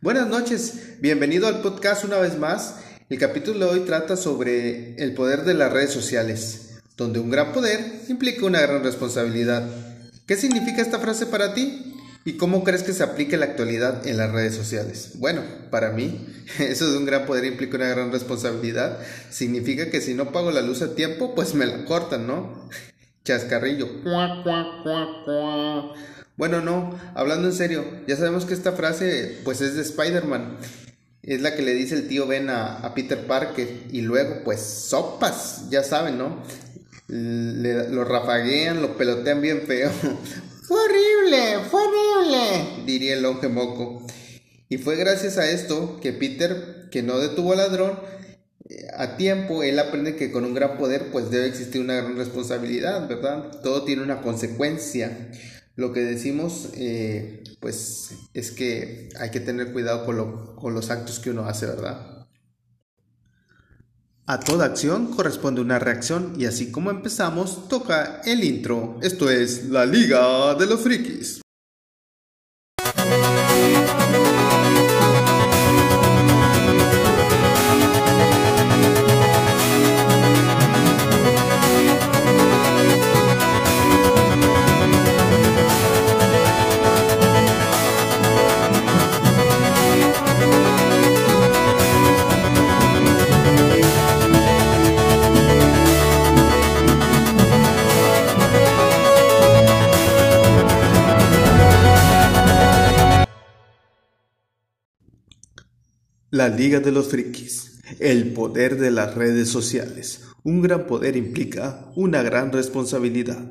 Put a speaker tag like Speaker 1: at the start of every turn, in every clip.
Speaker 1: Buenas noches, bienvenido al podcast una vez más. El capítulo de hoy trata sobre el poder de las redes sociales, donde un gran poder implica una gran responsabilidad. ¿Qué significa esta frase para ti? ¿Y cómo crees que se aplica la actualidad en las redes sociales? Bueno, para mí, eso de un gran poder implica una gran responsabilidad. Significa que si no pago la luz a tiempo, pues me la cortan, ¿no? Chascarrillo. Bueno, no, hablando en serio, ya sabemos que esta frase pues es de Spider-Man. Es la que le dice el tío Ben a, Peter Parker. Y luego, pues, sopas, ya saben, ¿no? lo rafaguean, lo pelotean bien feo. fue horrible, fue horrible, diría el longe moco. Y fue gracias a esto que Peter, que no detuvo al ladrón, eh, a tiempo, él aprende que con un gran poder pues debe existir una gran responsabilidad, ¿verdad? Todo tiene una consecuencia lo que decimos eh, pues es que hay que tener cuidado con, con los actos que uno hace, ¿verdad? A toda acción corresponde una reacción y así como empezamos, toca el intro. Esto es la Liga de los Frikis. La Liga de los Frikis. El poder de las redes sociales. Un gran poder implica una gran responsabilidad.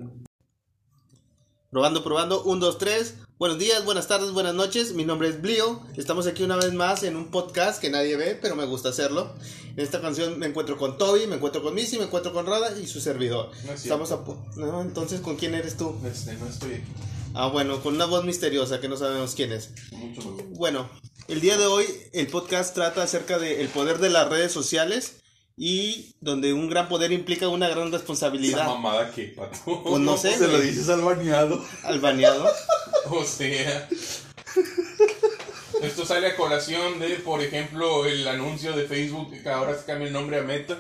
Speaker 2: Probando, probando. Un, dos, tres. Buenos días, buenas tardes, buenas noches. Mi nombre es Blio. Estamos aquí una vez más en un podcast que nadie ve, pero me gusta hacerlo. En esta canción me encuentro con Toby, me encuentro con Missy, me encuentro con Rada y su servidor. Estamos a no, entonces, ¿con quién eres tú?
Speaker 3: Este, no estoy aquí.
Speaker 2: Ah, bueno, con una voz misteriosa que no sabemos quién es. Bueno, el día de hoy el podcast trata acerca del poder de las redes sociales y donde un gran poder implica una gran responsabilidad.
Speaker 3: Esa mamada que, pato.
Speaker 2: Pues no sé.
Speaker 3: Se lo dices al baneado.
Speaker 2: Al baneado.
Speaker 3: o sea. Esto sale a colación de, por ejemplo, el anuncio de Facebook que ahora se cambia el nombre a Meta.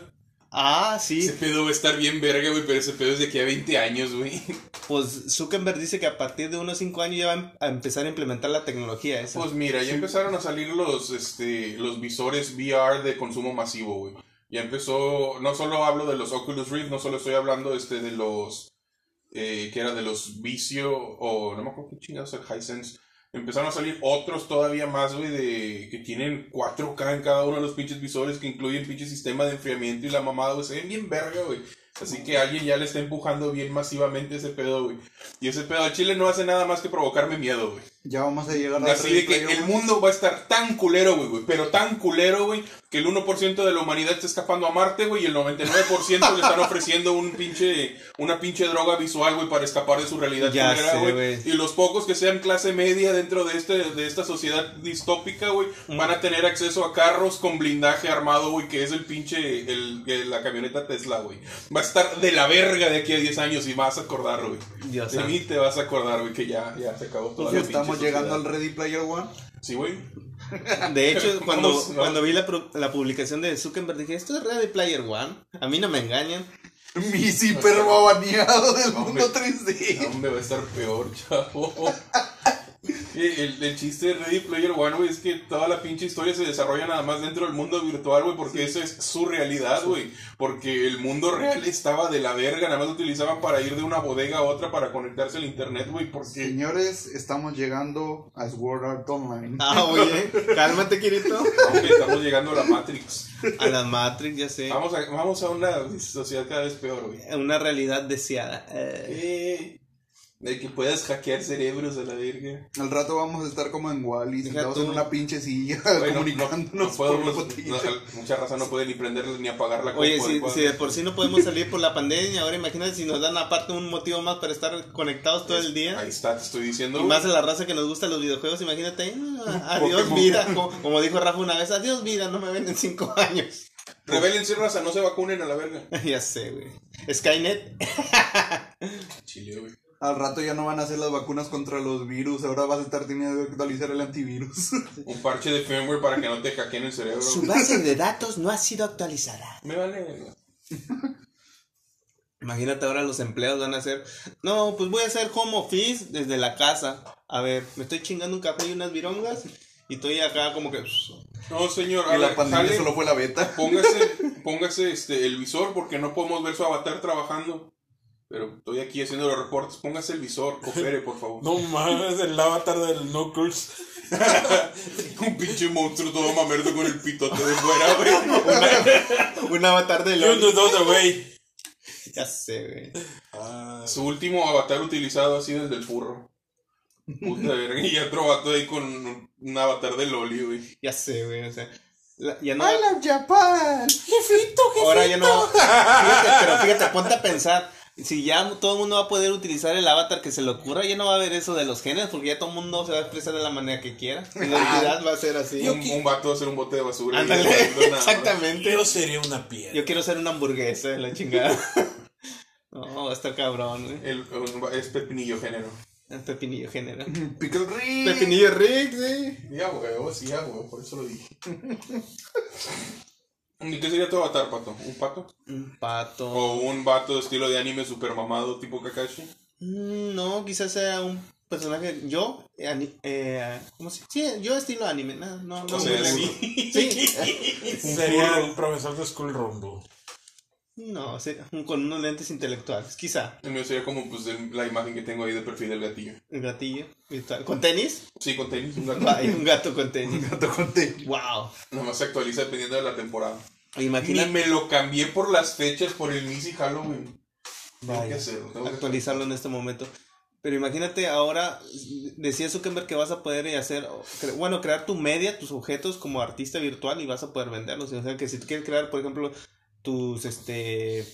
Speaker 2: Ah, sí.
Speaker 3: Ese pedo va a estar bien verga, güey, pero ese pedo es de aquí a 20 años, güey.
Speaker 2: Pues Zuckerberg dice que a partir de unos 5 años ya van a empezar a implementar la tecnología esa.
Speaker 3: Pues mira, ya empezaron a salir los, este, los visores VR de consumo masivo, güey. Ya empezó, no solo hablo de los Oculus Rift, no solo estoy hablando este, de los, eh, que era de los Vicio, o no me acuerdo qué chingados, el Hisense empezaron a salir otros todavía más, güey, de que tienen 4K en cada uno de los pinches visores, que incluyen pinche sistema de enfriamiento y la mamada, güey, se ven bien verga, güey. Así que alguien ya le está empujando bien masivamente ese pedo, güey. Y ese pedo de Chile no hace nada más que provocarme miedo, güey.
Speaker 1: Ya vamos a llegar a
Speaker 3: Así de que el mundo va a estar tan culero, güey, güey. Pero tan culero, güey, que el 1% de la humanidad está escapando a Marte, güey, y el 99% le están ofreciendo un pinche, una pinche droga visual, güey, para escapar de su realidad
Speaker 2: ya güey.
Speaker 3: Y los pocos que sean clase media dentro de este, de esta sociedad distópica, güey, van a tener acceso a carros con blindaje armado, güey, que es el pinche, el, la camioneta Tesla, güey. Va a estar de la verga de aquí a 10 años y vas a acordar, güey. De mí te vas a acordar, güey, que ya, ya se acabó todo.
Speaker 1: Ya estamos llegando al Ready Player One.
Speaker 3: Sí, güey.
Speaker 2: De hecho, cuando, cuando vi la, la, publicación de Zuckerberg dije, esto es Ready Player One. A mí no me engañan.
Speaker 1: Mi hiper baneado del mundo
Speaker 3: 3D. Hombre, va a estar peor, chavo. El, el, chiste de Ready Player One, güey, es que toda la pinche historia se desarrolla nada más dentro del mundo virtual, güey, porque esa es su realidad, güey. Porque el mundo real estaba de la verga, nada más lo utilizaban para ir de una bodega a otra para conectarse al internet, güey, porque...
Speaker 1: Señores, estamos llegando a Sword Art Online.
Speaker 2: Ah, oye, cálmate, Kirito.
Speaker 3: estamos llegando a la Matrix.
Speaker 2: A la Matrix, ya sé.
Speaker 3: Vamos a, vamos a una sociedad cada vez peor, güey.
Speaker 2: Una realidad deseada.
Speaker 3: Eh. De que puedas hackear cerebros a la verga.
Speaker 1: Al rato vamos a estar como en Wally, sentados en una pinche silla, comunicándonos
Speaker 3: no, puedo, Mucha raza no puede ni prenderla ni apagarla.
Speaker 2: Oye, si, si, de por sí no podemos salir por la pandemia, ahora imagínate si nos dan aparte un motivo más para estar conectados todo el día.
Speaker 3: Ahí está, te estoy diciendo.
Speaker 2: Y más a la raza que nos gusta los videojuegos, imagínate, ah, adiós vida. Como, dijo Rafa una vez, adiós vida, no me ven en cinco años.
Speaker 3: Rebelense raza, no se vacunen a la verga.
Speaker 2: ya sé, güey. Skynet.
Speaker 3: Chile, güey.
Speaker 4: Al rato ya no van a hacer las vacunas contra los virus, ahora vas a estar teniendo que actualizar el antivirus.
Speaker 3: Un parche de firmware para que no te hackeen el cerebro.
Speaker 2: Su base de datos no ha sido actualizada.
Speaker 3: Me vale.
Speaker 2: Imagínate ahora los empleados van a hacer, no, pues voy a hacer home office desde la casa. A ver, me estoy chingando un café y unas virongas y estoy acá como que...
Speaker 3: No, señor,
Speaker 4: y
Speaker 3: a
Speaker 4: la pandemia
Speaker 3: jale,
Speaker 4: solo fue la beta.
Speaker 3: póngase, póngase este, el visor porque no podemos ver su avatar trabajando. Pero estoy aquí haciendo los reportes. Póngase el visor, coopere, por favor.
Speaker 5: No mames, el avatar del Knuckles.
Speaker 3: Un pinche monstruo todo mamerto con el pitote de fuera, güey.
Speaker 2: Un avatar de LOL.
Speaker 5: way.
Speaker 2: Ya sé, güey.
Speaker 5: Ah,
Speaker 3: Su último avatar utilizado así desde el furro. Puta verga. Y otro vato ahí con un, un avatar de Loli, güey.
Speaker 2: Ya sé, güey. O sea, la- ya no...
Speaker 4: love Japan.
Speaker 5: Jefito,
Speaker 2: Ahora ya no. Fíjate, pero fíjate, ponte a pensar. Si ya todo el mundo va a poder utilizar el avatar que se le ocurra, ya no va a haber eso de los genes, porque ya todo el mundo se va a expresar de la manera que quiera. Su identidad va a ser así.
Speaker 3: Un, un vato va a ser un bote de basura. y
Speaker 2: Ándale, exactamente.
Speaker 5: Yo sería una piedra.
Speaker 2: Yo quiero ser una hamburguesa, la chingada. No, va a estar cabrón, güey.
Speaker 3: El, un- es pepinillo género.
Speaker 2: El pepinillo genera.
Speaker 4: Pickle Rick.
Speaker 2: Pepinillo Rick, sí.
Speaker 3: Ya, huevo, sí, ya, huevo, por eso lo dije. ¿Y qué sería tu avatar, pato? ¿Un pato?
Speaker 2: Un pato.
Speaker 3: ¿O un vato de estilo de anime super mamado tipo Kakashi?
Speaker 2: Mm, No, quizás sea un personaje. Yo, eh, eh, ¿cómo se Sí, yo estilo anime. No, no, no.
Speaker 3: O sea, sí.
Speaker 2: Sí.
Speaker 5: Sería el profesor de School Rumble.
Speaker 2: No, con unos lentes intelectuales, quizá.
Speaker 3: El mío sería como pues el- la imagen que tengo ahí de perfil del gatillo.
Speaker 2: El gatillo virtual. ¿Con tenis?
Speaker 3: Sí, con tenis, un gato.
Speaker 2: Vaya, un gato con tenis.
Speaker 4: Gato con tenis.
Speaker 2: Wow.
Speaker 3: Nomás se actualiza dependiendo de la temporada. Ni
Speaker 2: Imagínate.
Speaker 3: me lo cambié por las fechas, por el Missy Halloween. Tengo que
Speaker 2: Vaya,
Speaker 3: hacerlo. tengo que
Speaker 2: actualizarlo en este momento. Pero imagínate ahora, decía Zuckerberg que vas a poder hacer, bueno, crear tu media, tus objetos como artista virtual y vas a poder venderlos. O sea, que si tú quieres crear, por ejemplo, tus, este,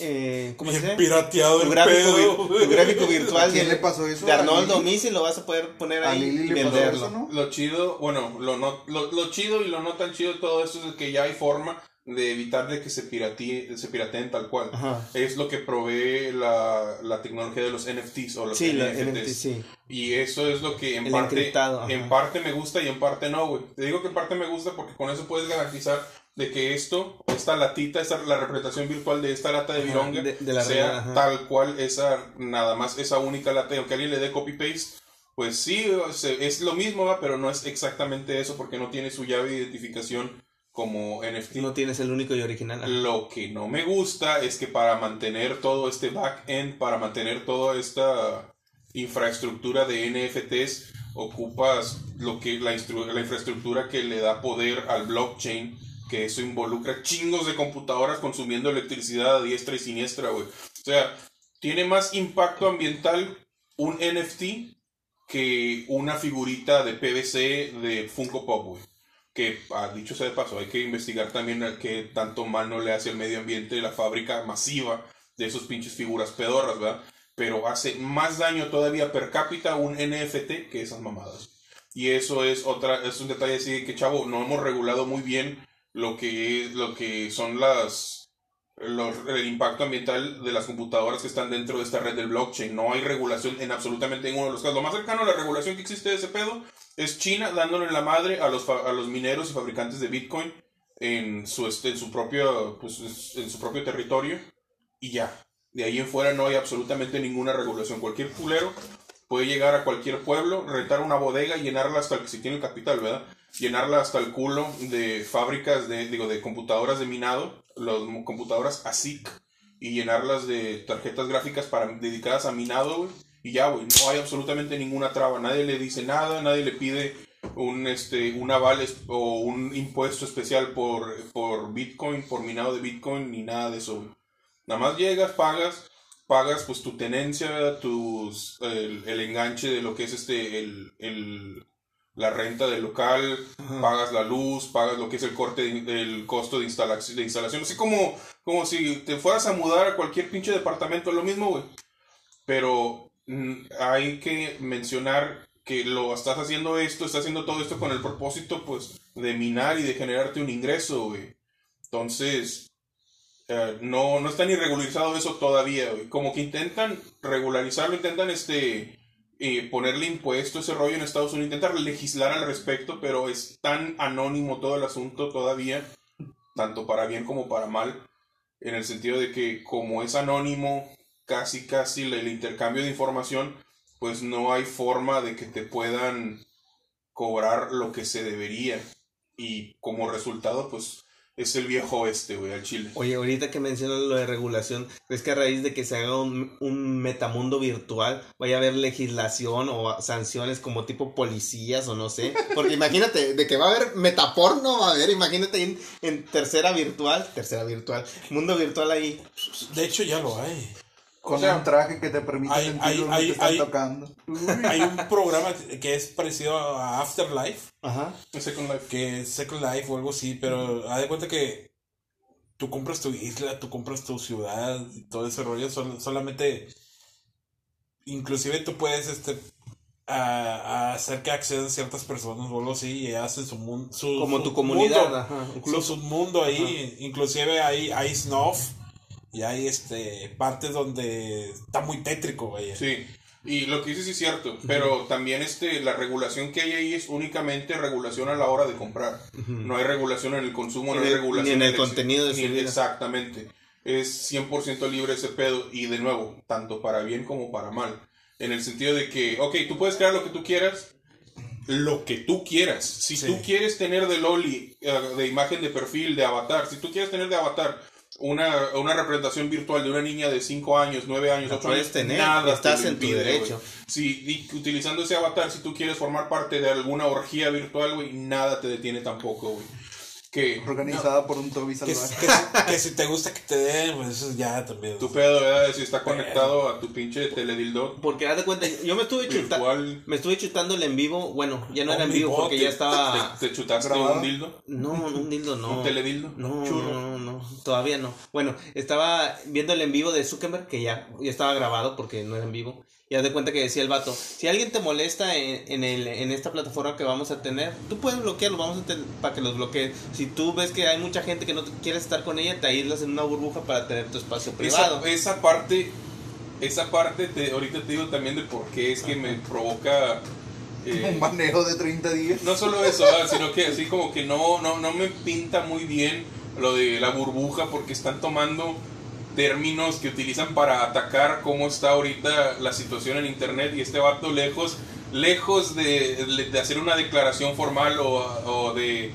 Speaker 2: eh, ¿cómo se dice?
Speaker 5: pirateado
Speaker 2: Tu
Speaker 5: el
Speaker 2: gráfico,
Speaker 5: pedo.
Speaker 2: tu gráfico virtual
Speaker 4: ¿A quién
Speaker 2: de,
Speaker 4: le pasó eso?
Speaker 2: de
Speaker 4: ¿A
Speaker 2: Arnoldo? Misi lo vas a poder poner
Speaker 4: ¿A
Speaker 2: ahí y venderlo.
Speaker 4: eso, no?
Speaker 3: Lo chido, bueno, lo, no, lo, lo chido y lo no tan chido de todo esto es que ya hay forma de evitar de que se piratee, se pirateen tal cual.
Speaker 2: Ajá.
Speaker 3: Es lo que provee la, la tecnología de los NFTs o los
Speaker 2: Sí, la
Speaker 3: NFTs.
Speaker 2: NFT, sí.
Speaker 3: Y eso es lo que en
Speaker 2: El
Speaker 3: parte, en parte me gusta y en parte no, güey. Te digo que en parte me gusta porque con eso puedes garantizar de que esto, esta latita, esta, la representación virtual de esta lata de vironga,
Speaker 2: de- de la
Speaker 3: sea
Speaker 2: realidad,
Speaker 3: tal cual esa, nada más esa única lata. Y aunque alguien le dé copy-paste, pues sí, es lo mismo, ¿va? pero no es exactamente eso porque no tiene su llave de identificación como NFT.
Speaker 2: No tienes el único y original.
Speaker 3: Lo que no me gusta es que para mantener todo este back-end, para mantener toda esta infraestructura de NFTs, ocupas lo que la infraestructura que le da poder al blockchain, que eso involucra chingos de computadoras consumiendo electricidad a diestra y siniestra, güey. O sea, tiene más impacto ambiental un NFT que una figurita de PVC de Funko Pop, güey. Que, ah, dicho sea de paso, hay que investigar también a qué tanto mal no le hace al medio ambiente la fábrica masiva de esos pinches figuras pedorras, ¿verdad? Pero hace más daño todavía per cápita un NFT que esas mamadas. Y eso es otra, es un detalle así que, chavo, no hemos regulado muy bien lo que es, lo que son las los- el impacto ambiental de las computadoras que están dentro de esta red del blockchain. No hay regulación en absolutamente ninguno de los casos. Lo más cercano a la regulación que existe de ese pedo es China dándole la madre a los, a los mineros y fabricantes de Bitcoin en su, este, en su, propio, pues, en su propio territorio y ya. De ahí en fuera no hay absolutamente ninguna regulación. Cualquier culero puede llegar a cualquier pueblo, rentar una bodega y llenarla hasta que si tiene el capital, ¿verdad? Llenarla hasta el culo de fábricas de, digo, de computadoras de minado, las computadoras ASIC, y llenarlas de tarjetas gráficas para, dedicadas a minado. Y ya, güey, no hay absolutamente ninguna traba. Nadie le dice nada, nadie le pide un, este, un aval o un impuesto especial por, por Bitcoin, por minado de Bitcoin, ni nada de eso. Nada más llegas, pagas, pagas pues tu tenencia, tus, el, el enganche de lo que es este, el, el, la renta del local, pagas la luz, pagas lo que es el corte, el costo de instalación, de instalación, así como, como si te fueras a mudar a cualquier pinche departamento, lo mismo, güey. Pero mm, hay que mencionar que lo estás haciendo esto, estás haciendo todo esto con el propósito, pues, de minar y de generarte un ingreso, güey. Entonces, Eh, no, no está ni regularizado eso todavía, güey. Como que intentan regularizarlo, intentan este eh, ponerle impuesto ese rollo en Estados Unidos, intentan legislar al respecto, pero es tan anónimo todo el asunto todavía, tanto para bien como para mal, en el sentido de que como es anónimo, casi casi el intercambio de información, pues no hay forma de que te puedan cobrar lo que se debería. Y como resultado, pues es el viejo este, güey, al chile.
Speaker 2: Oye, ahorita que mencionas lo de regulación, ¿crees que a raíz de que se haga un, un metamundo virtual vaya a haber legislación o sanciones como tipo policías o no sé? Porque imagínate, de que va a haber metaporno, va a haber, imagínate en, en tercera virtual, tercera virtual, mundo virtual ahí.
Speaker 5: De hecho, ya lo hay.
Speaker 4: Con
Speaker 3: O sea,
Speaker 4: un traje que te permite
Speaker 5: hay-
Speaker 4: sentir
Speaker 5: hay-
Speaker 4: lo
Speaker 5: hay-
Speaker 4: que están
Speaker 5: hay-
Speaker 4: tocando.
Speaker 5: Hay un programa que es parecido a Afterlife,
Speaker 2: Ajá.
Speaker 3: Second Life.
Speaker 5: que es Second Life o algo así, pero haz de cuenta que tú compras tu isla, tú compras tu ciudad y todo ese rollo, sol- solamente, inclusive tú puedes este a, a hacer que accedan ciertas personas o algo así y hacen su mundo, su,
Speaker 2: Como
Speaker 5: su
Speaker 2: tu comunidad,
Speaker 5: mundo,
Speaker 2: ajá, un
Speaker 5: su, mundo ahí, inclusive hay, hay snuff y hay este partes donde está muy tétrico, vaya.
Speaker 3: Sí, y lo que dices es cierto, pero también este, la regulación que hay ahí es únicamente regulación a la hora de comprar. No hay regulación en el consumo, no
Speaker 2: Ni
Speaker 3: hay
Speaker 2: en el-
Speaker 3: regulación
Speaker 2: ni en el contenido de
Speaker 3: ni
Speaker 2: su vida.
Speaker 3: Exactamente. Es 100% libre ese pedo y de nuevo, tanto para bien como para mal. En el sentido de que, ok, tú puedes crear lo que tú quieras, lo que tú quieras. Si
Speaker 5: Sí.
Speaker 3: tú quieres tener de Loli, eh, de imagen de perfil, de avatar, si tú quieres tener de avatar una, una representación virtual de una niña de 5 años, 9 años,
Speaker 2: La
Speaker 3: 8
Speaker 2: puedes
Speaker 3: años,
Speaker 2: tener,
Speaker 3: nada
Speaker 2: estás
Speaker 3: te
Speaker 2: en tu derecho.
Speaker 3: Si y utilizando ese avatar, si tú quieres formar parte de alguna orgía virtual, güey, nada te detiene tampoco, güey. Que
Speaker 4: Organizada por un Toby
Speaker 5: Que,
Speaker 4: salvaje.
Speaker 5: que si- que si te gusta que te den, pues eso ya también.
Speaker 3: tu pedo, ¿verdad? Si está conectado a tu pinche teledildo
Speaker 2: Porque haz de cuenta, yo me estuve chutando, me estuve chutando el en vivo, bueno, ya no era en vivo porque ya estaba...
Speaker 3: te, te chutaste
Speaker 4: ¿Grabado?
Speaker 3: un dildo,
Speaker 2: No, un dildo no.
Speaker 3: un teledildo,
Speaker 2: No,
Speaker 3: churro.
Speaker 2: no, no, no, todavía no. Bueno, estaba viendo el en vivo de Zuckerberg, que ya, ya estaba grabado porque no era en vivo. Y haz de cuenta que decía el vato, si alguien te molesta en, en, el, en esta plataforma que vamos a tener, tú puedes bloquearlo, vamos a tener para que los bloquees. Si tú ves que hay mucha gente que no quiere estar con ella, te aíslas en una burbuja para tener tu espacio privado.
Speaker 3: Esa, esa parte, esa parte, te, ahorita te digo también de por qué es que me provoca... eh,
Speaker 4: Un manejo de 30 días.
Speaker 3: No solo eso, ah, sino que así como que no, no, no me pinta muy bien lo de la burbuja porque están tomando términos que utilizan para atacar cómo está ahorita la situación en internet y este vato lejos, lejos de, hacer una declaración formal o, de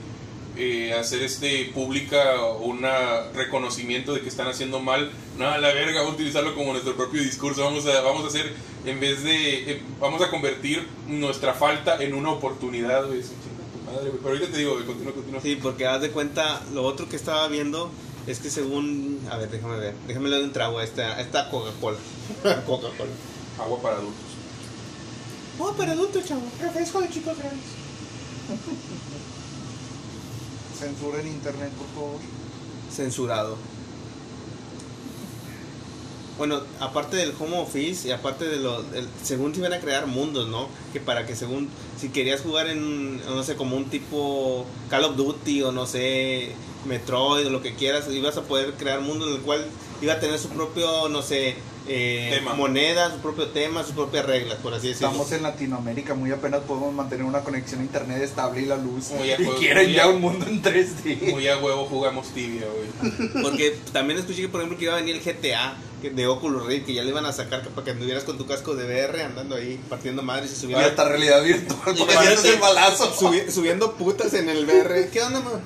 Speaker 3: eh, hacer este pública un reconocimiento de que están haciendo mal, nada, la verga, vamos a utilizarlo como nuestro propio discurso, vamos a, vamos a hacer, en vez de, eh, vamos a convertir nuestra falta en una oportunidad, güey, pero ahorita te digo, continúa, continúa.
Speaker 2: Sí, porque haz de cuenta, lo otro que estaba viendo es que según, a ver, déjame ver, déjame le doy un trago a esta, a esta Coca-Cola. Coca-Cola.
Speaker 3: Agua para adultos.
Speaker 2: Oh, para adultos, chavo. Refresco de chicos grandes.
Speaker 4: Censura en internet, por favor.
Speaker 2: Censurado. Bueno, aparte del home office y aparte de lo, según te iban a crear mundos, ¿no? Que para que según, si querías jugar en, no sé, como un tipo Call of Duty o no sé, Metroid o lo que quieras, ibas a poder crear mundos en el cual iba a tener su propio, no sé, eh, moneda, su propio tema, sus propias reglas, por así decirlo.
Speaker 4: Estamos en Latinoamérica, muy apenas podemos mantener una conexión a internet estable y la luz.
Speaker 3: Muy a
Speaker 4: y
Speaker 3: juego,
Speaker 4: quieren
Speaker 3: muy
Speaker 4: ya
Speaker 3: a-
Speaker 4: un mundo en 3D.
Speaker 3: Muy a huevo jugamos tibia, güey.
Speaker 2: Porque también escuché que, por ejemplo, que iba a venir el GTA que- de Oculus Rift, que ya le iban a sacar para que anduvieras con tu casco de VR andando ahí partiendo madres y
Speaker 4: Ahora
Speaker 2: subiendo,
Speaker 4: esta realidad virtual,
Speaker 2: Y
Speaker 4: el balazo.
Speaker 2: subi- subiendo putas en el VR. ¿Qué onda, man?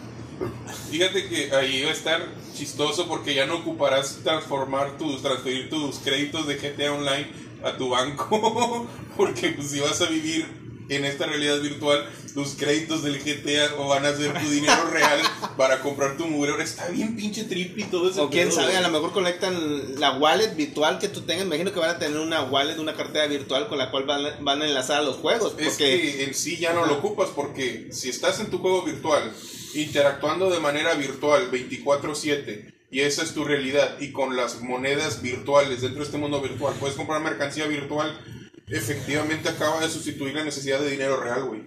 Speaker 3: Fíjate que ahí va a estar chistoso porque ya no ocuparás transformar tus, transferir tus créditos de GTA Online a tu banco. porque pues, si vas a vivir en esta realidad virtual, tus créditos del GTA o van a ser tu dinero real para comprar tu mugre. Ahora está bien pinche trippy todo eso.
Speaker 2: O quién sabe, a lo mejor conectan la wallet virtual que tú tengas. Imagino que van a tener una wallet, una cartera virtual con la cual van, van a enlazar a los juegos.
Speaker 3: Es
Speaker 2: Porque
Speaker 3: que en sí ya no lo ocupas porque si estás en tu juego virtual, interactuando de manera virtual 24/7 y esa es tu realidad y con las monedas virtuales dentro de este mundo virtual puedes comprar mercancía virtual, efectivamente acaba de sustituir la necesidad de dinero real, güey.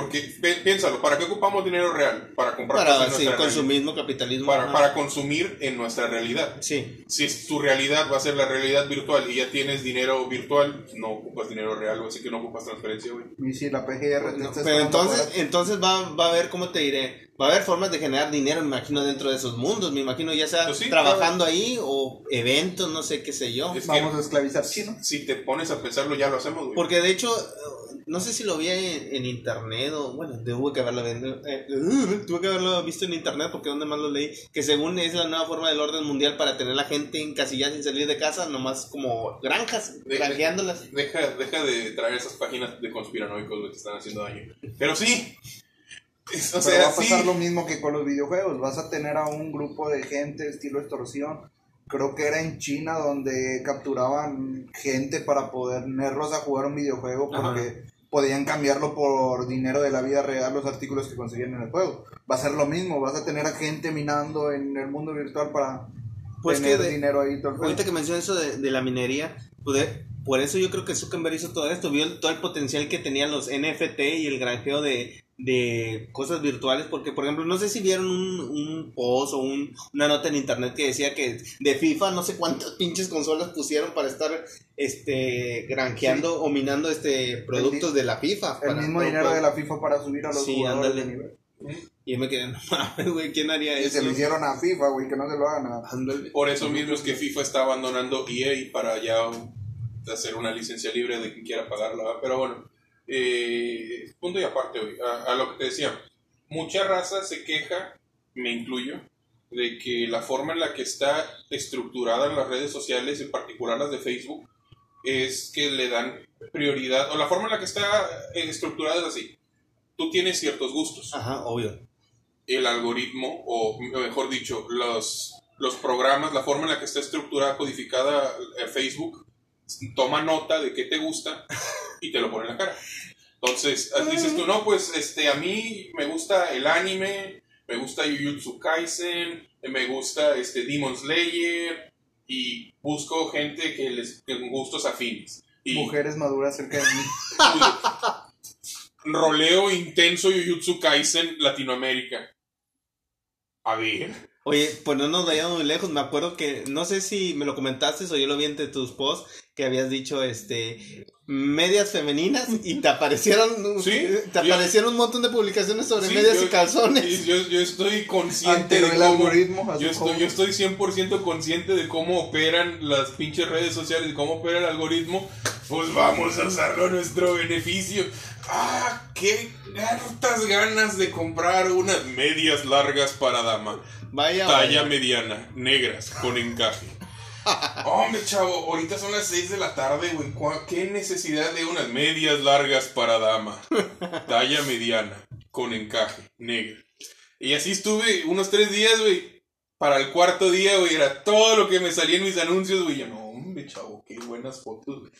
Speaker 3: Porque pi- piénsalo, ¿para qué ocupamos dinero real? Para comprar cosas
Speaker 2: Para
Speaker 3: en
Speaker 2: sí,
Speaker 3: nuestra realidad.
Speaker 2: consumismo, capitalismo.
Speaker 3: Para, para consumir en nuestra realidad.
Speaker 2: Sí.
Speaker 3: Si es tu realidad va a ser la realidad virtual y ya tienes dinero virtual, no ocupas dinero real, así que no ocupas transferencia, güey.
Speaker 4: Y si la PGR
Speaker 2: No, pero entonces, entonces va, va a haber, ¿cómo te diré? Va a haber formas de generar dinero, me imagino, dentro de esos mundos. Me imagino ya sea
Speaker 3: Pues sí,
Speaker 2: trabajando ahí o eventos, no sé qué sé yo.
Speaker 3: Es
Speaker 4: vamos a esclavizar chinos.
Speaker 3: si te pones a pensarlo, ya lo hacemos, güey.
Speaker 2: Porque de hecho, no sé si lo vi en, en internet o, bueno, tuve que haberlo, eh, tuve que haberlo visto en internet porque donde más lo leí, que según es la nueva forma del orden mundial para tener la gente encasillada sin salir de casa, nomás como granjas,
Speaker 3: De-
Speaker 2: granjeándolas.
Speaker 3: Deja, deja de traer esas páginas de conspiranoicos, que están haciendo daño. Pero sí. Es- o
Speaker 4: Pero
Speaker 3: sea,
Speaker 4: va a pasar
Speaker 3: sí.
Speaker 4: lo mismo que con los videojuegos. Vas a tener a un grupo de gente estilo extorsión. Creo que era en China donde capturaban gente para ponerlos a jugar un videojuego
Speaker 2: Ajá.
Speaker 4: Podían cambiarlo por dinero de la vida real los artículos que conseguían en el juego. Va a ser lo mismo. Vas a tener a gente minando en el mundo virtual para
Speaker 2: Pues
Speaker 4: tener
Speaker 2: que de-
Speaker 4: dinero ahí todo el.
Speaker 2: Ahorita que mencionas eso de, de la minería, pues de- por eso yo creo que Zuckerberg hizo todo esto, vio el- todo el potencial que tenían los NFT y el granjeo de, de cosas virtuales, porque por ejemplo, no sé si vieron un, un post o un- una nota en internet que decía que de FIFA no sé cuántas pinches consolas pusieron para estar este granjeando o minando este productos de la FIFA.
Speaker 4: El
Speaker 2: para-
Speaker 4: mismo
Speaker 2: para-
Speaker 4: dinero de la FIFA para subir a los
Speaker 2: Sí,
Speaker 4: jugadores
Speaker 2: ándale.
Speaker 4: de nivel.
Speaker 2: Y yo me quedé, no mames, güey, ¿quién haría
Speaker 4: Y
Speaker 2: eso?
Speaker 4: se lo hicieron a FIFA, güey, que no se lo hagan a...
Speaker 2: Ándale.
Speaker 3: Por eso mismo es que FIFA está abandonando EA para ya hacer una licencia libre de quien quiera pagarla. Pero bueno, eh, punto y aparte, güey, a, a lo que te decía. Mucha raza se queja, me incluyo, de que la forma en la que está estructurada en las redes sociales, en particular las de Facebook, es que le dan prioridad, o la forma en la que está eh, estructurada es así. Tú tienes ciertos gustos
Speaker 2: Ajá, obvio.
Speaker 3: el algoritmo, o mejor dicho, los, los programas, la forma en la que está estructurada, codificada eh, Facebook, toma nota de qué te gusta y te lo pone en la cara. Entonces, eh, dices tú, no, pues este, a mí me gusta el anime, me gusta Jujutsu Kaisen, me gusta este, Demon Slayer, y busco gente que les con gustos afines. Y
Speaker 4: Mujeres maduras cerca de mí.
Speaker 3: roleo intenso Jujutsu Kaisen Latinoamérica. A ver.
Speaker 2: Oye, pues no nos vayamos muy lejos. Me acuerdo que, no sé si me lo comentaste o yo lo vi entre tus posts, que habías dicho, este, medias femeninas y te aparecieron,
Speaker 3: Sí,
Speaker 2: te
Speaker 3: yo-
Speaker 2: aparecieron un montón de publicaciones sobre
Speaker 3: Sí,
Speaker 2: medias
Speaker 3: yo-
Speaker 2: y calzones.
Speaker 3: y Yo, yo estoy consciente
Speaker 4: Ante
Speaker 3: de
Speaker 4: el
Speaker 3: cómo...
Speaker 4: algoritmo,
Speaker 3: Yo estoy, yo estoy 100% consciente de cómo operan las pinches redes sociales y cómo opera el algoritmo. Pues vamos a usarlo a nuestro beneficio. ¡Ah! ¡Qué hartas ganas de comprar unas medias largas para dama!
Speaker 2: Vaya,
Speaker 3: Talla
Speaker 2: vaya.
Speaker 3: mediana, negras, con encaje. Hombre, chavo, ahorita son las 6 de la tarde, güey. ¿Cuá- ¿Qué necesidad de unas medias largas para dama? Talla mediana, con encaje, negra. Y así estuve unos tres días, güey. Para el cuarto día, güey, era todo lo que me salía en mis anuncios, güey. Yo, no, hombre, chavo, qué buenas fotos, güey.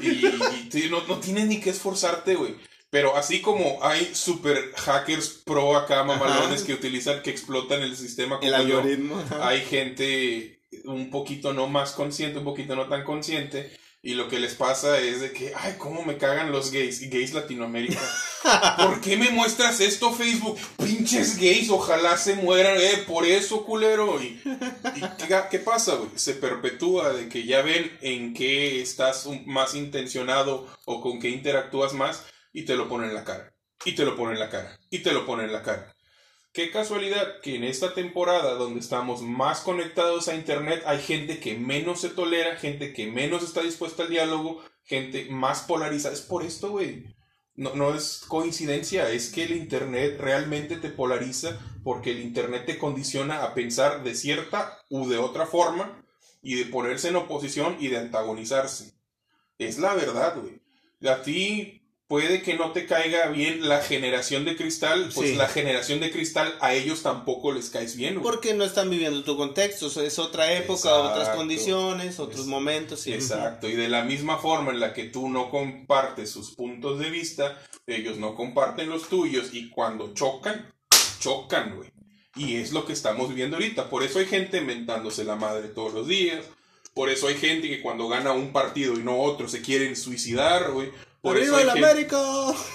Speaker 3: Y, no, no tienes ni que esforzarte, güey. Pero así como hay super hackers pro acá, mamalones, que utilizan, que explotan el sistema como
Speaker 2: El
Speaker 3: yo,
Speaker 2: algoritmo. ajá.
Speaker 3: hay gente un poquito no más consciente, un poquito no tan consciente, y lo que les pasa es de que, ay, cómo me cagan los gays, y gays Latinoamérica. ¿Por qué me muestras esto, Facebook? Pinches gays, ojalá se mueran, eh, por eso, culero. ¿Y, y qué, qué pasa, güey? Se perpetúa de que ya ven en qué estás más intencionado o con qué interactúas más, y te lo ponen en la cara. Y te lo ponen en la cara. Y te lo ponen en la cara. Qué casualidad que en esta temporada donde estamos más conectados a internet hay gente que menos se tolera, gente que menos está dispuesta al diálogo, gente más polarizada. Es por esto, güey. No, no es coincidencia, es que el internet realmente te polariza porque el internet te condiciona a pensar de cierta u de otra forma y de ponerse en oposición y de antagonizarse. Es la verdad, güey. A ti puede que no te caiga bien la generación de cristal, pues
Speaker 2: Sí.
Speaker 3: la generación de cristal a ellos tampoco les caes bien, güey.
Speaker 2: Porque no están viviendo tu contexto, o sea, es otra época, otras
Speaker 3: Exacto.
Speaker 2: condiciones, otros
Speaker 3: Es-
Speaker 2: momentos. Sí.
Speaker 3: Exacto, y de la misma forma en la que tú no compartes sus puntos de vista, ellos no comparten los tuyos y cuando chocan, chocan, güey. Y es lo que estamos viendo ahorita. Por eso hay gente mentándose la madre todos los días. Por eso hay gente que cuando gana un partido y no otro se quieren suicidar, güey. Por
Speaker 2: ¡Arriba
Speaker 3: hay
Speaker 2: el
Speaker 3: gente-
Speaker 2: América!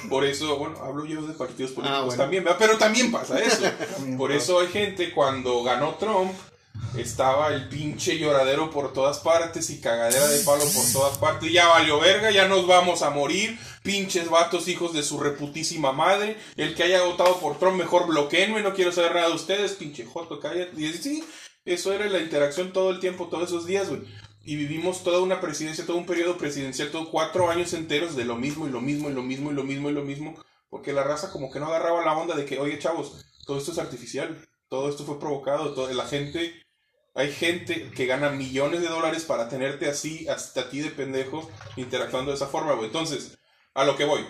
Speaker 3: Por eso, bueno, hablo yo de partidos políticos
Speaker 2: Ah, bueno.
Speaker 3: también, ¿verdad? pero también pasa eso.
Speaker 4: También
Speaker 3: por
Speaker 4: pasa.
Speaker 3: eso hay gente, cuando ganó Trump, estaba el pinche lloradero por todas partes y cagadera de palo por todas partes. Ya valió verga, ya nos vamos a morir. Pinches vatos, hijos de su reputísima madre. El que haya votado por Trump, mejor bloqueenme, no quiero saber nada de ustedes, pinche joto, cállate. Y sí, eso era la interacción todo el tiempo, todos esos días, güey. Y vivimos toda una presidencia, todo un periodo presidencial, todo cuatro años enteros de lo mismo y lo mismo y lo mismo y lo mismo y lo mismo. Porque la raza como que no agarraba la onda de que, oye chavos, todo esto es artificial, todo esto fue provocado, todo, la gente, hay gente que gana millones de dólares para tenerte así, hasta a ti de pendejo, interactuando de esa forma, güey. Entonces, a lo que voy.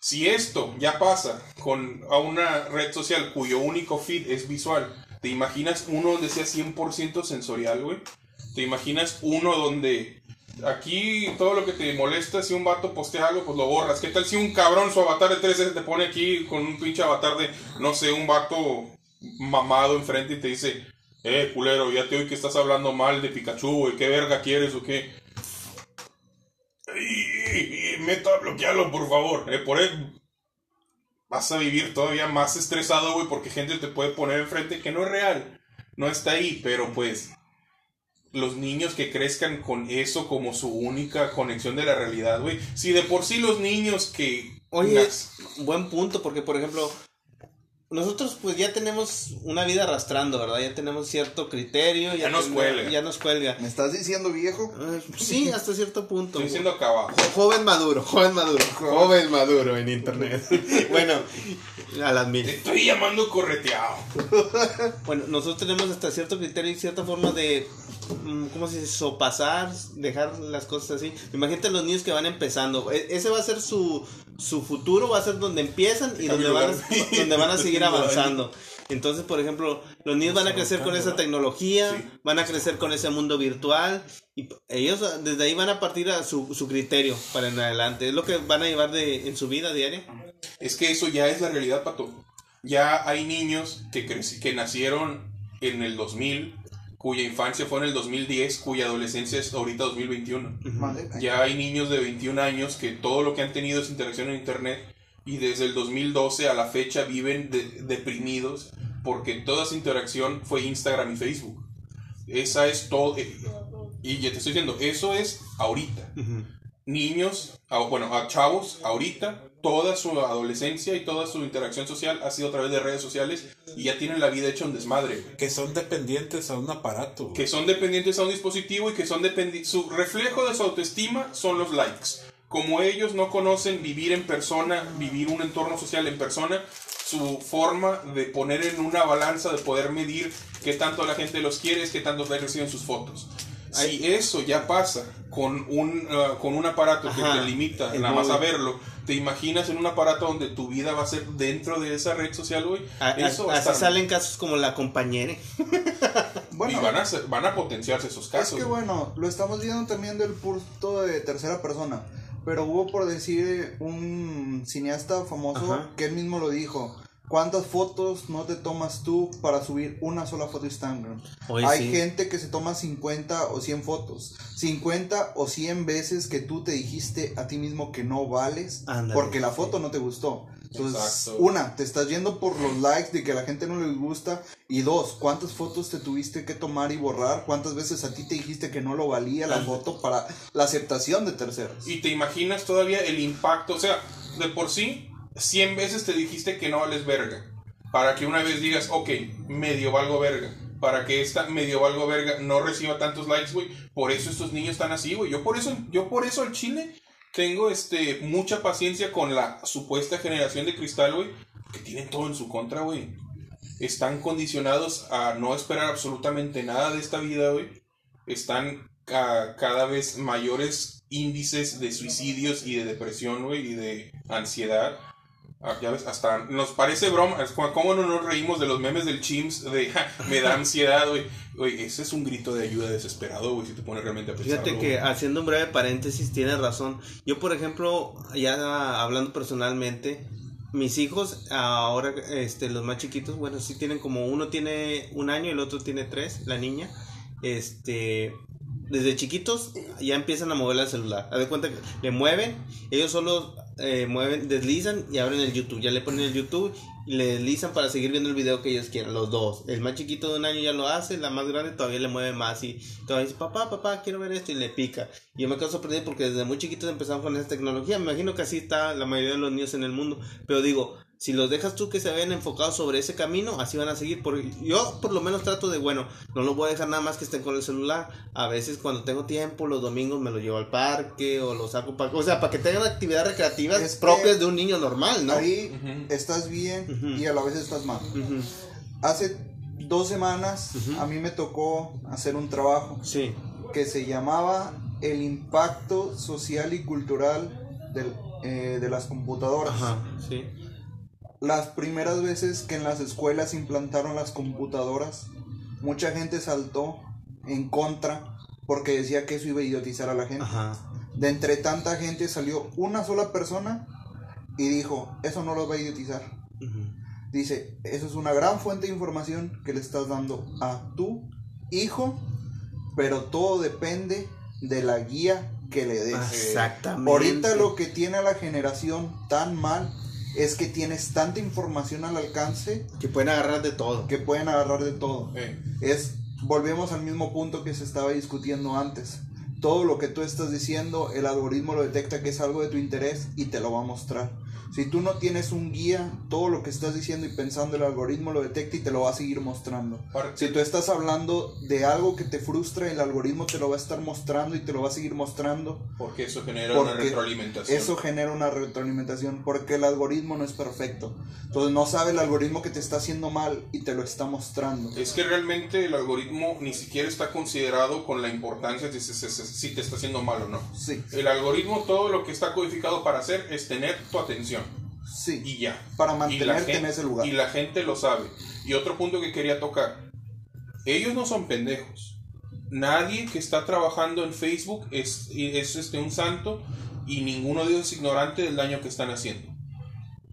Speaker 3: Si esto ya pasa con a una red social cuyo único feed es visual, ¿te imaginas uno donde sea 100% sensorial, güey? ¿Te imaginas uno donde aquí todo lo que te molesta, si un vato postea algo, pues lo borras? ¿Qué tal si un cabrón su avatar de 3S te pone aquí con un pinche avatar de, no sé, un vato mamado enfrente y te dice, eh, culero, ya te oí que estás hablando mal de Pikachu, güey, ¿qué verga quieres o qué? Y, meta a bloquearlo, por favor. Eh, por él vas a vivir todavía más estresado, güey, porque gente te puede poner enfrente que no es real. No está ahí, pero pues los niños que crezcan con eso como su única conexión de la realidad, güey. Si de por sí los niños que...
Speaker 2: Oye, buen punto, porque por ejemplo, nosotros pues ya tenemos una vida arrastrando, ¿verdad? Ya tenemos cierto criterio.
Speaker 3: Ya nos
Speaker 2: ten-
Speaker 3: cuelga.
Speaker 2: Ya nos cuelga.
Speaker 4: ¿Me estás diciendo viejo?
Speaker 2: Eh, Sí, hasta cierto punto.
Speaker 3: Estoy diciendo acá abajo.
Speaker 2: Jo- Joven maduro, joven maduro, joven maduro en internet. bueno, a las mil.
Speaker 3: Te estoy llamando correteado.
Speaker 2: Bueno, nosotros tenemos hasta cierto criterio y cierta forma de, ¿cómo se dice? Sopasar, dejar las cosas así. Imagínate los niños que van empezando. E- ese va a ser su, su futuro, va a ser donde empiezan y donde van, a, donde van a seguir avanzando. Entonces, por ejemplo, los niños van a crecer con esa tecnología, van a crecer con ese mundo virtual y ellos ah, desde ahí van a partir a su, su criterio para en adelante. Es lo que van a llevar de, en su vida diaria.
Speaker 3: Es que eso ya es la realidad, Pato. Ya hay niños que, que nacieron en el 2000, cuya infancia fue en el 2010, cuya adolescencia es ahorita 2021.
Speaker 4: Madre.
Speaker 3: Ya hay niños de 21 años que todo lo que han tenido es interacción en Internet y desde el 2012 a la fecha viven de- deprimidos porque toda su interacción fue Instagram y Facebook. Esa es todo. eh, Y ya te estoy diciendo, eso es ahorita niños, a- bueno, a chavos, ahorita, toda su adolescencia y toda su interacción social ha sido a través de redes sociales y ya tienen la vida hecha un desmadre, güey.
Speaker 5: Que son dependientes a un aparato. güey.
Speaker 3: Que son dependientes a un dispositivo y que son dependientes. Su reflejo de su autoestima son los likes. Como ellos no conocen vivir en persona, vivir un entorno social en persona, su forma de poner en una balanza, de poder medir qué tanto la gente los quiere, es qué tanto likes reciben sus fotos. Si eso ya pasa con un, ah, con un aparato que te limita nada más a verlo, ¿te imaginas en un aparato donde tu vida va a ser dentro de esa red social, güey?
Speaker 2: A-
Speaker 3: Eso a
Speaker 2: así
Speaker 3: estar-
Speaker 2: salen casos como la compañera.
Speaker 4: Bueno,
Speaker 3: y van a, ser- van a potenciarse esos casos.
Speaker 4: Es que
Speaker 3: güey.
Speaker 4: bueno, lo estamos viendo también del punto de tercera persona. Pero hubo por decir un cineasta famoso
Speaker 2: Ajá.
Speaker 4: que él mismo lo dijo. ¿Cuántas fotos no te tomas tú para subir una sola foto a Instagram? Hay
Speaker 2: sí.
Speaker 4: gente que se toma 50 o 100 fotos. 50 o 100 veces que tú te dijiste a ti mismo que no vales porque la
Speaker 2: sí.
Speaker 4: foto no te gustó. Entonces,
Speaker 3: Exacto.
Speaker 4: una, te estás yendo por los likes de que a la gente no les gusta. Y dos, ¿cuántas fotos te tuviste que tomar y borrar? ¿Cuántas veces a ti te dijiste que no lo valía la foto para la aceptación de terceros?
Speaker 3: Y te imaginas todavía el impacto, o sea, de por sí, 100 veces te dijiste que no vales verga. Para que una vez digas, ok, medio valgo verga. Para que esta medio valgo verga no reciba tantos likes, güey. Por eso estos niños están así, güey. Yo por eso, yo por eso al chile tengo este mucha paciencia con la supuesta generación de cristal, güey. Que tienen todo en su contra, güey. Están condicionados a no esperar absolutamente nada de esta vida, güey. Están ca- cada vez mayores índices de suicidios y de depresión, güey, y de ansiedad. Ah, ya ves, hasta nos parece broma, cómo no nos reímos de los memes del Chimps de "Ja, me da ansiedad, güey. Güey, ese es un grito de ayuda desesperado, güey, si te pones realmente a pensar.
Speaker 2: Fíjate que haciendo un breve paréntesis, tienes razón. Yo, por ejemplo, ya hablando personalmente, mis hijos, ahora, este, los más chiquitos, bueno, sí tienen como uno tiene un año y el otro tiene tres, la niña. Este, desde chiquitos ya empiezan a mover el celular. Haz de cuenta que le mueven, ellos solo eh, mueven, deslizan y abren el YouTube. Ya le ponen el YouTube y le deslizan para seguir viendo el video que ellos quieran, los dos. El más chiquito de un año ya lo hace, la más grande todavía le mueve más y todavía dice, papá, papá, quiero ver esto y le pica. Y yo me quedo sorprendido porque desde muy chiquitos empezaron con esa tecnología. Me imagino que así está la mayoría de los niños en el mundo. Pero digo, si los dejas tú que se vean enfocados sobre ese camino, así van a seguir. Porque yo por lo menos trato de, bueno, no los voy a dejar nada más que estén con el celular. A veces cuando tengo tiempo, los domingos me los llevo al parque o los saco para... O sea, para que tengan actividades recreativas
Speaker 4: Es
Speaker 2: propias de un niño normal, ¿no?
Speaker 4: Ahí estás bien y a la vez estás mal. Hace dos semanas a mí me tocó hacer un trabajo
Speaker 2: Sí.
Speaker 4: que se llamaba el impacto social y cultural del- eh, de las computadoras.
Speaker 2: Ajá, sí.
Speaker 4: Las primeras veces que en las escuelas implantaron las computadoras, mucha gente saltó en contra porque decía que eso iba a idiotizar a la gente.
Speaker 2: Ajá.
Speaker 4: De entre tanta gente salió una sola persona y dijo, eso no lo va a idiotizar. Dice, eso es una gran fuente de información que le estás dando a tu hijo, pero todo depende de la guía que le des.
Speaker 2: Exactamente.
Speaker 4: Ahorita lo que tiene a la generación tan mal es que tienes tanta información al alcance
Speaker 2: Que pueden agarrar de todo.
Speaker 4: que pueden agarrar de todo.
Speaker 3: Eh,
Speaker 4: Es, volvemos al mismo punto que se estaba discutiendo antes. Todo lo que tú estás diciendo, el algoritmo lo detecta que es algo de tu interés y te lo va a mostrar. Si tú no tienes un guía, todo lo que estás diciendo y pensando, el algoritmo lo detecta y te lo va a seguir mostrando. Si tú estás hablando de algo que te frustra, el algoritmo te lo va a estar mostrando y te lo va a seguir mostrando.
Speaker 3: porque eso genera una retroalimentación.
Speaker 4: Eso genera una retroalimentación porque el algoritmo no es perfecto. Entonces no sabe el algoritmo que te está haciendo mal y te lo está mostrando.
Speaker 3: Es que realmente el algoritmo ni siquiera está considerado con la importancia de si te está haciendo mal o no.
Speaker 4: Sí,
Speaker 3: El algoritmo todo lo que está codificado para hacer es tener tu atención
Speaker 4: sí.
Speaker 3: y ya.
Speaker 4: Para mantenerte en ese lugar.
Speaker 3: Y la gente lo sabe. Y otro punto que quería tocar. Ellos no son pendejos. Nadie que está trabajando en Facebook es, es este, un santo y ninguno de ellos es ignorante del daño que están haciendo.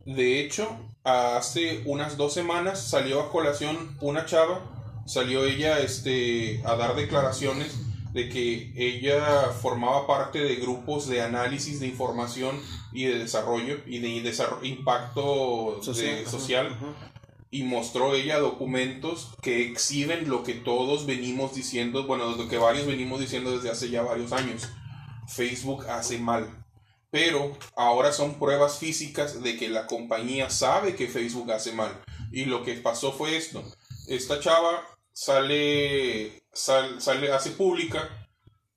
Speaker 3: De hecho, hace unas dos semanas salió a colación una chava, salió ella este, a dar declaraciones de que ella formaba parte de grupos de análisis de información y de desarrollo y de impacto de-
Speaker 2: ajá,
Speaker 3: social
Speaker 2: ajá.
Speaker 3: y mostró ella documentos que exhiben lo que todos venimos diciendo, bueno, lo que varios venimos diciendo desde hace ya varios años. Facebook hace mal. Pero ahora son pruebas físicas de que la compañía sabe que Facebook hace mal. Y lo que pasó fue esto. Esta chava sale, sal- sale hace pública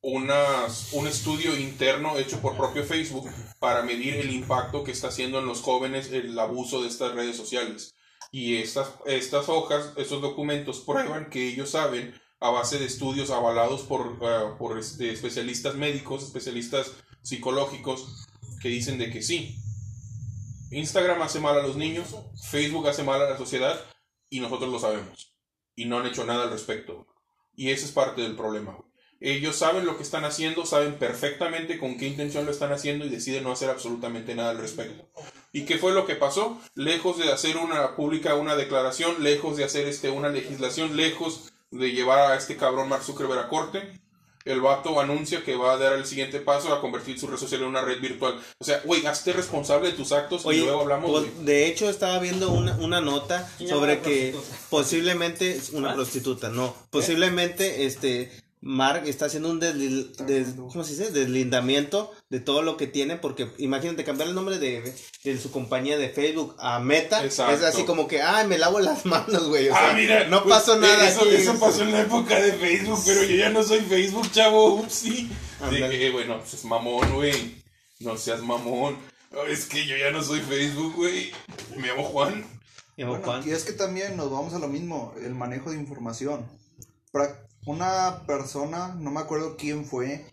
Speaker 3: unas, un estudio interno hecho por propio Facebook para medir el impacto que está haciendo en los jóvenes el abuso de estas redes sociales. Y estas, estas hojas, estos documentos prueban que ellos saben, a base de estudios avalados por, ah, por este, especialistas médicos, especialistas psicológicos, que dicen de que sí. Instagram hace mal a los niños, Facebook hace mal a la sociedad y nosotros lo sabemos. Y no han hecho nada al respecto. Y ese es parte del problema. Ellos saben lo que están haciendo, saben perfectamente con qué intención lo están haciendo y deciden no hacer absolutamente nada al respecto. ¿Y qué fue lo que pasó? Lejos de hacer una pública una declaración, lejos de hacer este una legislación, lejos de llevar a este cabrón Mark Zuckerberg a corte, el vato anuncia que va a dar el siguiente paso a convertir su red social en una red virtual. O sea, güey, hazte responsable de tus actos y luego hablamos.
Speaker 2: pues, de hecho estaba viendo una, una nota
Speaker 6: ¿Quién llama
Speaker 2: sobre que
Speaker 6: prostituta?
Speaker 2: posiblemente una
Speaker 6: ¿Ah?
Speaker 2: prostituta, no, posiblemente este Mark está haciendo un desli- des- ¿cómo se dice? deslindamiento de todo lo que tiene porque imagínate cambiar el nombre de, de su compañía de Facebook a Meta
Speaker 3: Exacto.
Speaker 2: es así como que ay me lavo las manos güey o sea,
Speaker 3: Ah, mira,
Speaker 2: no
Speaker 3: pues,
Speaker 2: pasó nada
Speaker 3: Eso,
Speaker 2: aquí.
Speaker 3: eso pasó en la época de Facebook, pero yo ya no soy Facebook, chavo. Upsi.
Speaker 2: Ándale.
Speaker 3: Dije, eh, bueno, pues es mamón, güey. No seas mamón. No, es que yo ya no soy Facebook, güey. Me llamo Juan.
Speaker 2: Y yo,
Speaker 4: Bueno,
Speaker 2: Juan,
Speaker 4: y es que también nos vamos a lo mismo, el manejo de información. Pra- Una persona, no me acuerdo quién fue,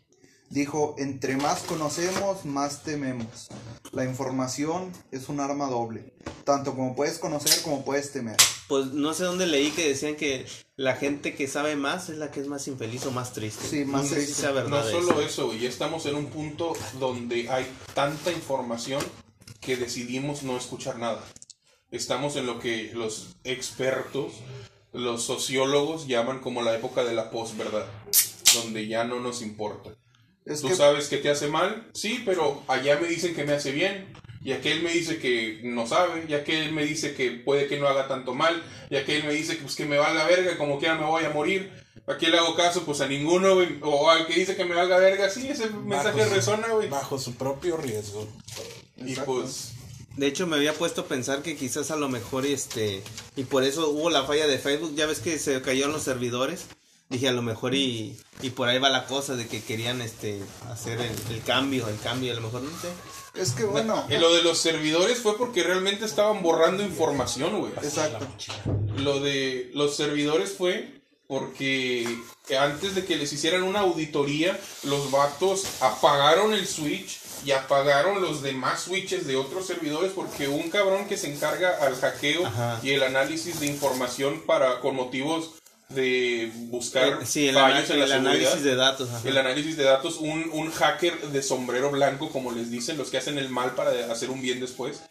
Speaker 4: dijo, entre más conocemos, más tememos. La información es un arma doble, tanto como puedes conocer como puedes temer.
Speaker 2: pues no sé dónde leí que decían que la gente que sabe más es la que es más infeliz o más triste
Speaker 4: Sí, más
Speaker 2: no sé si
Speaker 4: triste.
Speaker 2: sea verdad
Speaker 3: No solo
Speaker 2: eso.
Speaker 3: eso, güey. Ya estamos en un punto donde hay tanta información que decidimos no escuchar nada. Estamos en lo que los expertos, los sociólogos llaman como la época de la posverdad, donde ya no nos importa.
Speaker 4: Es
Speaker 3: Tú
Speaker 4: que
Speaker 3: sabes que te hace mal, sí, pero allá me dicen que me hace bien. Y aquel me dice que no sabe, y aquel me dice que puede que no haga tanto mal, y aquel me dice que, pues, que me valga verga, como quiera me voy a morir. ¿A quién le hago caso? Pues a ninguno, güey. O al que dice que me valga verga, sí, ese mensaje
Speaker 5: Bajo su-
Speaker 3: resona, güey.
Speaker 5: Bajo su propio riesgo.
Speaker 3: Y
Speaker 4: Exacto.
Speaker 3: pues,
Speaker 2: De hecho, me había puesto a pensar que quizás a lo mejor este. Y por eso hubo la falla de Facebook. Ya ves que se cayeron los servidores. Dije a lo mejor y, y por ahí va la cosa de que querían este hacer el, el cambio, el cambio, a lo mejor no sé.
Speaker 4: Es que bueno.
Speaker 3: y lo de los servidores fue porque realmente estaban borrando información, güey.
Speaker 4: Exacto.
Speaker 3: Lo de los servidores fue porque antes de que les hicieran una auditoría, los vatos apagaron el switch y apagaron los demás switches de otros servidores porque un cabrón que se encarga al hackeo
Speaker 2: Ajá.
Speaker 3: y el análisis de información para con motivos de buscar
Speaker 2: Eh, sí, el,
Speaker 3: fallos en la
Speaker 2: el
Speaker 3: seguridad.
Speaker 2: análisis de datos. ajá.
Speaker 3: El análisis de datos, un, un hacker de sombrero blanco, como les dicen, los que hacen el mal para hacer un bien después.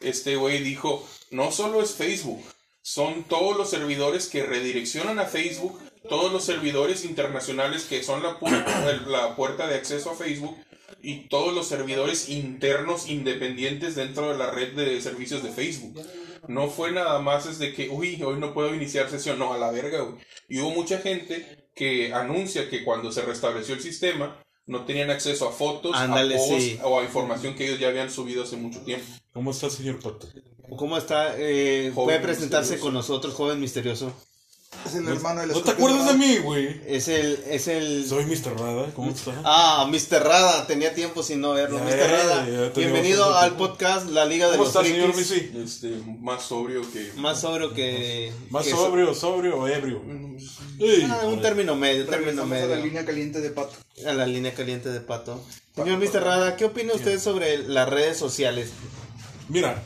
Speaker 3: Este güey dijo, no solo es Facebook, son todos los servidores que redireccionan a Facebook, todos los servidores internacionales que son la, pu- el- la puerta de acceso a Facebook y todos los servidores internos independientes dentro de la red de servicios de Facebook. No fue nada más es de que, uy, hoy no puedo iniciar sesión, no, a la verga, güey. Y hubo mucha gente que anuncia que cuando se restableció el sistema no tenían acceso a fotos,
Speaker 2: Ándale,
Speaker 3: a posts
Speaker 2: sí.
Speaker 3: o a información que ellos ya habían subido hace mucho tiempo.
Speaker 5: ¿Cómo está, señor Pato?
Speaker 2: ¿Cómo está? Eh, puede presentarse
Speaker 3: misterioso.
Speaker 2: con nosotros, joven misterioso.
Speaker 4: Es el hermano del
Speaker 5: ¿No te acuerdas de mí, güey?
Speaker 2: Es el, es el.
Speaker 5: Soy Mr. Rada, ¿cómo está?
Speaker 2: Ah, Mr. Rada, tenía tiempo sin no verlo.
Speaker 5: Ya,
Speaker 2: Mr. Rada,
Speaker 5: ya
Speaker 2: bienvenido al
Speaker 5: tiempo.
Speaker 2: podcast La Liga de
Speaker 5: ¿Cómo
Speaker 2: los
Speaker 5: está, señor. Missy?
Speaker 3: Este, más sobrio que...
Speaker 2: Más sobrio que.
Speaker 5: Más
Speaker 2: que
Speaker 5: sobrio, sobrio o ebrio. Ey,
Speaker 2: Ah, un término medio, término
Speaker 4: Regresamos a la
Speaker 2: medio.
Speaker 4: línea caliente de pato.
Speaker 2: A la línea caliente de pato. Señor Mr. Rada, ¿qué opina usted sobre las redes sociales?
Speaker 5: Mira,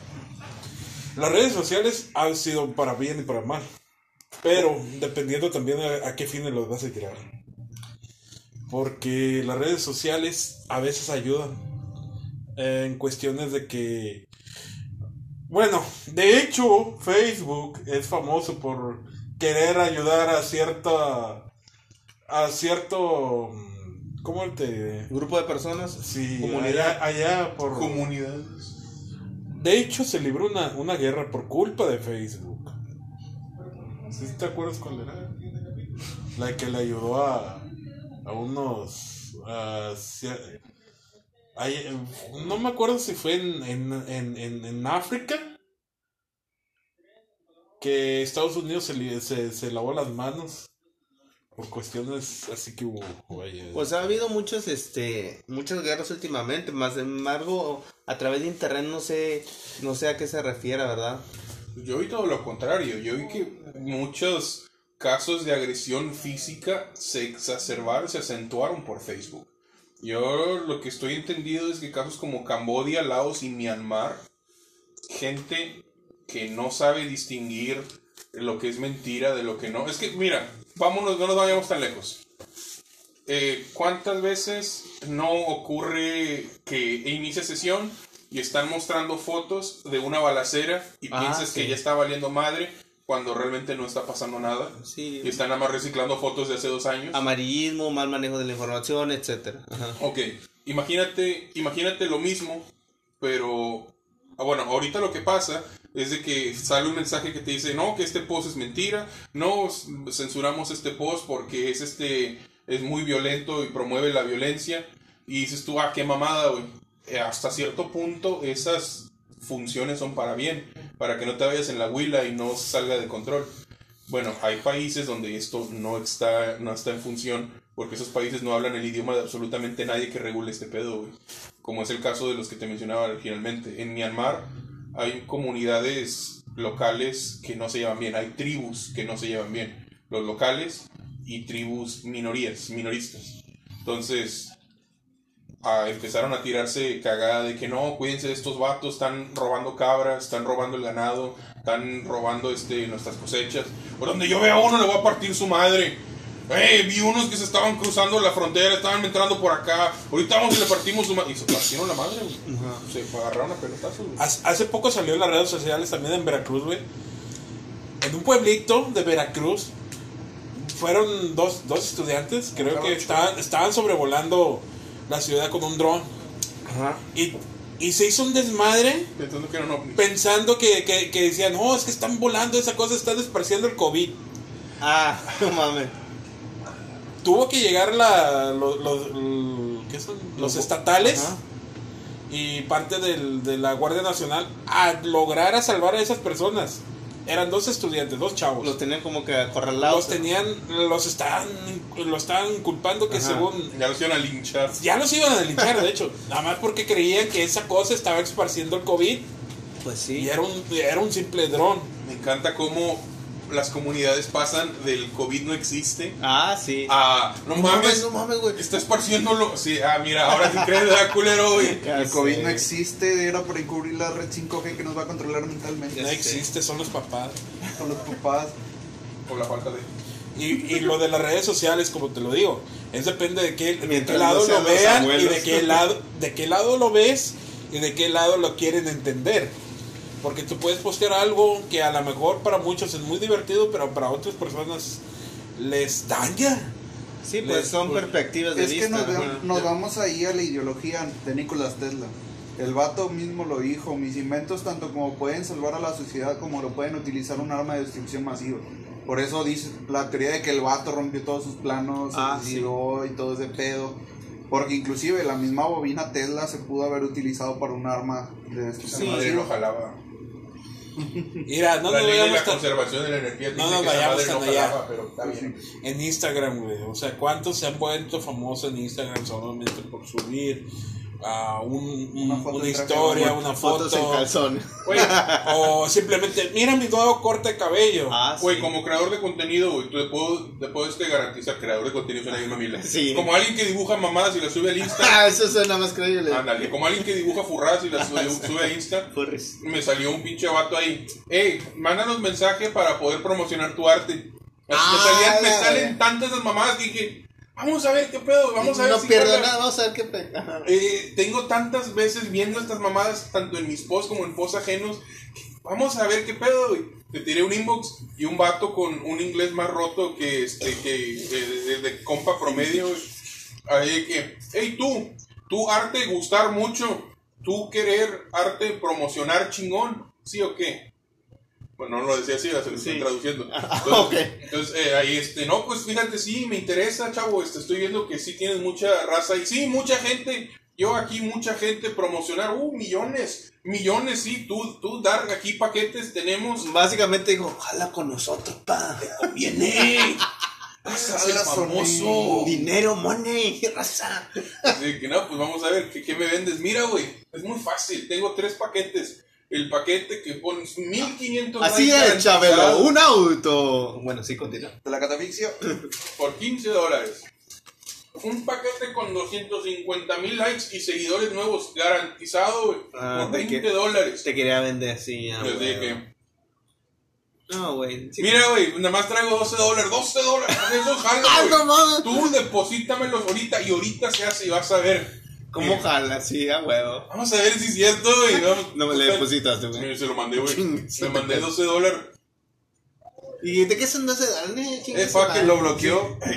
Speaker 5: las redes sociales han sido para bien y para mal. Pero dependiendo también a, a qué fines los vas a tirar. Porque las redes sociales a veces ayudan en cuestiones de que... Bueno, de hecho Facebook es famoso por querer ayudar a cierta... A cierto... ¿Cómo te...?
Speaker 2: ¿Grupo de personas?
Speaker 5: Sí,
Speaker 2: Comunidad.
Speaker 5: allá, allá por...
Speaker 3: Comunidades.
Speaker 5: De hecho, se libró una, una guerra por culpa de Facebook. ¿Sí te acuerdas cuál era? La que le ayudó a, a unos... a cier- ay, no me acuerdo si fue en, en, en, en, en África. Que Estados Unidos se, se, se lavó las manos. Por cuestiones así que hubo...
Speaker 2: Pues ha habido muchos, este, muchas guerras últimamente, más embargo, a través de internet no sé, no sé a qué se refiere, ¿verdad?
Speaker 3: Yo vi todo lo contrario. Yo vi que muchos casos de agresión física se exacerbaron, se acentuaron por Facebook. Yo lo que estoy entendido es que casos como Cambodia, Laos y Myanmar, gente que no sabe distinguir lo que es mentira de lo que no. Es que, mira, vámonos, no nos vayamos tan lejos. Eh, ¿Cuántas veces no ocurre que inicia sesión y están mostrando fotos de una balacera y
Speaker 2: Ah,
Speaker 3: piensas
Speaker 2: sí.
Speaker 3: que ya está valiendo madre cuando realmente no está pasando nada?
Speaker 2: Sí.
Speaker 3: Y están nada más reciclando fotos de hace dos años.
Speaker 2: Amarillismo, mal manejo de la información, etcétera. Ajá.
Speaker 3: Ok, imagínate, imagínate lo mismo, pero ah, bueno, ahorita lo que pasa es de que sale un mensaje que te dice, no, que este post es mentira, no, censuramos este post porque es este, es muy violento y promueve la violencia, y dices tú, ah, qué mamada, güey. Eh, hasta cierto punto esas funciones son para bien, para que no te vayas en la huila y no salga de control. Bueno, hay países donde esto no está, no está en función, porque esos países no hablan el idioma de absolutamente nadie que regule este pedo. Como es el caso de los que te mencionaba originalmente. En Myanmar hay comunidades locales que no se llevan bien, hay tribus que no se llevan bien. Los locales y tribus minorías, minoristas. Entonces, ah, empezaron a tirarse cagada de que no, cuídense de estos vatos, están robando cabras, están robando el ganado, están robando este, nuestras cosechas. Por donde yo vea a uno le voy a partir su madre. Eh, vi unos que se estaban cruzando la frontera, estaban entrando por acá. Ahorita vamos y le partimos su madre. Y se partieron la madre, güey. Se agarraron a pelotazos.
Speaker 5: Hace hace poco salió en las redes sociales también en Veracruz, güey. En un pueblito de Veracruz fueron dos, dos estudiantes, creo que estaban, estaban sobrevolando la ciudad con un dron.
Speaker 2: Ajá.
Speaker 5: Y, Y se hizo un desmadre
Speaker 3: Pensando que
Speaker 5: pensando que, que, que decían, no, es que están volando, esa cosa está desparciendo el COVID.
Speaker 2: Ah, no mames.
Speaker 5: Tuvo que llegar la, los, los, l- ¿qué son? los estatales
Speaker 2: Ajá.
Speaker 5: y parte del- de la Guardia Nacional a lograr a salvar a esas personas. Eran dos estudiantes, dos chavos.
Speaker 2: Los tenían como que acorralados.
Speaker 5: los tenían, los estaban, lo estaban culpando que
Speaker 2: Ajá.
Speaker 5: según
Speaker 3: Ya los iban a linchar.
Speaker 5: ya los iban a linchar, de hecho, nada más porque creían que esa cosa estaba esparciendo el COVID
Speaker 2: Pues sí.
Speaker 5: y era un, era un simple dron.
Speaker 3: Me encanta cómo las comunidades pasan del COVID no existe
Speaker 2: Ah, sí.
Speaker 3: a no mames,
Speaker 2: no mames, güey.
Speaker 3: está esparciéndolo. Sí, ah, mira, ahora sí crees, ¿verdad, culero, güey?
Speaker 4: El COVID
Speaker 2: sé.
Speaker 4: no existe, era para encubrir la red 5G que nos va a controlar mentalmente.
Speaker 5: No existe, son los papás.
Speaker 4: Con los papás.
Speaker 3: Por la falta de.
Speaker 5: Y, y lo de las redes sociales, como te lo digo, es depende de qué, de qué lado
Speaker 2: no
Speaker 5: lo vean y
Speaker 2: abuelos.
Speaker 5: de qué lado, de qué lado lo ves y de qué lado lo quieren entender. Porque tú puedes postear algo que a lo mejor para muchos es muy divertido, pero para otras personas les daña.
Speaker 2: Sí, pues
Speaker 5: Les-
Speaker 2: son perspectivas de
Speaker 4: Es que
Speaker 2: vista.
Speaker 4: nos, ve-
Speaker 2: ajá.
Speaker 4: nos vamos ahí a la ideología de Nicolás Tesla. El vato mismo lo dijo, mis inventos tanto como pueden salvar a la sociedad como lo pueden utilizar un arma de destrucción masiva. Por eso dice la teoría de que el vato rompió todos sus planos,
Speaker 2: Ah,
Speaker 4: se suicidó y todo ese pedo. Porque inclusive la misma bobina Tesla se pudo haber utilizado para un arma de destrucción
Speaker 3: Esa madre
Speaker 4: masiva.
Speaker 3: no jalaba.
Speaker 5: Mira, no
Speaker 3: la
Speaker 5: nos vayamos
Speaker 3: la
Speaker 5: tan-
Speaker 3: conservación de la energía
Speaker 5: No nos vayamos
Speaker 3: madre no
Speaker 5: tan allá.
Speaker 3: jalaba, pero está bien.
Speaker 5: en Instagram, güey. O sea, ¿cuántos se han vuelto famosos en Instagram solamente por subir a un, un-
Speaker 4: Una foto
Speaker 5: historia, una
Speaker 2: Fotos en
Speaker 5: foto?
Speaker 2: calzón.
Speaker 3: Güey,
Speaker 5: O simplemente, mira mi nuevo corte de cabello.
Speaker 2: Ah, sí.
Speaker 3: como creador de contenido, güey, te puedo, te puedo este, garantizar, creador de contenido suena bien mamila.
Speaker 2: Sí.
Speaker 3: Como alguien que dibuja mamadas y las sube al Insta.
Speaker 2: Ah, eso suena más creíble.
Speaker 3: Ándale, como alguien que dibuja furradas y las sube, sube a Insta. Me salió un pinche vato ahí. Ey, mándanos mensaje para poder promocionar tu arte.
Speaker 2: Ah,
Speaker 3: me, salían, me salen tantas las mamadas que dije, vamos a ver qué pedo, vamos a ver
Speaker 2: no
Speaker 3: si
Speaker 2: pierdo
Speaker 3: jala".
Speaker 2: nada, vamos a ver qué pe... Ajá.
Speaker 3: Eh, tengo tantas veces viendo estas mamadas, tanto en mis posts como en posts ajenos. Vamos a ver qué pedo, güey. Te tiré un inbox y un vato con un inglés más roto que este, que de, de compa promedio. Ahí que, hey tú, tú arte gustar mucho, tú querer arte promocionar chingón, ¿sí o qué? Bueno, no lo decía así, se lo estoy
Speaker 2: Sí.
Speaker 3: traduciendo.
Speaker 2: Ah,
Speaker 3: Entonces,
Speaker 2: ok.
Speaker 3: entonces, eh, ahí, este, no, pues fíjate, sí, me interesa, chavo, este, estoy viendo que sí tienes mucha raza y sí, mucha gente, yo aquí, mucha gente promocionar, uh, millones, millones, sí, tú, tú dar aquí paquetes, tenemos,
Speaker 2: Básicamente digo, ojalá con nosotros, pa.
Speaker 3: viene, vas a ser
Speaker 4: Jala,
Speaker 3: famoso.
Speaker 2: Dinero, money, raza.
Speaker 3: Así que no, pues vamos a ver, ¿qué, qué me vendes? Mira, güey, es muy fácil, tengo tres paquetes. El paquete que pones 1500
Speaker 2: Así es, Chabelo, un auto. Bueno, sí, continúa.
Speaker 4: De la catafixia.
Speaker 3: por 15 dólares. Un paquete con 250 mil likes y seguidores nuevos garantizado güey,
Speaker 2: Ah,
Speaker 3: por
Speaker 2: ¿de
Speaker 3: 20
Speaker 2: qué?
Speaker 3: dólares.
Speaker 2: Te quería vender así. ah,
Speaker 3: dije,
Speaker 2: No, güey. sí.
Speaker 3: mira, güey, nada más traigo 12 dólares, 12 dólares, eso jalo,
Speaker 2: Ah.
Speaker 3: Tú deposítamelos ahorita y ahorita se hace y vas a ver.
Speaker 2: ¿Cómo jala? Sí, a huevo.
Speaker 3: Vamos a ver si es cierto, güey. Vamos-
Speaker 2: No me le depositaste, güey.
Speaker 3: Se lo mandé, güey. Le mandé 12 dólares.
Speaker 2: ¿Y de qué son 12 dólares?
Speaker 3: Es para que lo bloqueó.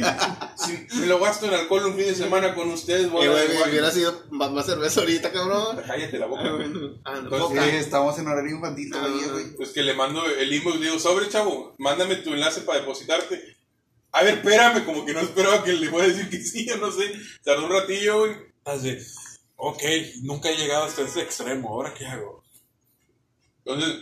Speaker 3: Si me lo gasto en alcohol un fin de semana con ustedes,
Speaker 2: Eh,
Speaker 3: voy
Speaker 2: güey,
Speaker 3: a
Speaker 2: hubiera sido más, más cerveza ahorita, cabrón.
Speaker 3: Cállate la boca.
Speaker 2: Ah, no.
Speaker 3: Entonces,
Speaker 2: Boca.
Speaker 4: Sí, estamos en horario infantil todavía, güey.
Speaker 3: Pues que le mando el inbox y digo, sobre chavo, mándame tu enlace para depositarte. A ver, espérame, como que no esperaba que le fuera a decir que sí, yo no sé. Tardó un ratillo, güey.
Speaker 5: Así, ok, nunca he llegado hasta ese extremo, ¿ahora qué hago?
Speaker 3: Entonces,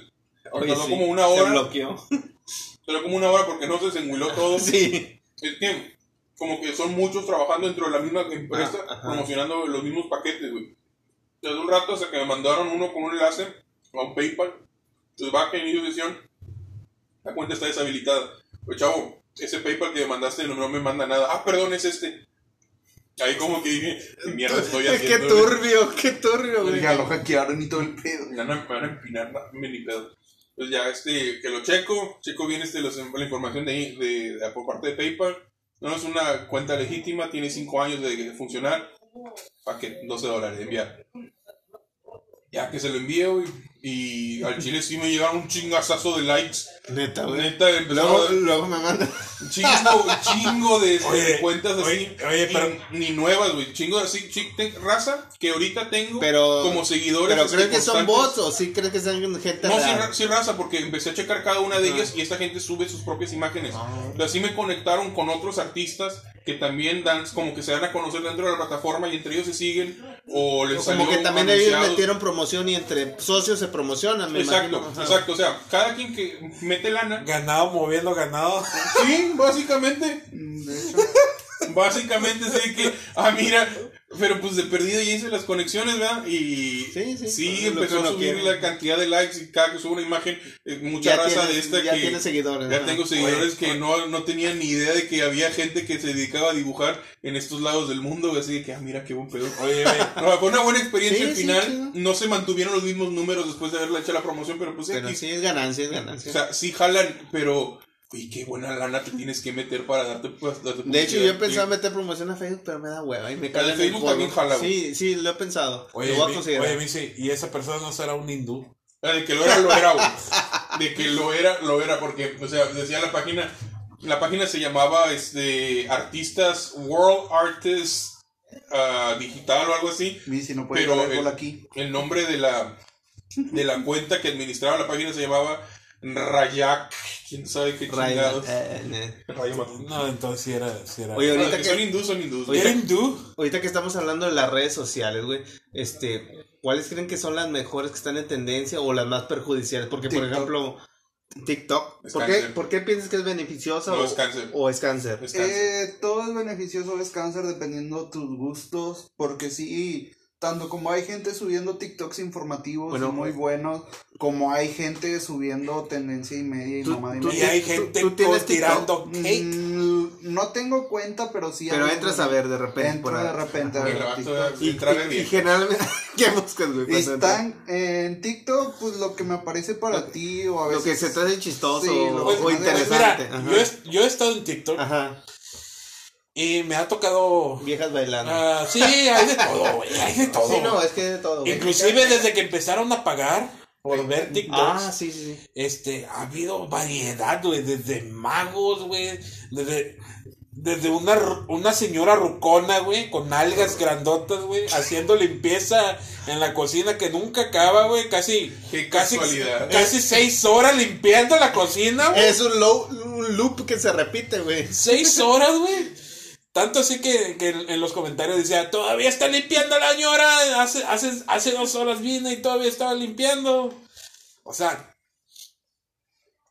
Speaker 2: Oye,
Speaker 3: tardó
Speaker 2: sí,
Speaker 3: como una
Speaker 2: Se
Speaker 3: hora.
Speaker 2: bloqueó.
Speaker 3: Tardó como una hora porque no se desenguiló todo.
Speaker 2: Sí.
Speaker 3: Es que, como que son muchos trabajando dentro de la misma empresa,
Speaker 2: Ah,
Speaker 3: promocionando los mismos paquetes, güey. Desde un rato hasta que me mandaron uno con un enlace a un PayPal. Entonces va que inicio sesión. La cuenta está deshabilitada. Pues chavo, ese PayPal que me mandaste no, no me manda nada. Ah, perdón, es este. Ahí como que dije, ¿qué mierda estoy
Speaker 2: Qué
Speaker 3: haciendo?
Speaker 2: turbio, qué turbio, güey.
Speaker 4: Ya lo hackearon y todo el pedo.
Speaker 3: Me van a, me van a empinar, no, me ni pedo. Pues ya, este, que lo checo, checo bien este, los- la información de, de, de- por parte de PayPal. No es una cuenta legítima, tiene 5 años de, de funcionar. ¿Para qué? 12 dólares de enviar. Ya que se lo envío, güey, Y al chile sí me llegaron un chingazazo de likes.
Speaker 2: Neta, güey.
Speaker 3: Neta,
Speaker 2: Luego, luego me manda.
Speaker 3: Chingo, chingo de, de
Speaker 5: Oye,
Speaker 3: cuentas así.
Speaker 5: oye, pero-
Speaker 3: ni nuevas, güey. Chingo así, chi- te- raza que ahorita tengo
Speaker 2: Pero.
Speaker 3: como seguidores.
Speaker 2: ¿Pero crees que son bots o sí crees que son gente
Speaker 3: No, sí,
Speaker 2: real?
Speaker 3: ra- sí, raza, porque empecé a checar cada una de ellas y esta gente sube sus propias imágenes.
Speaker 2: Ah.
Speaker 3: Así me conectaron con otros artistas que también dan, como que se dan a conocer dentro de la plataforma y entre ellos se siguen o les
Speaker 2: Como
Speaker 3: salió
Speaker 2: que también ellos metieron promoción y entre socios se promocionan, me
Speaker 3: Exacto,
Speaker 2: imagino.
Speaker 3: Exacto. O sea, cada quien que mete lana.
Speaker 5: Ganado moviendo ganado.
Speaker 3: Sí, básicamente.
Speaker 4: De hecho,
Speaker 3: Básicamente sí que, ah, mira, pero pues de perdido ya hice las conexiones, ¿verdad? Y
Speaker 2: Sí, sí,
Speaker 3: sí,
Speaker 2: es lo
Speaker 3: empezó a subir
Speaker 2: quiere.
Speaker 3: la cantidad de likes y cada que subo una imagen, eh, mucha
Speaker 2: Ya
Speaker 3: raza
Speaker 2: tienes-
Speaker 3: de esta
Speaker 2: ya
Speaker 3: que
Speaker 2: tienes seguidores,
Speaker 3: ya tengo seguidores
Speaker 5: Oye,
Speaker 3: que no, no tenían ni idea de que había gente que se dedicaba a dibujar en estos lados del mundo, así de que, ah, mira qué buen pedo.
Speaker 5: Oye.
Speaker 3: No, fue una buena experiencia al
Speaker 2: sí,
Speaker 3: final, no se mantuvieron los mismos números después de haberle hecho la promoción, pero pues
Speaker 2: Pero
Speaker 3: X.
Speaker 2: sí es ganancia, es
Speaker 3: O
Speaker 2: ganancia.
Speaker 3: sea, sí jalan, pero, uy, qué buena lana te tienes que meter para darte, pues, darte
Speaker 2: de hecho, yo he pensado meter promoción a Facebook, pero me da hueva y me cae
Speaker 3: de
Speaker 2: en el
Speaker 3: Facebook también jala, güey.
Speaker 2: Sí, sí, lo he pensado.
Speaker 5: Oye,
Speaker 2: lo voy a considerar.
Speaker 5: oye, Missy, ¿y esa persona no será un hindú?
Speaker 3: Ah, De que lo era, lo era, güey. De que lo era, lo era, porque, o sea, decía la página, la página se llamaba, este, Artistas, World Artists ah, Digital o algo así.
Speaker 4: si no puede
Speaker 3: Pero el-
Speaker 4: aquí.
Speaker 3: El nombre de la, de la cuenta que administraba la página se llamaba Rayak, quién sabe qué chingados.
Speaker 2: eh, eh.
Speaker 3: Rayak.
Speaker 5: No, entonces sí era. Sí era.
Speaker 2: Oye,
Speaker 3: Ah,
Speaker 2: ahorita
Speaker 3: que
Speaker 2: que-
Speaker 3: son hindús, son hindús.
Speaker 2: Oye,
Speaker 5: ¿Era hindú?
Speaker 2: Ahorita que estamos hablando de las redes sociales, güey, este, ¿cuáles creen que son las mejores que están en tendencia o las más perjudiciales? Porque, por ejemplo, TikTok, ¿por qué. ¿por qué piensas que es beneficiosa
Speaker 3: No,
Speaker 2: o,
Speaker 3: es cáncer.
Speaker 2: o es cáncer?
Speaker 3: Es cáncer.
Speaker 4: Eh, todo es beneficioso, es cáncer dependiendo tus gustos, porque sí, tanto como hay gente subiendo TikToks informativos
Speaker 2: Bueno,
Speaker 4: y muy buenos, como hay gente subiendo tendencia y media y
Speaker 2: Tú-
Speaker 4: mamá y
Speaker 2: tú
Speaker 5: Y
Speaker 4: media.
Speaker 5: hay
Speaker 2: tú-
Speaker 5: gente
Speaker 2: tú tienes
Speaker 5: tirando.
Speaker 4: Mm, no tengo cuenta, pero sí.
Speaker 2: Pero entras a ver de repente
Speaker 4: Entro
Speaker 2: por
Speaker 4: de repente a ver.
Speaker 2: Y,
Speaker 3: de
Speaker 2: y- generalmente, ¿qué buscas, güey?
Speaker 4: Están en TikTok, pues lo que me aparece para ti o a
Speaker 2: Lo
Speaker 4: veces.
Speaker 2: que se te hace chistoso
Speaker 4: Sí,
Speaker 2: o,
Speaker 4: lo
Speaker 5: Pues,
Speaker 2: interesante.
Speaker 5: Mira,
Speaker 2: ajá.
Speaker 5: yo, he, yo he estado en TikTok
Speaker 2: Ajá,
Speaker 5: y me ha tocado.
Speaker 2: viejas bailando.
Speaker 5: Ah, sí, hay de todo, güey. Hay de todo.
Speaker 2: sí, no, es que de todo. güey.
Speaker 5: Inclusive desde que empezaron a pagar por ver TikToks.
Speaker 2: Ah, sí, sí, sí.
Speaker 5: Este, ha habido variedad, güey, desde magos, güey, desde, desde una, una señora rucona, güey, con algas grandotas, güey, haciendo limpieza en la cocina que nunca acaba, güey, casi,
Speaker 3: Qué
Speaker 5: casi,
Speaker 3: casualidad.
Speaker 5: casi seis horas limpiando la cocina, güey,
Speaker 2: Es un, low- un loop que se repite, güey.
Speaker 5: seis horas, güey. Tanto así que, que en en los comentarios decía, todavía está limpiando la señora, hace, hace, hace dos horas vine y todavía estaba limpiando. O sea,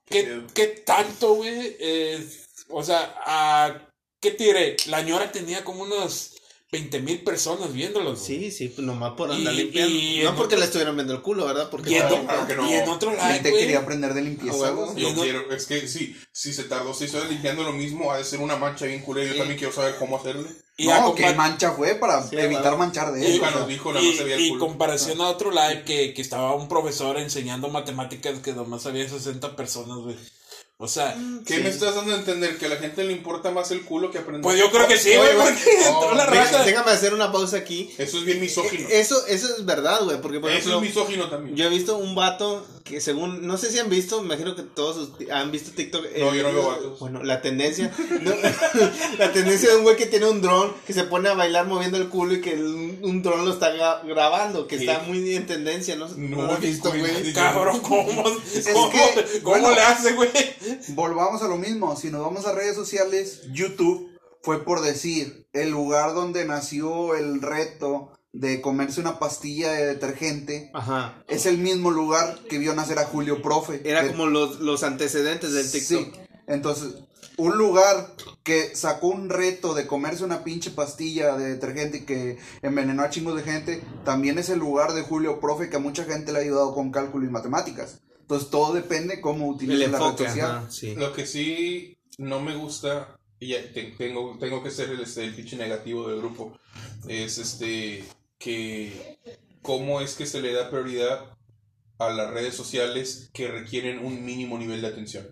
Speaker 5: ¿qué, qué tanto, güey? Eh, o sea, ¿a ¿qué tiré? La señora tenía como unos 20 mil personas viéndolo. güey.
Speaker 2: Sí, sí, pues nomás por andar
Speaker 5: Y-
Speaker 2: limpiando.
Speaker 5: y
Speaker 2: no porque
Speaker 5: otro-
Speaker 2: le estuvieran viendo el culo, ¿verdad? Porque
Speaker 5: Y en,
Speaker 3: Claro, claro que no.
Speaker 5: y en otro
Speaker 4: La
Speaker 5: live,
Speaker 4: gente
Speaker 5: güey,
Speaker 4: quería aprender de limpieza.
Speaker 3: Yo
Speaker 5: Y no-
Speaker 3: quiero, es que sí, si se tardó seis horas limpiando lo mismo, ha de ser una mancha bien culera. Yo también quiero saber cómo hacerle.
Speaker 5: y
Speaker 4: no, que mancha fue para
Speaker 2: Sí,
Speaker 4: evitar
Speaker 2: claro.
Speaker 4: manchar de
Speaker 5: Y-
Speaker 4: eso.
Speaker 3: Nos dijo,
Speaker 5: y, y comparación a otro live que, que estaba un profesor enseñando matemáticas que nomás había 60 personas, güey. O sea,
Speaker 3: ¿Qué me estás dando a entender? ¿Que a la gente le importa más el culo que aprender?
Speaker 5: pues yo creo que sí, güey, porque toda la raza.
Speaker 2: déjame hacer una pausa aquí.
Speaker 3: Eso es bien misógino.
Speaker 2: Eso, eso es verdad, güey. Porque, por
Speaker 3: Eso
Speaker 2: ejemplo,
Speaker 3: es misógino también.
Speaker 2: yo he visto un vato que según, no sé si han visto, me imagino que todos han visto TikTok.
Speaker 3: No,
Speaker 2: eh,
Speaker 3: yo no veo vatos.
Speaker 2: Bueno, la tendencia, no, la tendencia de un güey que tiene un dron, que se pone a bailar moviendo el culo y que el- un dron lo está gra- grabando, que
Speaker 3: Sí.
Speaker 2: está muy en tendencia, ¿no?
Speaker 3: No,
Speaker 2: ¿No lo has visto,
Speaker 3: güey.
Speaker 5: Cabrón, ¿cómo, cómo,
Speaker 4: que,
Speaker 5: cómo
Speaker 4: bueno,
Speaker 5: le hace, güey?
Speaker 4: Volvamos a lo mismo. Si nos vamos a redes sociales, YouTube fue por decir el lugar donde nació el reto de comerse una pastilla de detergente.
Speaker 2: Ajá.
Speaker 4: Es el mismo lugar que vio nacer a Julio Profe.
Speaker 2: Era
Speaker 4: De-
Speaker 2: como los, los antecedentes del TikTok.
Speaker 4: Sí. Entonces, un lugar que sacó un reto de comerse una pinche pastilla de detergente y que envenenó a chingos de gente, también es el lugar de Julio Profe que a mucha gente le ha ayudado con cálculo y matemáticas. Entonces, todo depende cómo utilices la red social.
Speaker 2: ajá, sí.
Speaker 3: Lo que sí no me gusta, y tengo, tengo que ser el, este, el pinche negativo del grupo, es este que cómo es que se le da prioridad a las redes sociales que requieren un mínimo nivel de atención.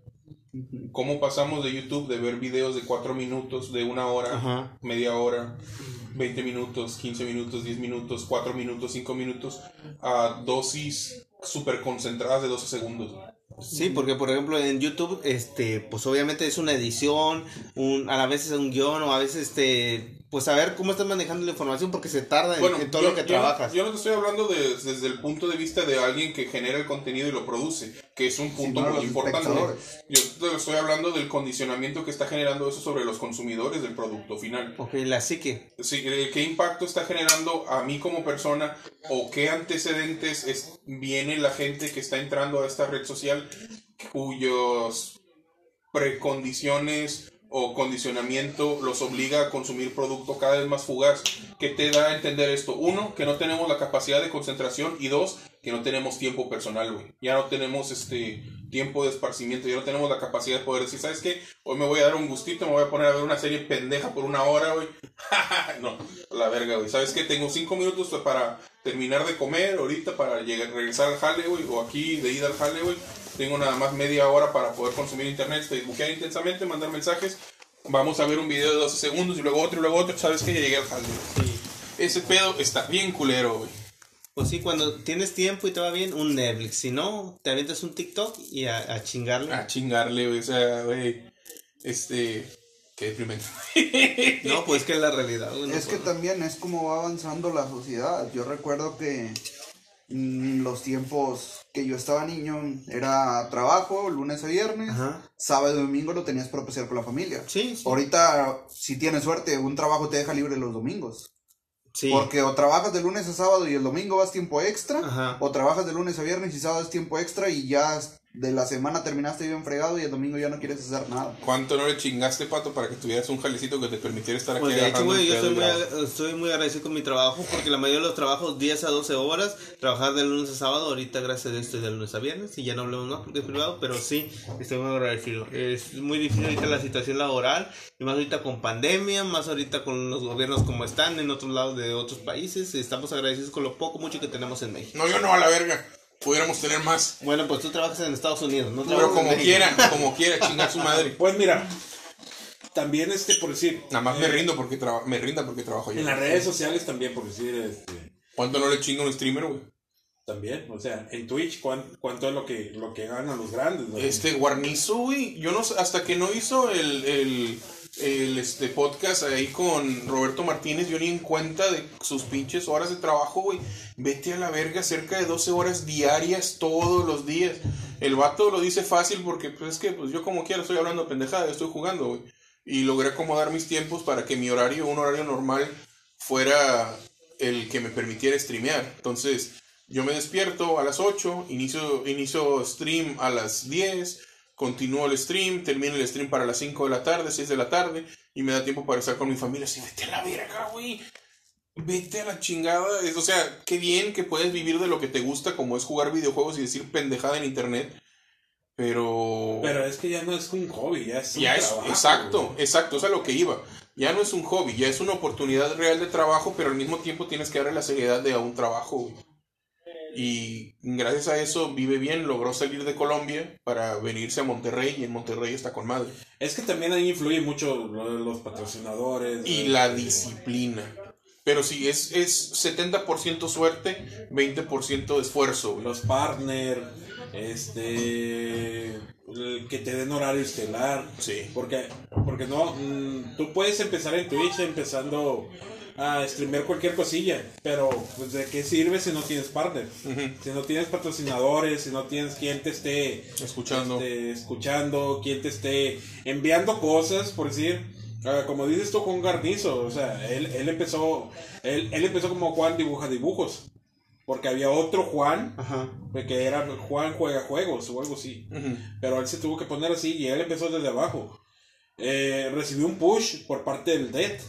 Speaker 3: ¿Cómo pasamos de YouTube de ver videos de 4 minutos, de una hora,
Speaker 2: Ajá.
Speaker 3: media hora, 20 minutos, 15 minutos, 10 minutos, 4 minutos, 5 minutos, a dosis súper concentradas de 12 segundos.
Speaker 2: Sí, porque por ejemplo en YouTube, este, pues obviamente es una edición, un, a veces es un guion o a veces este, pues saber cómo estás manejando la información porque se tarda en- en, todo
Speaker 3: yo,
Speaker 2: lo que
Speaker 3: yo-
Speaker 2: trabajas.
Speaker 3: Yo no te estoy hablando de- desde el punto de vista de alguien que genera el contenido y lo produce, que es un punto muy importante. Yo te estoy hablando del condicionamiento que está generando eso sobre los consumidores del producto final.
Speaker 2: Ok, la psique.
Speaker 3: Sí, ¿Qué impacto está generando a mí como persona o qué antecedentes es, viene la gente que está entrando a esta red social cuyos precondiciones o condicionamiento los obliga a consumir producto cada vez más fugaz? ¿Qué te da a entender esto? Uno, que no tenemos la capacidad de concentración y dos, que no tenemos tiempo personal, güey. Ya no tenemos este tiempo de esparcimiento, ya no tenemos la capacidad de poder decir, ¿sabes qué? Hoy me voy a dar un gustito, me voy a poner a ver una serie pendeja por una hora, güey. no, la verga, güey. ¿Sabes qué? Tengo cinco minutos para terminar de comer, ahorita para llegar, regresar al jale, o aquí de ida al jale, güey. Tengo nada más media hora para poder consumir internet, facebookear intensamente, mandar mensajes. Vamos a ver un video de 12 segundos y luego otro y luego otro. ¿Sabes qué? Ya llegué al güey. Ese pedo está bien culero, güey.
Speaker 2: Pues sí, cuando tienes tiempo y te va bien, un Netflix. Si no, te avientas un TikTok y a, a chingarle.
Speaker 3: A chingarle, güey. O sea, güey. Este. Qué deprimente.
Speaker 2: No, pues que es la realidad. güey, no
Speaker 4: Es que también es como va avanzando la sociedad. Yo recuerdo que los tiempos que yo estaba niño era trabajo, lunes a viernes,
Speaker 2: Ajá.
Speaker 4: sábado y domingo lo tenías para pasear con la familia.
Speaker 2: Sí, sí.
Speaker 4: Ahorita, si tienes suerte, un trabajo te deja libre los domingos.
Speaker 2: Sí.
Speaker 4: Porque o trabajas de lunes a sábado y el domingo vas tiempo extra,
Speaker 2: Ajá.
Speaker 4: o trabajas de lunes a viernes y sábado es tiempo extra y ya de la semana terminaste bien fregado y el domingo ya no quieres hacer nada.
Speaker 3: ¿Cuánto no le chingaste, pato, para que tuvieras un jalecito que te permitiera estar aquí
Speaker 2: Pues de hecho, güey, yo estoy muy, estoy muy agradecido con mi trabajo porque la mayoría de los trabajos 10 a 12 horas, trabajar de lunes a sábado, ahorita gracias a Dios estoy de lunes a viernes y ya no hablamos más porque es privado, pero sí, estoy muy agradecido. Es muy difícil ahorita la situación laboral y más ahorita con pandemia, más ahorita con los gobiernos como están en otros lados de otros países, estamos agradecidos con lo poco, mucho que tenemos en México.
Speaker 3: No, yo no, a la verga. Pudiéramos tener más.
Speaker 2: Bueno, pues tú trabajas en Estados Unidos, no
Speaker 3: Pero
Speaker 2: trabajas en
Speaker 3: como quiera, como quiera, chingar su madre.
Speaker 5: Pues mira, también este, por decir.
Speaker 3: Nada más me
Speaker 5: eh,
Speaker 3: rindo porque traba- me rinda porque trabajo yo.
Speaker 5: En las redes sociales también, por decir, este,
Speaker 3: ¿Cuánto no le chinga un streamer, güey?
Speaker 5: también, o sea, en Twitch, ¿cuán- ¿cuánto, es lo que, lo que ganan los grandes? no?
Speaker 3: Este Guarnizo, güey, yo no sé, hasta que no hizo el, el, el, este podcast ahí con Roberto Martínez, yo ni en cuenta de sus pinches horas de trabajo, güey. Vete a la verga, cerca de 12 horas diarias todos los días. El vato lo dice fácil porque, pues es que, pues yo como quiera estoy hablando pendejada, estoy jugando, güey. Y logré acomodar mis tiempos para que mi horario, un horario normal, fuera el que me permitiera streamear. Entonces, yo me despierto a las 8, inicio, inicio stream a las 10, continúo el stream, termino el stream para las 5 de la tarde, 6 de la tarde, y me da tiempo para estar con mi familia. Así, vete a la verga, güey. Vete a la chingada. Es, o sea, qué bien que puedes vivir de lo que te gusta, como es jugar videojuegos y decir pendejada en internet. Pero.
Speaker 5: Pero es que ya no es un hobby, ya es un
Speaker 3: Ya es, exacto,
Speaker 5: güey.
Speaker 3: exacto, es a lo que iba. Ya no es un hobby, ya es una oportunidad real de trabajo, pero al mismo tiempo tienes que darle la seriedad de a un trabajo. güey. Y gracias a eso vive bien, logró salir de Colombia para venirse a Monterrey y en Monterrey está con madre.
Speaker 5: Es que también ahí influye mucho lo de los patrocinadores.
Speaker 3: Y la disciplina. Pero sí, es, es 70% suerte, 20% esfuerzo.
Speaker 5: Los partners, este. que te den horario estelar.
Speaker 3: Sí.
Speaker 5: Porque, porque no, mm, tú puedes empezar en Twitch empezando a streamear cualquier cosilla, pero pues de qué sirve si no tienes partner, si no tienes patrocinadores, si no tienes quien te esté
Speaker 3: Escuchando.
Speaker 5: este, escuchando, quien te esté enviando cosas, por decir, ah, como dices tú con Garnizo, o sea, él, él empezó, él, él empezó como Juan dibuja dibujos, porque había otro Juan
Speaker 2: Ajá.
Speaker 5: que era Juan juega juegos o algo así. Pero él se tuvo que poner así y él empezó desde abajo. Eh, recibió un push por parte del Dead.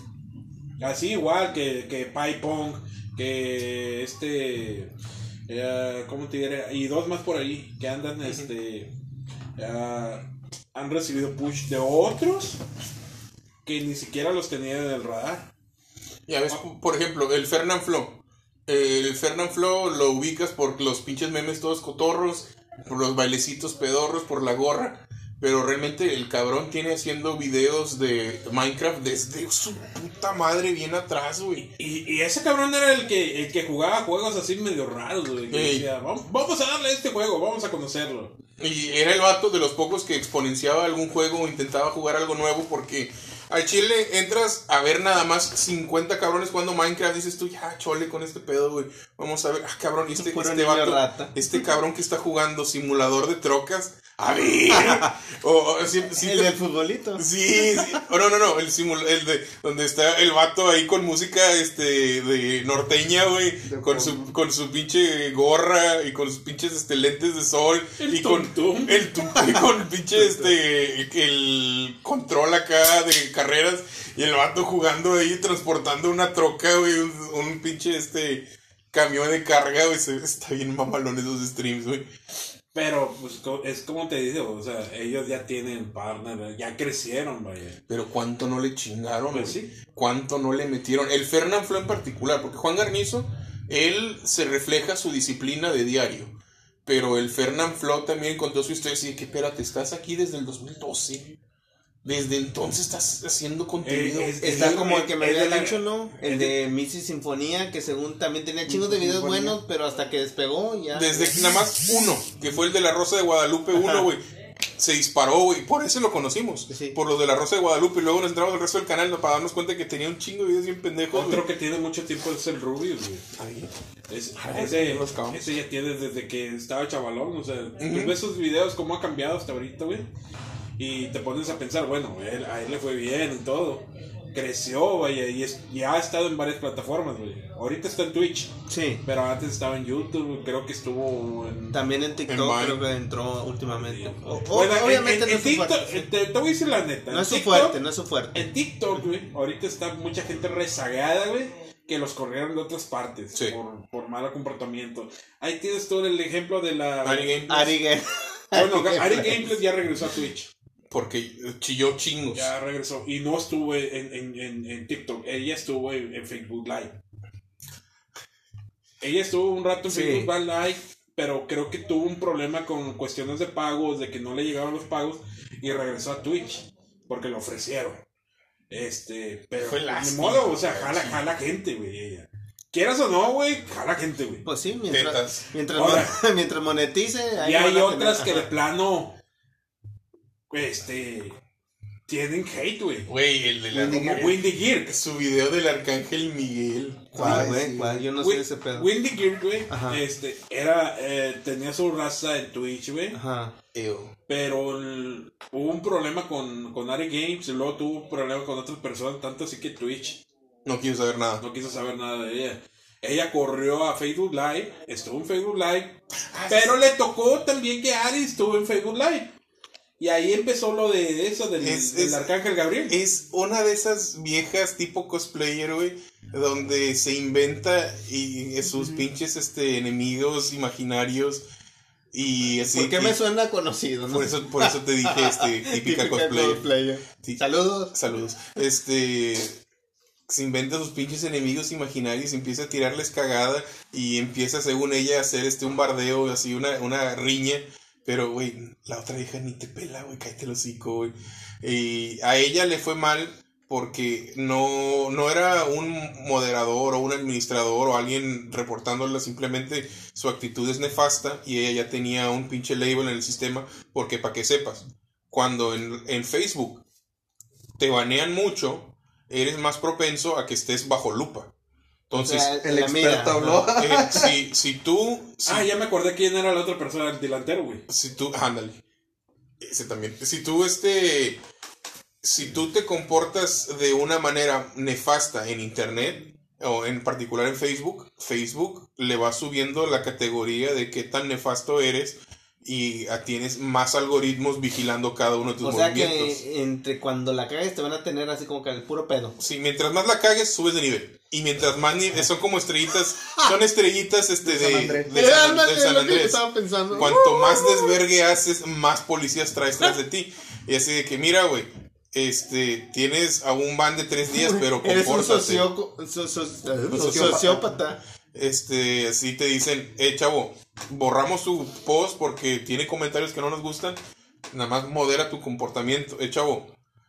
Speaker 5: Así igual que, que Pong, que este... eh, ¿Cómo te diré? Y dos más por ahí que andan, este... ah, han recibido push de otros que ni siquiera los tenía en el radar.
Speaker 3: Ya ves, por ejemplo, el Fernand Flo. El Fernand Flo lo ubicas por los pinches memes todos cotorros, por los bailecitos pedorros, por la gorra. Pero realmente el cabrón tiene haciendo videos de Minecraft desde su puta madre bien atrás, güey.
Speaker 5: Y, y ese cabrón era el que, el que jugaba juegos así medio raros, güey. Que
Speaker 3: Ey.
Speaker 5: decía, vamos, vamos a darle a este juego, vamos a conocerlo.
Speaker 3: Y era el vato de los pocos que exponenciaba algún juego o intentaba jugar algo nuevo porque al chile entras a ver nada más 50 cabrones jugando Minecraft dices tú, ya chole con este pedo, güey. Vamos a ver, ah cabrón, y este, este vato, este cabrón que está jugando simulador de trocas, a ver. o,
Speaker 1: el
Speaker 3: te-
Speaker 1: del futbolito.
Speaker 3: Sí, sí. Oh, no, no, no, el simul el de donde está el vato ahí con música este de norteña, güey, con su con su pinche gorra y con sus pinches este lentes de sol
Speaker 5: El
Speaker 3: y con el tum y con el pinche este el control acá de carreras y el vato jugando ahí transportando una troca, güey, un, un pinche este camión de carga, güey, está bien mamalón esos streams, güey.
Speaker 5: Pero, pues, es como te digo, o sea, ellos ya tienen partner, ya crecieron, vaya.
Speaker 3: Pero cuánto no le chingaron,
Speaker 5: Pues sí.
Speaker 3: cuánto no le metieron. El Fernán Flo en particular, porque Juan Garnizo, él se refleja su disciplina de diario. Pero el Fernán Flo también contó su historia así de que, espérate, estás aquí desde el 2012. Desde entonces estás haciendo contenido.
Speaker 5: Eh, es-
Speaker 1: Está
Speaker 5: Es-
Speaker 1: como el que me había
Speaker 5: la-
Speaker 1: dicho, ¿no? El de Missy Sinfonía, que según también tenía chingos de videos
Speaker 4: Sinfonía.
Speaker 1: buenos, pero hasta que despegó ya.
Speaker 3: Desde que nada más uno, que fue el de la Rosa de Guadalupe, uno, güey. Se disparó, güey. Por eso lo conocimos.
Speaker 1: Sí.
Speaker 3: Por los de la Rosa de Guadalupe. Y luego nos entramos al resto del canal para darnos cuenta que tenía un chingo de videos bien pendejos.
Speaker 5: Otro
Speaker 3: güey.
Speaker 5: que tiene mucho tiempo es el Rubius, güey.
Speaker 3: Ahí.
Speaker 5: Es-
Speaker 3: Ah,
Speaker 5: ese, ya tiene desde que estaba chavalón, o sea, tú
Speaker 3: Ujú.
Speaker 5: ves sus videos, cómo ha cambiado hasta ahorita, güey. Y te pones a pensar, bueno, él- a él le fue bien y todo. Creció, vaya, y, es- y ha estado en varias plataformas, güey. Ahorita está en Twitch,
Speaker 1: Sí.
Speaker 5: pero antes estaba en YouTube, creo que estuvo en...
Speaker 1: También en TikTok creo que entró últimamente. O-
Speaker 5: Bueno,
Speaker 1: obviamente
Speaker 5: en,
Speaker 1: no su
Speaker 5: TikTok,
Speaker 1: fuerte.
Speaker 5: eh, te, te voy a decir la neta.
Speaker 1: No es su
Speaker 5: TikTok-
Speaker 1: fuerte, no es su fuerte.
Speaker 5: En TikTok, güey, ahorita está mucha gente rezagada, güey, que los corrieron de otras partes
Speaker 3: Sí.
Speaker 5: por, por mal comportamiento. Ahí tienes todo el ejemplo de la...
Speaker 3: Ari Gameplays.
Speaker 1: Ari Ge-
Speaker 5: Bueno, Ari Gameplays ya regresó a Twitch.
Speaker 3: Porque chilló chingos.
Speaker 5: Ya regresó. Y no estuvo en, en, en, en TikTok. Ella estuvo en, en Facebook Live. Ella estuvo un rato en
Speaker 1: Sí.
Speaker 5: Facebook Live, pero creo que tuvo un problema con cuestiones de pagos, de que no le llegaban los pagos, y regresó a Twitch, porque le ofrecieron. Este, pero
Speaker 3: Fue
Speaker 5: ni
Speaker 3: lástima,
Speaker 5: modo, o sea, jala, jala gente, güey, ella. Quieras o no, güey, jala gente, güey.
Speaker 1: Pues sí, mientras, mientras,
Speaker 5: Ahora.
Speaker 1: mientras monetice. ahí
Speaker 5: Y hay otras
Speaker 1: tener-
Speaker 5: que de plano, este, tienen hate, güey.
Speaker 3: Güey, el de la
Speaker 1: Windy
Speaker 5: Como Windy Gear.
Speaker 3: Su video del arcángel Miguel.
Speaker 1: ¿Cuál, güey? ¿Cuál? Yo no sé ese pedo.
Speaker 5: Windy Gear, güey, este, era, eh, tenía su raza en Twitch, güey,
Speaker 1: Ajá.
Speaker 3: Ew.
Speaker 5: pero el- hubo un problema con, con Ari Games y luego tuvo un problema con otras personas, tanto así que Twitch
Speaker 3: No quiero saber nada.
Speaker 5: no quiso saber nada de ella. Ella corrió a Facebook Live, estuvo en Facebook Live,
Speaker 3: Ah,
Speaker 5: pero le tocó también que Ari estuvo en Facebook Live. Y ahí empezó lo de eso del,
Speaker 3: Es-
Speaker 5: del
Speaker 3: es-
Speaker 5: Arcángel Gabriel.
Speaker 3: Es una de esas viejas tipo cosplayer, güey, donde se inventa y sus pinches este enemigos imaginarios y así.
Speaker 1: ¿Por qué
Speaker 3: que-
Speaker 1: me suena conocido? no?
Speaker 3: por eso, por eso te dije este típica, cosplayer.
Speaker 1: cosplayer.
Speaker 3: Sí.
Speaker 1: Saludos.
Speaker 3: Saludos. Este se inventa sus pinches enemigos imaginarios, empieza a tirarles cagada y empieza, según ella, a hacer este un bardeo, así una, una riña. Pero, güey, la otra vieja ni te pela, güey, cállate el hocico, güey. Y a ella le fue mal porque no, no era un moderador o un administrador o alguien reportándola, simplemente su actitud es nefasta y ella ya tenía un pinche label en el sistema, porque para que sepas, cuando en, en Facebook te banean mucho, eres más propenso a que estés bajo lupa. Entonces,
Speaker 1: O sea,
Speaker 4: El experto habló.
Speaker 3: eh, si, si tú... Si,
Speaker 5: Ah, ya me acordé quién era la otra persona, el delantero, güey.
Speaker 3: si tú... Ándale. Ese también. Si tú, este... Si tú te comportas de una manera nefasta en Internet, o en particular en Facebook, Facebook le va subiendo la categoría de qué tan nefasto eres y tienes más algoritmos vigilando cada uno de tus
Speaker 1: O sea
Speaker 3: movimientos.
Speaker 1: que entre cuando la cagues te van a tener así como que el puro pedo.
Speaker 3: Sí, mientras más la cagues, subes de nivel. Y mientras más ni- son como estrellitas, son estrellitas este
Speaker 4: De San Andrés.
Speaker 3: de San- de San. Cuanto más desvergue haces, más policías traes tras de ti. Y así de que, mira, güey, este, tienes a un ban de tres días, pero
Speaker 1: Eres un
Speaker 3: compórtate.
Speaker 1: so- so-
Speaker 3: sociópata. Este, así te dicen, eh, chavo, borramos su post porque tiene comentarios que no nos gustan. nada más modera tu comportamiento. Eh, chavo,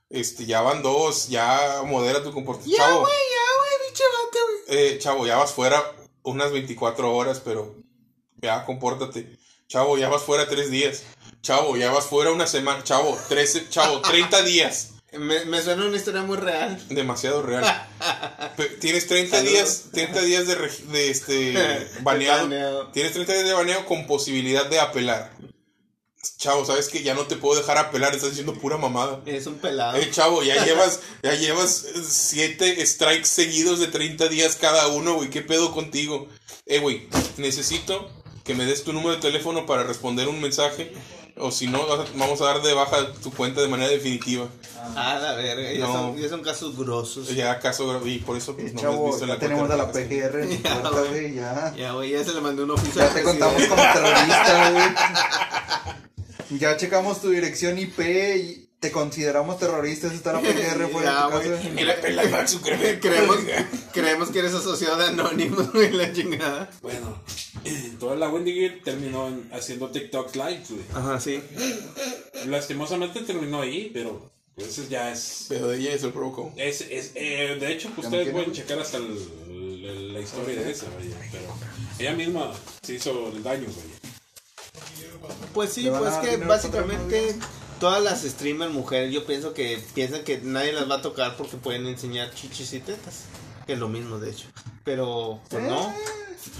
Speaker 3: este, ya van dos, ya modera tu comportamiento.
Speaker 2: Ya,
Speaker 3: chavo,
Speaker 2: güey, ya, güey, güey.
Speaker 3: eh, chavo, ya vas fuera unas 24 horas, pero ya compórtate. Chavo, ya vas fuera tres días. Chavo, ya vas fuera una semana. Chavo, 13, chavo, 30 días.
Speaker 2: Me, me suena una historia muy real.
Speaker 3: Demasiado real. Tienes 30
Speaker 2: Saludos.
Speaker 3: días, 30 días de, este baneado.
Speaker 2: Baneado.
Speaker 3: Tienes 30 días de baneo con posibilidad de apelar. Chavo, ¿sabes que Ya no te puedo dejar apelar, estás diciendo pura mamada.
Speaker 2: Es un pelado.
Speaker 3: Eh, chavo, ya llevas, ya llevas eh, siete strikes seguidos de 30 días cada uno, güey. ¿Qué pedo contigo? Eh, güey, necesito que me des tu número de teléfono para responder un mensaje. O si no, vamos a dar de baja tu cuenta de manera definitiva.
Speaker 2: Ah, la verga, ya,
Speaker 3: No.
Speaker 2: son, ya son casos grosos.
Speaker 3: Ya acaso, y por eso pues, no me has
Speaker 4: Chavo,
Speaker 3: visto en
Speaker 4: ya
Speaker 3: la
Speaker 4: tenemos
Speaker 3: cuenta
Speaker 4: a la. PGR en
Speaker 2: Ya,
Speaker 4: puerta,
Speaker 2: güey.
Speaker 4: ya.
Speaker 2: Ya, güey, ya se le mandó un oficio
Speaker 4: Ya te contamos como terrorista, güey. Ya checamos tu dirección IP y te consideramos terrorista. Eso está la PGR fuera
Speaker 2: Ya,
Speaker 4: de tu
Speaker 2: güey.
Speaker 4: casa.
Speaker 3: Me la pela Mark Zuckerberg.
Speaker 2: creemos, creemos que eres asociado de Anonymous, güey, la chingada.
Speaker 5: Bueno, toda la Wendy Gear terminó en- haciendo TikTok Live, güey.
Speaker 2: Ajá, sí.
Speaker 5: Lastimosamente terminó ahí, pero pues, eso ya es.
Speaker 3: Pero de ella eso lo provocó.
Speaker 5: es, es eh, de hecho, pues,
Speaker 4: ¿Ya me
Speaker 5: ustedes pueden checar hasta el- el- la historia de esa, vaya, pero ella misma se hizo el daño, güey.
Speaker 2: Pues sí, pues que básicamente todas las streamers mujeres, yo pienso que piensan que nadie las va a tocar porque pueden enseñar chichis y tetas. Que es lo mismo, de hecho. Pero, pues no.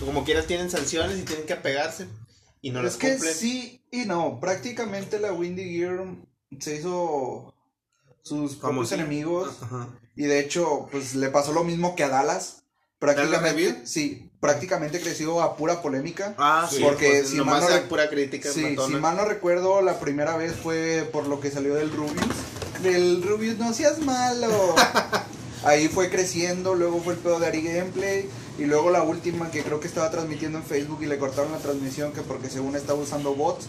Speaker 2: Como quieras tienen sanciones y tienen que apegarse. Y no
Speaker 4: es
Speaker 2: las
Speaker 4: que
Speaker 2: cumplen.
Speaker 4: sí y no. Prácticamente la Windy Gear se hizo sus propios enemigos.
Speaker 2: Ajá.
Speaker 4: Y de hecho, pues le pasó lo mismo que a Dallas. Prácticamente, sí, prácticamente creció a pura polémica.
Speaker 2: Ah, sí,
Speaker 4: Porque
Speaker 2: pues,
Speaker 4: si mal no
Speaker 2: pura crítica.
Speaker 4: Sí, si mal no recuerdo, la primera vez fue por lo que salió del Rubius. Del Rubius, no seas malo. Ahí fue creciendo, luego fue el pedo de Ari Gameplay. Y luego la última que creo que estaba transmitiendo en Facebook y le cortaron la transmisión que porque según estaba usando bots.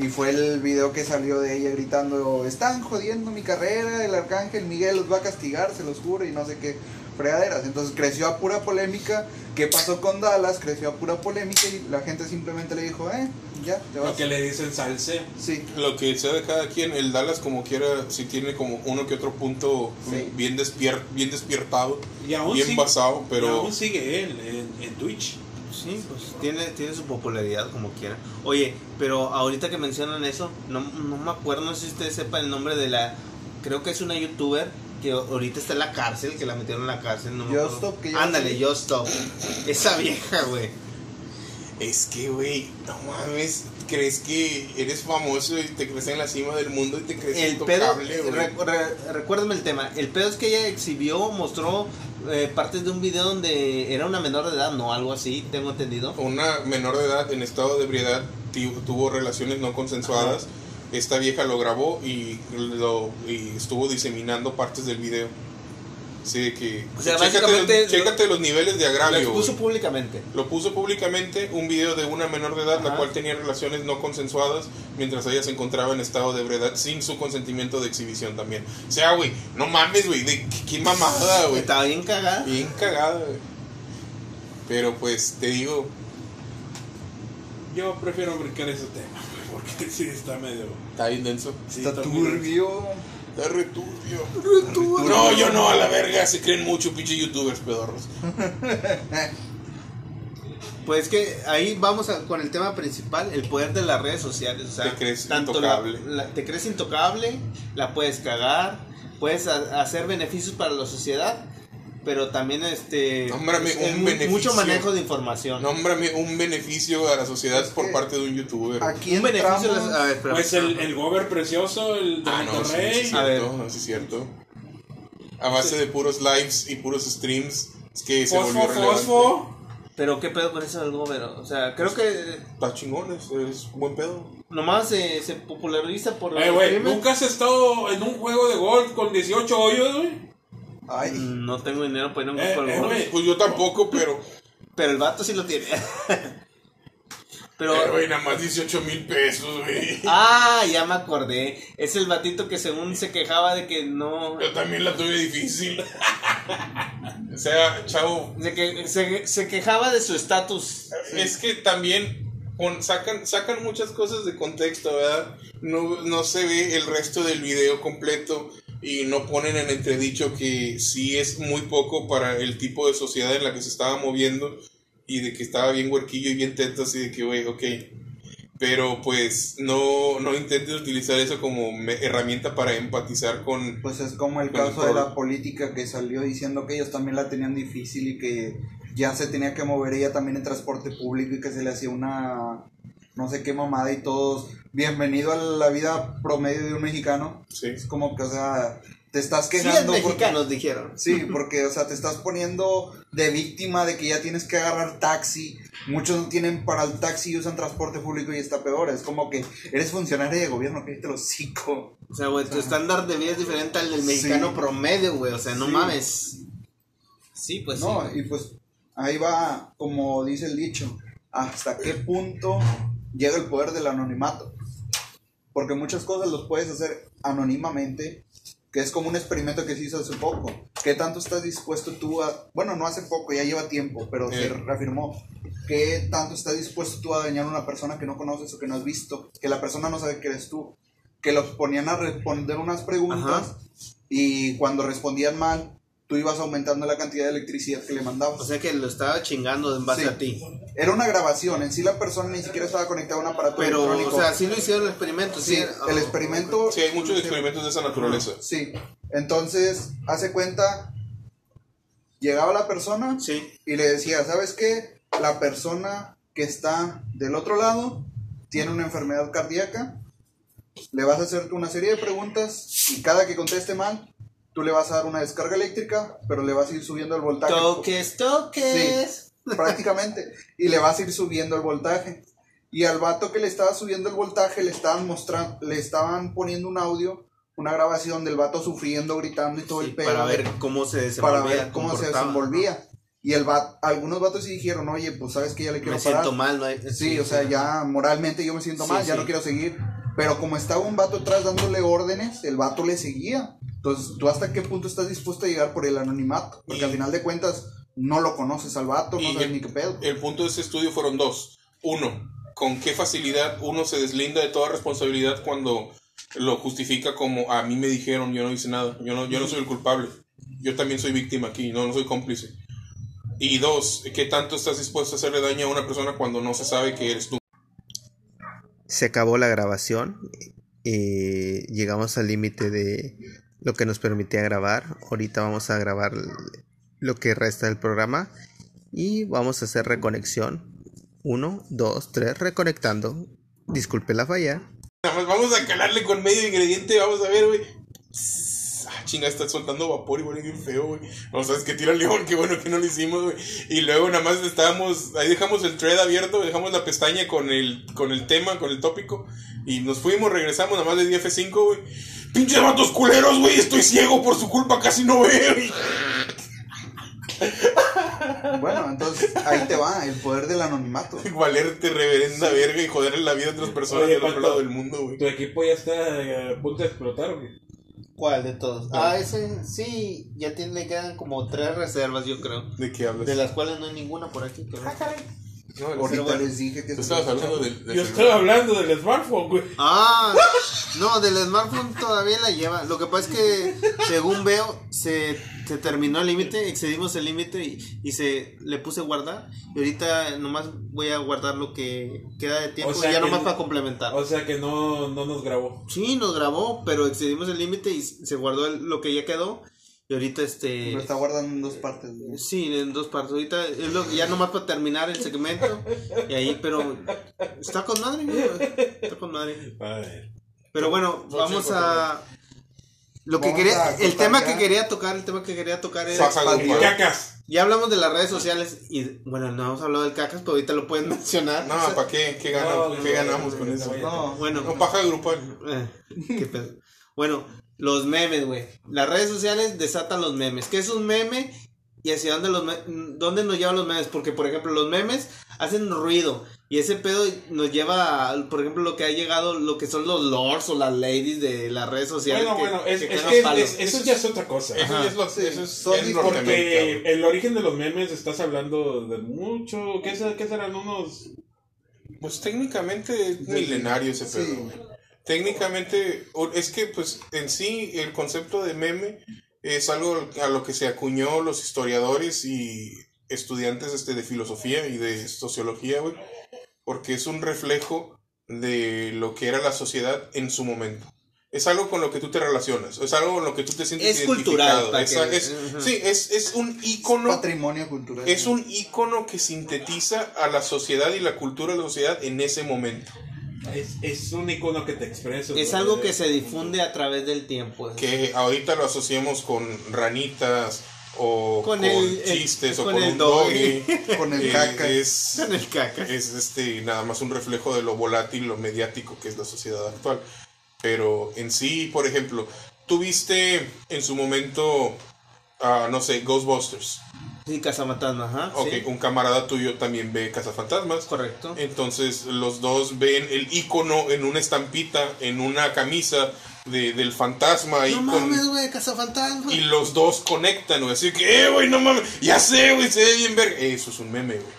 Speaker 4: Y fue el video que salió de ella gritando, están jodiendo mi carrera, el arcángel Miguel los va a castigar, se los juro, y no sé qué fregaderas. Entonces creció a pura polémica. ¿Qué pasó con Dallas? Creció a pura polémica y la gente simplemente le dijo, eh, ya, te vas.
Speaker 5: Lo que le dicen salseo.
Speaker 4: Sí,
Speaker 3: Lo que sea de cada quien, el Dallas como quiera, sí tiene como uno que otro punto
Speaker 4: Sí.
Speaker 3: bien, despier bien despiertado,
Speaker 5: Y aún
Speaker 3: bien
Speaker 5: sigue-
Speaker 3: basado,
Speaker 5: y
Speaker 3: pero
Speaker 5: aún sigue él en, en Twitch.
Speaker 2: Sí, pues tiene, tiene su popularidad como quiera. Oye, pero ahorita que mencionan eso, no, no me acuerdo, no sé si ustedes sepan el nombre de la... Creo que es una youtuber que ahorita está en la cárcel, que la metieron en la cárcel. No me acuerdo.
Speaker 4: Stop, que ya
Speaker 2: Ándale. Just Stop. Esa vieja, güey.
Speaker 3: es que, güey, no mames, crees que eres famoso y te crees en la cima del mundo y te crees
Speaker 2: El pedo,
Speaker 3: intocable, güey.
Speaker 2: re- re- recuérdame el tema. El pedo es que ella exhibió, mostró eh, partes de un video donde era una menor de edad, no algo así, tengo entendido.
Speaker 3: Una menor de edad en estado de ebriedad tuvo relaciones no consensuadas. Esta vieja lo grabó y, lo, y estuvo diseminando partes del video. De que.
Speaker 2: O sea,
Speaker 3: chécate,
Speaker 2: básicamente
Speaker 3: los, chécate los niveles de
Speaker 2: Lo
Speaker 3: agravio.
Speaker 2: expuso
Speaker 3: güey.
Speaker 2: públicamente.
Speaker 3: Lo puso públicamente un video de una menor de edad, la
Speaker 2: Ajá.
Speaker 3: cual tenía relaciones no consensuadas mientras ella se encontraba en estado de ebriedad sin su consentimiento de exhibición también. O sea, güey, no mames, güey, de qué- qué mamada, güey.
Speaker 2: Estaba bien cagada.
Speaker 3: Bien cagada, güey. Pero pues te digo,
Speaker 5: Yo prefiero brincar ese tema, porque sí está medio.
Speaker 3: está bien denso.
Speaker 5: sí,
Speaker 4: está turbio.
Speaker 3: Está returbio. No, yo no, a la verga, se creen mucho, pinche youtubers pedorros.
Speaker 2: Pues que ahí vamos a- con el tema principal, el poder de las redes sociales. O sea,
Speaker 3: Te crees
Speaker 2: la-
Speaker 3: intocable.
Speaker 2: la- te crees intocable, la puedes cagar, puedes a- hacer beneficios para la sociedad, pero también este
Speaker 3: Nómbrame
Speaker 2: es-
Speaker 3: un
Speaker 2: es mucho manejo de información.
Speaker 3: Nómbrame un beneficio a la sociedad
Speaker 4: Es
Speaker 3: por
Speaker 4: que
Speaker 3: parte de un youtuber.
Speaker 4: Aquí
Speaker 2: un beneficio a ver.
Speaker 5: Pues el, el gober precioso, el de
Speaker 3: Ah, no, sí, sí,
Speaker 2: A ver.
Speaker 3: no, sí es cierto. A base de puros lives y puros streams, es que se
Speaker 5: Fosfo,
Speaker 3: volvió relevante.
Speaker 5: fosfo.
Speaker 2: Pero qué pedo con eso del gobierno. O sea, creo que
Speaker 3: Está chingón, es, es buen pedo.
Speaker 2: nomás se, se populariza por
Speaker 5: Eh, güey. ¿nunca has estado en un juego de golf con 18 hoyos, güey?
Speaker 4: Ay,
Speaker 2: No tengo dinero para ir a un
Speaker 5: Eh,
Speaker 2: grupo de
Speaker 5: eh,
Speaker 2: golf.
Speaker 5: güey.
Speaker 3: Pues yo tampoco, pero.
Speaker 2: Pero el vato sí lo tiene. Pero.
Speaker 3: Eh, güey, nada más 18 mil pesos, güey.
Speaker 2: Ah, ya me acordé. Es el batito que según se quejaba de que no.
Speaker 3: Yo también la tuve difícil. o sea, chavo,
Speaker 2: De que se, se quejaba de su estatus.
Speaker 3: es que también pon- sacan, sacan muchas cosas de contexto, ¿verdad? No, no se ve el resto del video completo y no ponen en entredicho que sí es muy poco para el tipo de sociedad en la que se estaba moviendo y de que estaba bien huerquillo y bien teto, así de que, güey, ok. Pero pues no, no intentes utilizar eso como me- herramienta para empatizar con...
Speaker 4: Pues es como el caso de la política que salió diciendo que ellos también la tenían difícil y que ya se tenía que mover ella también en transporte público y que se le hacía una no sé qué mamada y todos bienvenido a la vida promedio de un mexicano.
Speaker 3: Sí.
Speaker 4: Es como que, o sea, te estás
Speaker 2: Sí,
Speaker 4: quejando porque-
Speaker 2: mexicanos dijeron.
Speaker 4: Sí, porque, o sea, te estás poniendo de víctima de que ya tienes que agarrar taxi. Muchos no tienen para el taxi y usan transporte público y está peor. Es como que eres funcionario de gobierno, que te lo hocico.
Speaker 2: O sea, güey, tu estándar de vida es diferente al del
Speaker 4: Sí.
Speaker 2: mexicano promedio, güey. O sea, no
Speaker 4: Sí.
Speaker 2: mames. Sí, pues
Speaker 4: no,
Speaker 2: sí.
Speaker 4: y pues ahí va, como dice el dicho, hasta qué punto llega el poder del anonimato. Porque muchas cosas los puedes hacer anónimamente, que es como un experimento que se hizo hace poco. ¿Qué tanto estás dispuesto tú a... Bueno, no hace poco, ya lleva tiempo, pero se
Speaker 3: Eh.
Speaker 4: reafirmó. ¿Qué tanto estás dispuesto tú a dañar a una persona que no conoces o que no has visto? Que la persona no sabe que eres tú. Que los ponían a responder unas preguntas
Speaker 2: Ajá.
Speaker 4: y cuando respondían mal, tú ibas aumentando la cantidad de electricidad que le mandabas.
Speaker 2: O sea que lo estaba chingando en base
Speaker 4: Sí.
Speaker 2: a ti.
Speaker 4: Era una grabación, en sí la persona ni siquiera estaba conectada a un aparato
Speaker 2: Pero,
Speaker 4: electrónico.
Speaker 2: o sea, sí lo hicieron el experimento. Sí,
Speaker 4: sí, el experimento...
Speaker 3: Sí, hay muchos experimentos de esa naturaleza.
Speaker 4: Sí, entonces, hace cuenta, llegaba la persona
Speaker 2: Sí.
Speaker 4: y le decía, ¿sabes qué? La persona que está del otro lado tiene una enfermedad cardíaca, le vas a hacer una serie de preguntas y cada que conteste mal, tú le vas a dar una descarga eléctrica, pero le vas a ir subiendo el voltaje.
Speaker 2: Toques, toques.
Speaker 4: prácticamente. Y le vas a ir subiendo el voltaje. Y al vato que le estaba subiendo el voltaje le estaban mostrando, le estaban poniendo un audio, una grabación del vato sufriendo, gritando y todo
Speaker 2: Sí,
Speaker 4: el pedo.
Speaker 2: para ver cómo se
Speaker 4: para
Speaker 2: desenvolvía.
Speaker 4: ver cómo se desenvolvía. Y el vato, algunos vatos sí dijeron, oye, pues sabes que ya le quiero
Speaker 2: Me
Speaker 4: parar.
Speaker 2: siento mal, ¿no?
Speaker 4: Sí, o sea, ya moralmente yo me siento
Speaker 2: Sí,
Speaker 4: mal, ya
Speaker 2: sí.
Speaker 4: no quiero seguir. Pero como estaba un vato atrás dándole órdenes, el vato le seguía. Entonces, ¿tú hasta qué punto estás dispuesto a llegar por el anonimato? Porque
Speaker 3: Y-
Speaker 4: al final de cuentas, no lo conoces al vato, no sabes
Speaker 3: el-
Speaker 4: ni qué pedo.
Speaker 3: El punto de ese estudio fueron dos. Uno, con qué facilidad uno se deslinda de toda responsabilidad cuando lo justifica como a mí me dijeron, yo no hice nada, yo no, yo no soy el culpable, yo también soy víctima aquí, no, no soy cómplice. Y dos, qué tanto estás dispuesto a hacerle daño a una persona cuando no se sabe que eres tú.
Speaker 1: Se acabó la grabación. y llegamos al límite de lo que nos permitía grabar. Ahorita vamos a grabar lo que resta del programa. Y vamos a hacer reconexión. Uno, dos, tres, reconectando. Disculpe la falla.
Speaker 3: Vamos a calarle con medio ingrediente, vamos a ver, güey. Chinga, está soltando vapor y huele bien feo, güey. No sabes que tira el león, qué bueno que no lo hicimos, güey. Y luego nada más estábamos, ahí dejamos el thread abierto, dejamos la pestaña con el, con el tema, con el tópico. Y nos fuimos, regresamos, nada más le di F5, güey. Pinches vatos culeros, güey, estoy ciego por su culpa, casi no veo. güey.
Speaker 4: Bueno, entonces ahí te va, el poder del anonimato.
Speaker 3: Valerte reverenda verga y joderle la vida a otras personas
Speaker 5: Oye,
Speaker 3: del otro lado del mundo, güey.
Speaker 5: Tu equipo ya está eh, a punto de explotar, güey.
Speaker 2: ¿Cuál de todos? Ah, ese sí, ya tiene, le quedan como tres reservas, yo creo.
Speaker 3: ¿De qué hablas?
Speaker 2: De las cuales no hay ninguna por aquí. Pero...
Speaker 3: No, el-
Speaker 4: Ahorita
Speaker 2: bueno.
Speaker 4: les dije que
Speaker 3: Tú estabas hablando del... del
Speaker 5: Yo
Speaker 3: celular.
Speaker 5: estaba hablando del smartphone, güey.
Speaker 2: Ah, no, del smartphone todavía la lleva. Lo que pasa es que, según veo, se, se terminó el límite, excedimos el límite y, y se le puse guardar. Y ahorita nomás voy a guardar lo que queda de tiempo,
Speaker 5: O sea
Speaker 2: ya nomás
Speaker 5: no-
Speaker 2: para complementar.
Speaker 5: O sea que no, no nos grabó.
Speaker 2: Sí, nos grabó, pero excedimos el límite y se guardó el- lo que ya quedó. Y ahorita este...
Speaker 4: Lo está guardando en dos partes. güey.
Speaker 2: Sí, en dos partes. Ahorita es lo ya nomás para terminar el segmento. Y ahí, pero está con madre, güey. Está con madre.
Speaker 5: A ver.
Speaker 2: Pero bueno,
Speaker 3: No,
Speaker 2: vamos
Speaker 3: sí,
Speaker 2: a. Lo que quería, el tema que quería tocar, el tema que quería tocar es.
Speaker 5: Cacas.
Speaker 2: Ya hablamos de las redes sociales y bueno, no hemos hablado del cacas, pero ahorita lo pueden mencionar.
Speaker 3: No, ¿para qué? ¿Qué, gana-
Speaker 5: No, no,
Speaker 3: ¿qué
Speaker 5: no,
Speaker 3: ganamos
Speaker 5: no,
Speaker 3: con eso?
Speaker 5: no,
Speaker 4: No,
Speaker 2: Bueno,
Speaker 3: No, paja grupal.
Speaker 2: eh, qué pedo. Bueno, los memes, güey. Las redes sociales desatan los memes. ¿Qué es un meme? Y hacia dónde los dónde nos llevan los memes, porque por ejemplo, los memes hacen ruido y ese pedo nos lleva a, por ejemplo, lo que ha llegado, lo que son los lords o las ladies de las redes sociales.
Speaker 5: Bueno,
Speaker 2: que-
Speaker 5: bueno, es,
Speaker 2: que
Speaker 5: es
Speaker 2: cagan
Speaker 5: que
Speaker 2: palos.
Speaker 5: es- eso ya es otra cosa.
Speaker 3: Eso es lo
Speaker 4: Sí,
Speaker 3: eso es.
Speaker 5: Porque el origen de los memes estás hablando de mucho. ¿Qué, qué serán unos
Speaker 3: Pues técnicamente es milenario ese
Speaker 4: Sí.
Speaker 3: pedo. güey. Técnicamente, es que pues en sí el concepto de meme es algo a lo que se acuñó los historiadores y estudiantes este, de filosofía y de sociología, güey, porque es un reflejo de lo que era la sociedad en su momento. Es algo con lo que tú te relacionas, es algo con lo que tú te sientes
Speaker 2: Es cultural,
Speaker 3: identificado.
Speaker 2: para
Speaker 3: Es-
Speaker 2: que-
Speaker 3: es- sí, es, es un ícono
Speaker 4: Patrimonio cultural.
Speaker 3: es un icono que sintetiza a la sociedad y la cultura de la sociedad en ese momento.
Speaker 5: Es, es un icono que te expresa.
Speaker 2: Es algo que se difunde a través del tiempo.
Speaker 3: Que ahorita lo asociemos con ranitas o
Speaker 2: Con
Speaker 3: con,
Speaker 2: el- el-
Speaker 3: chistes o
Speaker 2: con
Speaker 3: con,
Speaker 2: el
Speaker 3: un
Speaker 2: doggy.
Speaker 4: Con el
Speaker 3: Eh,
Speaker 4: caca.
Speaker 3: Es,
Speaker 2: En el caca.
Speaker 3: es este nada más un reflejo de lo volátil, lo mediático que es la sociedad actual. Pero en sí, por ejemplo, tuviste en su momento, ah, no sé, Ghostbusters.
Speaker 2: Sí, Cazafantasma, ajá.
Speaker 3: Ok,
Speaker 2: sí.
Speaker 3: un camarada tuyo también ve Cazafantasmas.
Speaker 2: Correcto.
Speaker 3: Entonces los dos ven el icono en una estampita, en una camisa de, del fantasma
Speaker 2: No
Speaker 3: con-
Speaker 2: mames, güey, Cazafantasma.
Speaker 3: y los dos conectan, güey. Así que, eh, güey, no mames, ya sé, güey, se ve bien ver. Eso es un meme, güey.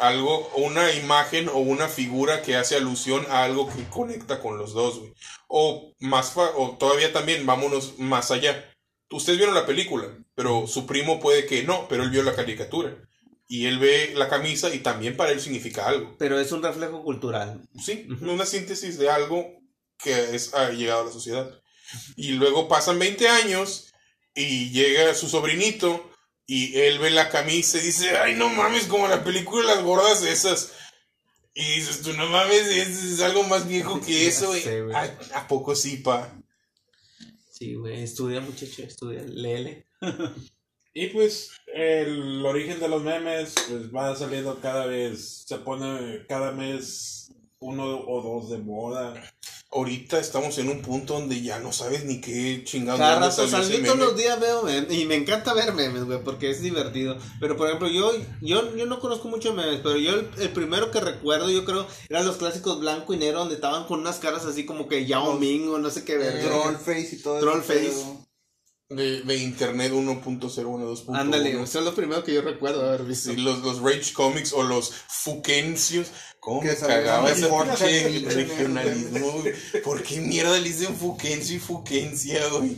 Speaker 3: Algo, una imagen o una figura que hace alusión a algo que conecta con los dos, güey. O más, fa- o todavía también, vámonos más allá. Ustedes vieron la película, pero su primo puede que no, pero él vio la caricatura. Y él ve la camisa y también para él significa algo.
Speaker 2: Pero es un reflejo cultural.
Speaker 3: Sí, una síntesis de algo que es, ha llegado a la sociedad. Y luego pasan 20 años y llega su sobrinito y él ve la camisa y dice, ay, no mames, como la película de las gordas esas. Y dices, tú no mames, es, es algo más viejo que eso. güey".
Speaker 2: sé.
Speaker 3: "Ay, ¿A poco sí, pa?
Speaker 2: Sí, estudia, muchacho, estudia, léele.
Speaker 5: Y pues el origen de los memes pues va saliendo cada vez, se pone cada mes uno o dos de moda.
Speaker 3: Ahorita estamos en un punto donde ya no sabes ni qué chingado.
Speaker 2: Cada rato,
Speaker 3: salió
Speaker 2: o sea,
Speaker 3: ese
Speaker 2: yo todos los días veo memes y me encanta ver memes, güey, porque es divertido. Pero, por ejemplo, yo yo, yo no conozco mucho memes, pero yo el, el primero que recuerdo, yo creo, eran los clásicos blanco y negro donde estaban con unas caras así como que Yao Ming o no sé qué ver.
Speaker 4: Trollface y todo
Speaker 2: Troll
Speaker 4: ese
Speaker 2: face.
Speaker 4: pedo.
Speaker 3: De, de internet 1.0, 2.1.
Speaker 2: Ándale, son los primeros que yo recuerdo haber visto.
Speaker 3: Sí, los, los Rage Comics o los Fukencios. ¿Cómo
Speaker 4: Que
Speaker 3: me cagaba ese
Speaker 4: y-
Speaker 3: regionalismo? güey? ¿Por qué mierda le dicen Fukencio y Fukencia, güey?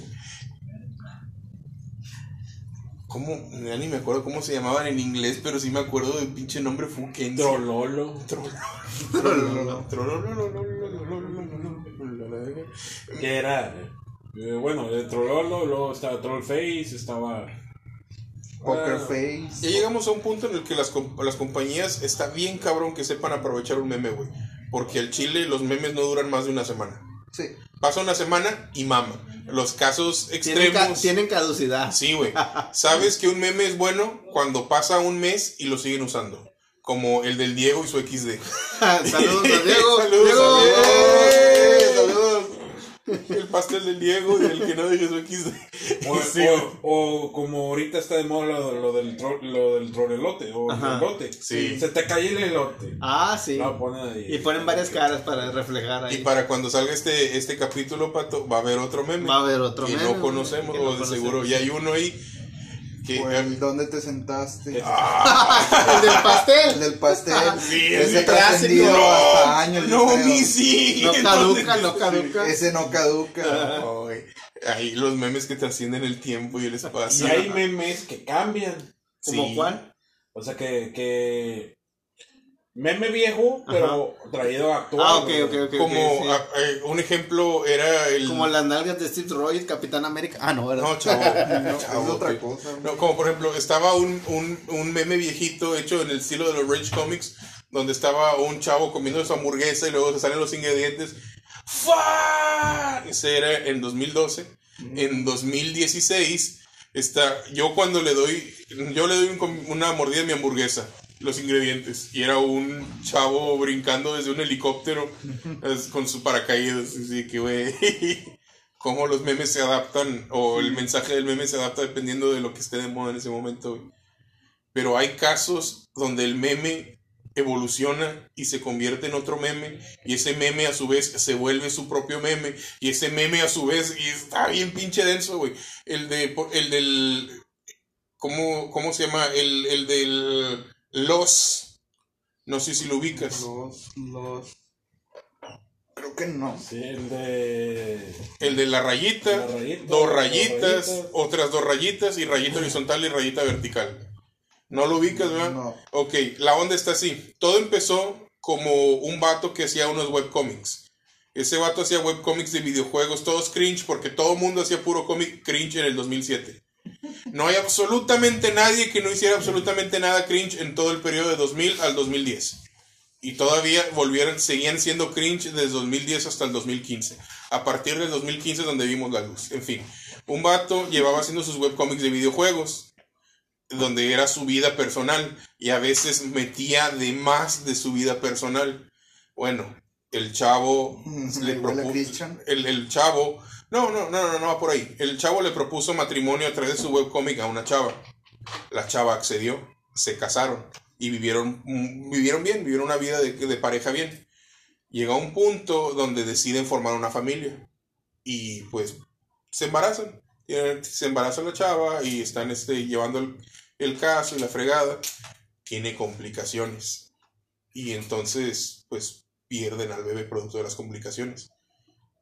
Speaker 3: ¿Cómo? Ya ni me acuerdo cómo se llamaban en inglés, pero sí me acuerdo del pinche nombre Fukencia.
Speaker 5: Trololo. Que era, eh, bueno, el Trololo, luego estaba Trollface, estaba...
Speaker 4: Poker
Speaker 5: Ah,
Speaker 4: Face.
Speaker 3: Ya llegamos a un punto en el que las, las compañías está bien cabrón que sepan aprovechar un meme, güey. Porque al chile los memes no duran más de una semana.
Speaker 4: Sí.
Speaker 3: Pasa una semana y mama. Los casos
Speaker 2: Tienen, ca-
Speaker 3: extremos.
Speaker 2: tienen caducidad.
Speaker 3: Sí, güey. Sabes que un meme es bueno cuando pasa un mes y lo siguen usando. Como el del Diego y su XD.
Speaker 2: Saludos a Diego.
Speaker 3: Saludos
Speaker 2: Diego.
Speaker 3: a Diego. El pastel del Diego y el que no deje su XD.
Speaker 5: O,
Speaker 3: Sí,
Speaker 5: o- como ahorita está de moda lo, lo del, tro- lo del trolelote o el elote.
Speaker 3: Sí.
Speaker 5: Se te cae el elote.
Speaker 2: Ah, sí.
Speaker 5: Lo ponen ahí.
Speaker 2: Y ponen varias caras para reflejar ahí.
Speaker 3: Y para cuando salga este, este capítulo, Pato, va a haber otro meme.
Speaker 2: Va a haber otro
Speaker 3: que
Speaker 2: meme,
Speaker 3: no conocemos,
Speaker 2: que no
Speaker 3: o de
Speaker 2: conocemos.
Speaker 3: seguro. Y hay uno ahí.
Speaker 4: O el ¿Dónde te sentaste?
Speaker 2: El del
Speaker 4: El
Speaker 2: pastel.
Speaker 4: del pastel.
Speaker 3: Sí,
Speaker 4: ese trascendido
Speaker 2: clásico.
Speaker 4: hasta años.
Speaker 3: no, ni sí.
Speaker 2: No caduca, no caduca.
Speaker 4: Ese no caduca.
Speaker 3: No. Ahí los memes que trascienden el tiempo y el
Speaker 5: Y
Speaker 3: espacio.
Speaker 5: hay memes que cambian.
Speaker 2: ¿Como
Speaker 3: Sí.
Speaker 2: cuál?
Speaker 5: O sea que, que meme viejo, pero traído actual.
Speaker 2: Ah, ok, ok, ok.
Speaker 3: Como
Speaker 2: sí.
Speaker 3: ah, eh, un ejemplo era el.
Speaker 2: Como las nalgas de Steve Rogers, Capitán América. Ah, no, ¿verdad?
Speaker 3: No, chavo.
Speaker 4: No,
Speaker 3: chavo,
Speaker 4: es otra cosa.
Speaker 3: No, como por ejemplo, estaba un, un, un meme viejito hecho en el estilo de los Rage Comics, donde estaba un chavo comiendo su hamburguesa y luego se salen los ingredientes. ¡Fa! Ese era en 2012. En 2016, está, yo cuando le doy, yo le doy un una mordida a mi hamburguesa, los ingredientes, y era un chavo brincando desde un helicóptero con su paracaídas. Así que, güey, cómo los memes se adaptan, o el mensaje del meme se adapta dependiendo de lo que esté de moda en ese momento. Pero hay casos donde el meme evoluciona y se convierte en otro meme y ese meme a su vez se vuelve su propio meme y ese meme a su vez y está bien pinche denso, güey. El de el del ¿cómo, cómo se llama? El, el del los No sé si lo ubicas.
Speaker 4: Los, los. Creo que no.
Speaker 5: Sí, el de.
Speaker 3: El de la rayita,
Speaker 5: La rayita,
Speaker 3: dos rayitas. otras dos rayitas y rayita horizontal y rayita vertical. ¿No lo ubicas, verdad?
Speaker 4: No.
Speaker 3: Ok, la onda está así. Todo empezó como un vato que hacía unos webcomics. Ese vato hacía webcomics de videojuegos, todos cringe, porque todo el mundo hacía puro cómic cringe en el 2007. No hay absolutamente nadie que no hiciera absolutamente nada cringe en todo el periodo de 2000 al 2010. Y todavía volvieron, seguían siendo cringe desde 2010 hasta el 2015. A partir del 2015 es donde vimos la luz. En fin, un vato llevaba haciendo sus webcomics de videojuegos donde era su vida personal y a veces metía de más de su vida personal. Bueno, el chavo le propuso, el, el chavo, no, no, no, no, no va por ahí. El chavo le propuso matrimonio a través de su webcómic a una chava. La chava accedió, se casaron y vivieron, mm, vivieron bien, vivieron una vida de, pareja bien. Llega un punto donde deciden formar una familia y pues se embarazan. Se embaraza la chava y están este, llevando el, el caso y la fregada. Tiene complicaciones. Y entonces, pues, pierden al bebé producto de las complicaciones.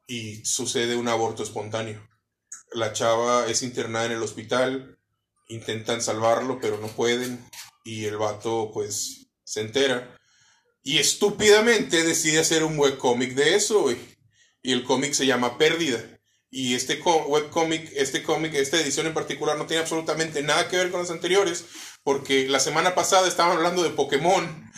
Speaker 3: Y sucede un aborto espontáneo. La chava es internada en el hospital. Intentan salvarlo, pero no pueden. Y el vato, pues, se entera. Y estúpidamente decide hacer un webcómic de eso, güey. Y el cómic se llama Pérdida. Y este webcómic, este cómic, esta edición en particular no tiene absolutamente nada que ver con las anteriores, porque la semana pasada estaban hablando de Pokémon,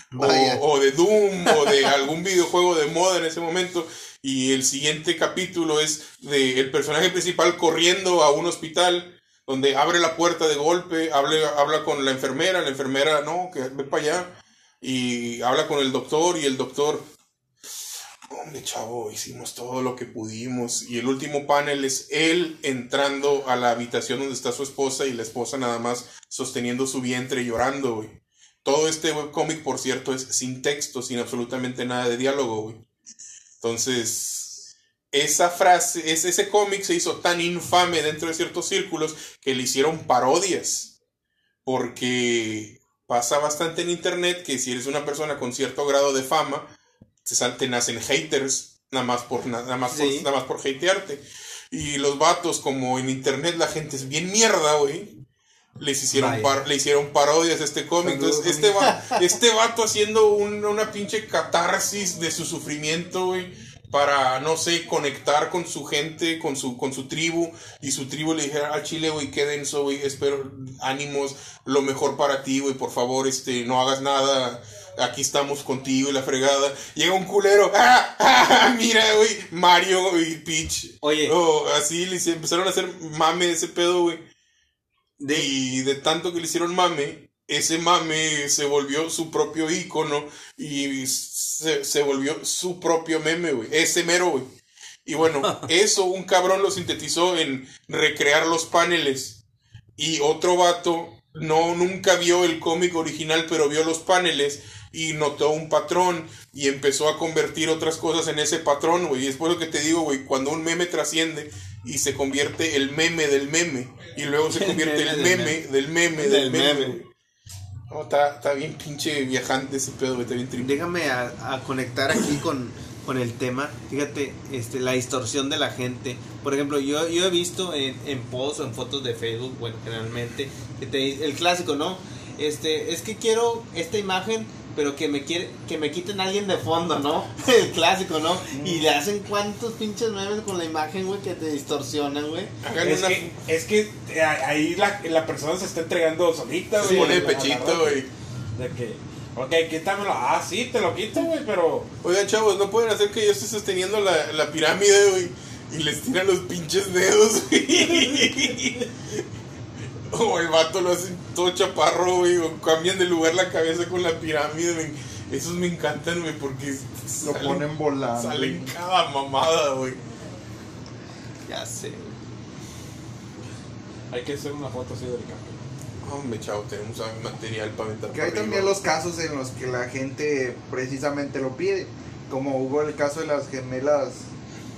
Speaker 3: o de Doom, o de algún videojuego de moda en ese momento, y el siguiente capítulo es de el personaje principal corriendo a un hospital, donde abre la puerta de golpe, habla, habla con la enfermera, la enfermera, no, que ve para allá, y habla con el doctor, y el doctor, Hombre, chavo, hicimos todo lo que pudimos. Y el último panel es él entrando a la habitación donde está su esposa y la esposa nada más sosteniendo su vientre llorando, güey. Todo este webcómic, por cierto, es sin texto, sin absolutamente nada de diálogo, güey. Entonces, esa frase, es, ese cómic se hizo tan infame dentro de ciertos círculos que le hicieron parodias. Porque pasa bastante en internet que si eres una persona con cierto grado de fama, te, te nacen haters nada más por na- nada más por, nada más por hatearte. Y los vatos, como en internet la gente es bien mierda, güey. Les hicieron,
Speaker 1: Vaya.
Speaker 3: par- le hicieron parodias a este cómic.
Speaker 4: Saludos,
Speaker 3: Entonces, este, va- este vato haciendo un- una pinche catarsis de su sufrimiento, güey. Para, no sé, conectar con su gente, con su, con su tribu. Y su tribu le dijera al chile, güey, qué denso, güey. Espero, ánimos, lo mejor para ti, güey. Por favor, este, no hagas nada aquí estamos contigo y la fregada. Llega un culero, ¡ah! ¡ah! Mira, güey, Mario y Peach.
Speaker 1: Oye.
Speaker 3: Oh, así le hice- empezaron a hacer mame ese pedo, güey.
Speaker 1: De,
Speaker 3: Y de tanto que le hicieron mame, ese mame se volvió su propio icono y se, se volvió su propio meme, güey. Ese mero, güey. Y bueno, eso un cabrón lo sintetizó en recrear los paneles. Y otro vato no nunca vio el cómic original, pero vio los paneles y notó un patrón y empezó a convertir otras cosas en ese patrón, güey. Y es por lo que te digo, güey, cuando un meme trasciende y se convierte el meme del meme y luego se convierte el
Speaker 1: meme del
Speaker 3: meme del meme del. No, está, está bien pinche viajante ese pedo, está bien triple.
Speaker 1: déjame a, a conectar aquí con, con el tema. Fíjate, este, la distorsión de la gente. Por ejemplo, yo, yo he visto en, en posts o en fotos de Facebook, bueno, generalmente, que te el clásico, ¿no? Este, es que quiero esta imagen, pero que me quiere, que me quiten a alguien de fondo, ¿no? El clásico, ¿no? Y le hacen cuantos pinches memes con la imagen, güey, que te distorsionan, güey.
Speaker 5: Es
Speaker 3: una-
Speaker 5: que, es que eh, ahí la, la persona se está entregando solita,
Speaker 3: se
Speaker 5: güey.
Speaker 3: pone
Speaker 5: la- a la
Speaker 3: pechito, güey.
Speaker 5: De que, ok, quítamelo. Ah, sí, te lo quito, güey, pero.
Speaker 3: Oigan, chavos, no pueden hacer que yo esté sosteniendo la, la pirámide, güey. Y les tiran los pinches dedos, güey. O el vato lo hace todo chaparro, güey. O cambian de lugar la cabeza con la pirámide, güey. Esos me encantan, güey, porque
Speaker 4: Lo
Speaker 3: salen-
Speaker 4: ponen volando.
Speaker 3: Salen cada mamada, güey.
Speaker 1: Ya sé, güey.
Speaker 5: Hay que hacer una foto así del campo.
Speaker 3: Hombre, chavo, tenemos material para aventar
Speaker 4: Que hay también los casos en los que la gente precisamente lo pide. Como hubo el caso de las gemelas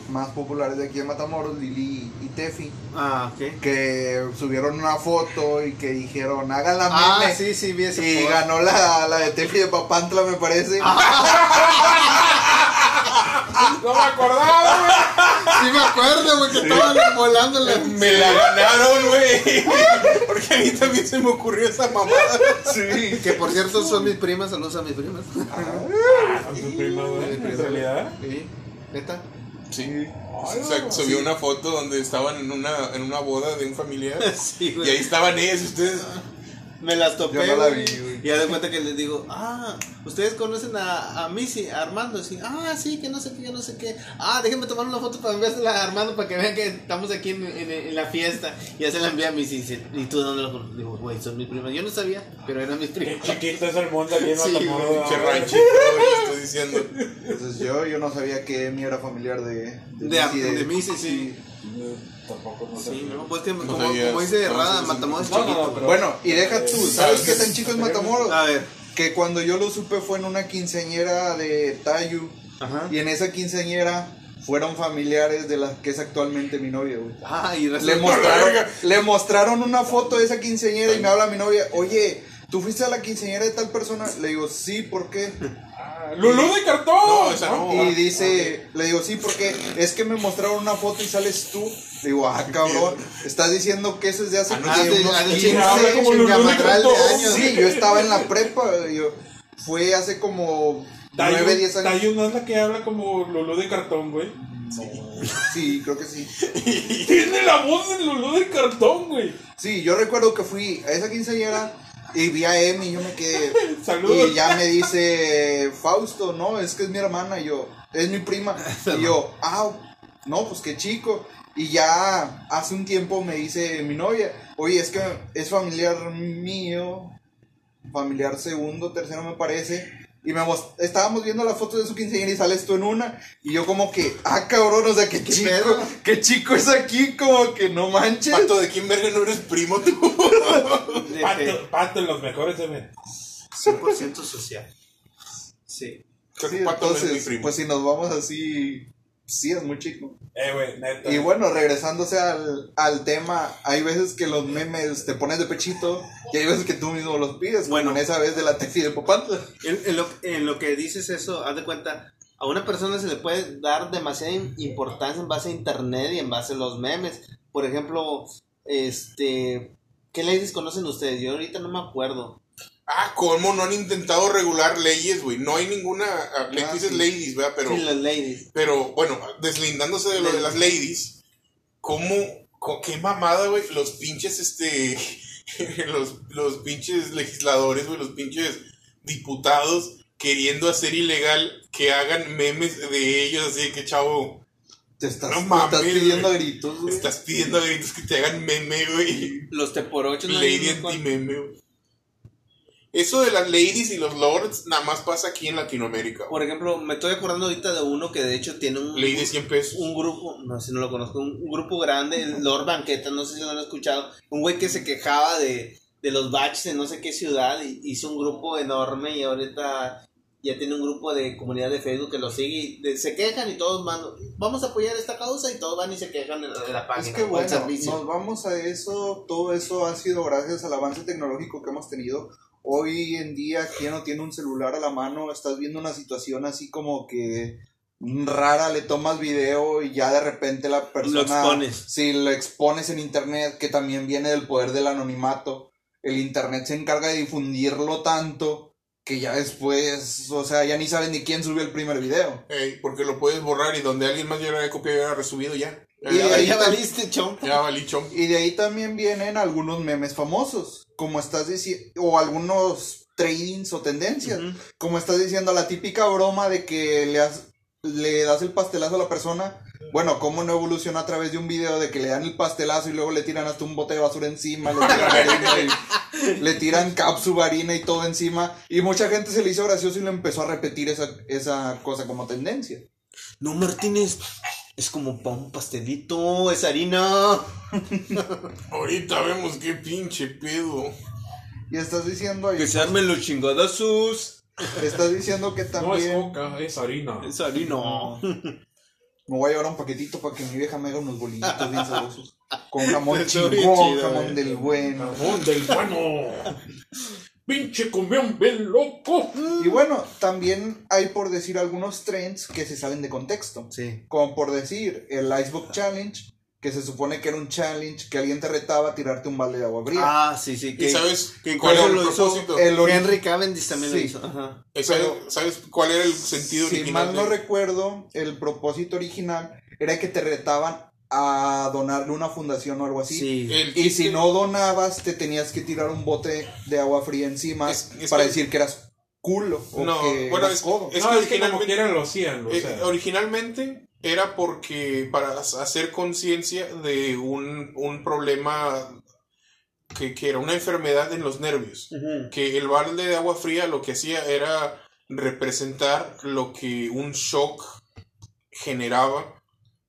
Speaker 4: más populares de aquí en Matamoros, Lili y Tefi,
Speaker 2: Ah, ok.
Speaker 4: que subieron una foto y que dijeron, haga la
Speaker 2: Ah,
Speaker 4: meme.
Speaker 2: sí, sí, vi ese
Speaker 4: Y ganó la, la de Tefi de Papantla, me parece.
Speaker 5: No me acordaba, güey.
Speaker 1: Sí me acuerdo, güey, que estaban volándole.
Speaker 3: Me la ganaron, güey. Porque a mí también se me ocurrió esa mamada.
Speaker 4: Sí.
Speaker 1: Que por cierto son mis primas, saludos a mis primas.
Speaker 5: Con tu prima, güey. En realidad.
Speaker 1: Sí, neta.
Speaker 3: Sí. O sea, subió una foto donde estaban en una, en una boda de un familiar.
Speaker 2: Sí,
Speaker 3: Y ahí estaban ellos, ustedes.
Speaker 2: Me las topé.
Speaker 4: Yo no la vi, güey.
Speaker 2: Y ya de cuenta que les digo, ah, ustedes conocen a, a Missy, a Armando. Sí, ah, sí, que no sé qué, que no sé qué. Ah, déjenme tomar una foto para enviársela a Armando para que vean que estamos aquí en, en- en la fiesta. Y ya se la envía a Missy. Y dice, ¿y tú dónde lo conoces? Digo, güey, son mis primas. Yo no sabía, pero eran mis
Speaker 5: Qué
Speaker 2: primas.
Speaker 5: chiquito es el mundo aquí en
Speaker 2: Sí,
Speaker 5: Matamoros.
Speaker 2: güey,
Speaker 5: ¿no,
Speaker 3: Che
Speaker 5: güey?
Speaker 3: ranchito, estoy diciendo.
Speaker 4: Entonces yo, yo no sabía que Emi era familiar de...
Speaker 2: De,
Speaker 4: Missy,
Speaker 2: de, Missy, sí.
Speaker 5: Tampoco no sé.
Speaker 2: Sí, no, pues que
Speaker 3: No
Speaker 2: como, como dice
Speaker 3: No,
Speaker 2: Rada. Matamoros es
Speaker 5: No, no, no,
Speaker 2: chiquito.
Speaker 5: pero-
Speaker 4: Bueno, y deja tú, ¿sabes qué tan chico es Matamoros?
Speaker 2: A ver,
Speaker 4: Que cuando yo lo supe fue en una quinceañera de Tayu.
Speaker 2: ajá.
Speaker 4: Y en esa quinceañera fueron familiares de la que es actualmente mi novia, güey.
Speaker 2: Ah, y
Speaker 4: Le mostraron, le mostraron una foto de esa quinceañera y me habla mi novia, oye, ¿tú fuiste a la quinceañera de tal persona? Le digo, sí, ¿por qué?
Speaker 5: Ah, ¡Lulú de cartón!
Speaker 3: No, esa no.
Speaker 4: Y dice, le digo, sí, porque es que me mostraron una foto y sales tú. Le digo, ah, cabrón, estás diciendo que eso es de hace
Speaker 2: Ah, de-
Speaker 4: unos
Speaker 2: ah, de
Speaker 4: 15
Speaker 5: habla como Lulú de
Speaker 1: chingamadral de
Speaker 5: cartón.
Speaker 1: años.
Speaker 4: Sí, yo estaba en la prepa, yo, fue hace como 9, 10 años.
Speaker 5: Tayu no es la que habla como Lulú de cartón, güey.
Speaker 4: Sí, creo que sí.
Speaker 5: Tiene la voz de Lulú de cartón, güey.
Speaker 4: Sí, yo recuerdo que fui a esa quinceañera y vi a Emi y yo me quedé.
Speaker 5: Saludos.
Speaker 4: Y ya me dice, Fausto, no, es que es mi hermana. Y yo, es mi prima. Y yo, ah, no, pues qué chico. Y ya hace un tiempo me dice mi novia, oye, es que es familiar mío, familiar segundo, tercero me parece. Y me mos- estábamos viendo las fotos de su quinceañera y sales tú en una. Y yo como que, ah, cabrón, o sea, qué chico,
Speaker 1: pedo?
Speaker 4: qué chico es aquí, como que no manches.
Speaker 3: Pato, ¿de quién verga no eres primo tú?
Speaker 2: de-
Speaker 5: Pato, pato en los mejores, güey.
Speaker 2: 100% social. Sí.
Speaker 3: Creo
Speaker 4: Sí,
Speaker 3: que Pato no es mi
Speaker 4: entonces,
Speaker 3: primo.
Speaker 4: pues si nos vamos así, sí es muy chico.
Speaker 5: Eh, güey, neta.
Speaker 4: Y bueno, regresándose al, al tema, hay veces que los memes te pones de pechito y hay veces que tú mismo los pides,
Speaker 2: Bueno.
Speaker 4: como en esa vez de la tefi de Popantla.
Speaker 2: En, en lo, en lo que dices eso, haz de cuenta, a una persona se le puede dar demasiada im- importancia en base a internet y en base a los memes. Por ejemplo, este, ¿qué leyes conocen ustedes? Yo ahorita no me acuerdo.
Speaker 3: Ah, ¿cómo no han intentado regular leyes, güey? No hay ninguna. ah, Le
Speaker 4: Ah,
Speaker 3: dices
Speaker 4: sí.
Speaker 3: ladies, ¿verdad? Pero,
Speaker 2: Sí, las ladies.
Speaker 3: pero bueno, deslindándose de lo de las ladies, ¿cómo. co- qué mamada, güey? Los pinches, este. los, los pinches legisladores, güey, los pinches diputados queriendo hacer ilegal que hagan memes de ellos, así de que, chavo,
Speaker 4: Te estás,
Speaker 3: No
Speaker 4: te
Speaker 3: mames,
Speaker 4: estás pidiendo a
Speaker 3: güey.
Speaker 4: gritos, güey.
Speaker 3: estás pidiendo a gritos que te hagan meme, güey.
Speaker 2: Los te por ocho. no
Speaker 3: Lady anti-meme, güey. Eso de las ladies y los lords nada más pasa aquí en Latinoamérica.
Speaker 2: Por ejemplo, me estoy acordando ahorita de uno que de hecho tiene un,
Speaker 3: Lady 100 pesos.
Speaker 2: un grupo, no sé si no lo conozco, un, un grupo grande, el Lord Banqueta, no sé si lo han escuchado, un güey que se quejaba de, de los baches en no sé qué ciudad, y hizo un grupo enorme y ahorita ya tiene un grupo de comunidad de Facebook que lo sigue y de- se quejan y todos van, vamos a apoyar esta causa y todos van y se quejan de la, de la página
Speaker 4: Es que bueno, nos vamos a eso, todo eso ha sido gracias al avance tecnológico que hemos tenido. Hoy en día, quien no tiene un celular a la mano, estás viendo una situación así como que rara, le tomas video y ya de repente la persona...
Speaker 2: expones.
Speaker 4: Sí, lo expones en internet, que también viene del poder del anonimato. El internet se encarga de difundirlo tanto que ya después, o sea, ya ni saben ni quién subió el primer video.
Speaker 3: Porque lo puedes borrar y donde alguien más ya lo haya copiado y haya resubido ya. Ya,
Speaker 4: Y
Speaker 3: ya,
Speaker 4: ahí
Speaker 2: ya valiste, chompa.
Speaker 3: ya valí.
Speaker 4: Y de ahí también vienen algunos memes famosos, como estás diciendo, o algunos tradings o tendencias, como estás diciendo, la típica broma de que le, has- le das el pastelazo a la persona. Bueno, ¿cómo no evoluciona a través de un video de que le dan el pastelazo y luego le tiran hasta un bote de basura encima, le tiran harina y- le tiran harina y todo encima? Y mucha gente se le hizo gracioso y le empezó a repetir esa, esa cosa como tendencia.
Speaker 2: No, Martínez, es como pa' un pastelito, es harina.
Speaker 3: Ahorita vemos qué pinche pedo.
Speaker 4: Y estás diciendo, ahí-
Speaker 2: Que se armen los chingadazos.
Speaker 4: estás diciendo que
Speaker 5: No es
Speaker 4: también...
Speaker 5: coca, es harina.
Speaker 2: Es harina.
Speaker 4: Me voy a llevar un paquetito para que mi vieja me haga unos bolillitos bien sabrosos. Con jamón chingón, jamón
Speaker 2: güey.
Speaker 4: del bueno.
Speaker 5: Jamón del bueno. Pinche cumbión bien loco.
Speaker 4: Y bueno, también hay por decir algunos trends que se salen de contexto.
Speaker 2: Sí.
Speaker 4: Como por decir, el Icebook Challenge, que se supone que era un challenge que alguien te retaba a tirarte un balde de agua fría.
Speaker 2: Ah, sí, sí.
Speaker 3: ¿Y sabes
Speaker 2: que
Speaker 3: cuál era el
Speaker 2: lo hizo
Speaker 3: propósito?
Speaker 4: el ori-
Speaker 2: Henry Cavendish también lo hizo. Ajá.
Speaker 3: ¿Sabes,
Speaker 4: pero-
Speaker 3: sabes cuál era el sentido
Speaker 4: si
Speaker 3: original?
Speaker 4: mal no
Speaker 3: de-
Speaker 4: recuerdo, el propósito original era que te retaban a donarle una fundación o algo así.
Speaker 2: Sí.
Speaker 3: el
Speaker 4: Y si no donabas, te tenías que tirar un bote de agua fría encima
Speaker 3: Es- es
Speaker 4: para
Speaker 3: que-
Speaker 4: decir que eras culo o
Speaker 3: No,
Speaker 4: que
Speaker 3: bueno,
Speaker 4: eras
Speaker 3: es-
Speaker 4: codo.
Speaker 3: es-
Speaker 5: no,
Speaker 3: que
Speaker 5: es que como
Speaker 3: originalmente-
Speaker 5: quieran lo hacían. O
Speaker 3: Eh, originalmente era porque para hacer conciencia de un, un problema que, que era una enfermedad en los nervios. Que el balde de agua fría lo que hacía era representar lo que un shock generaba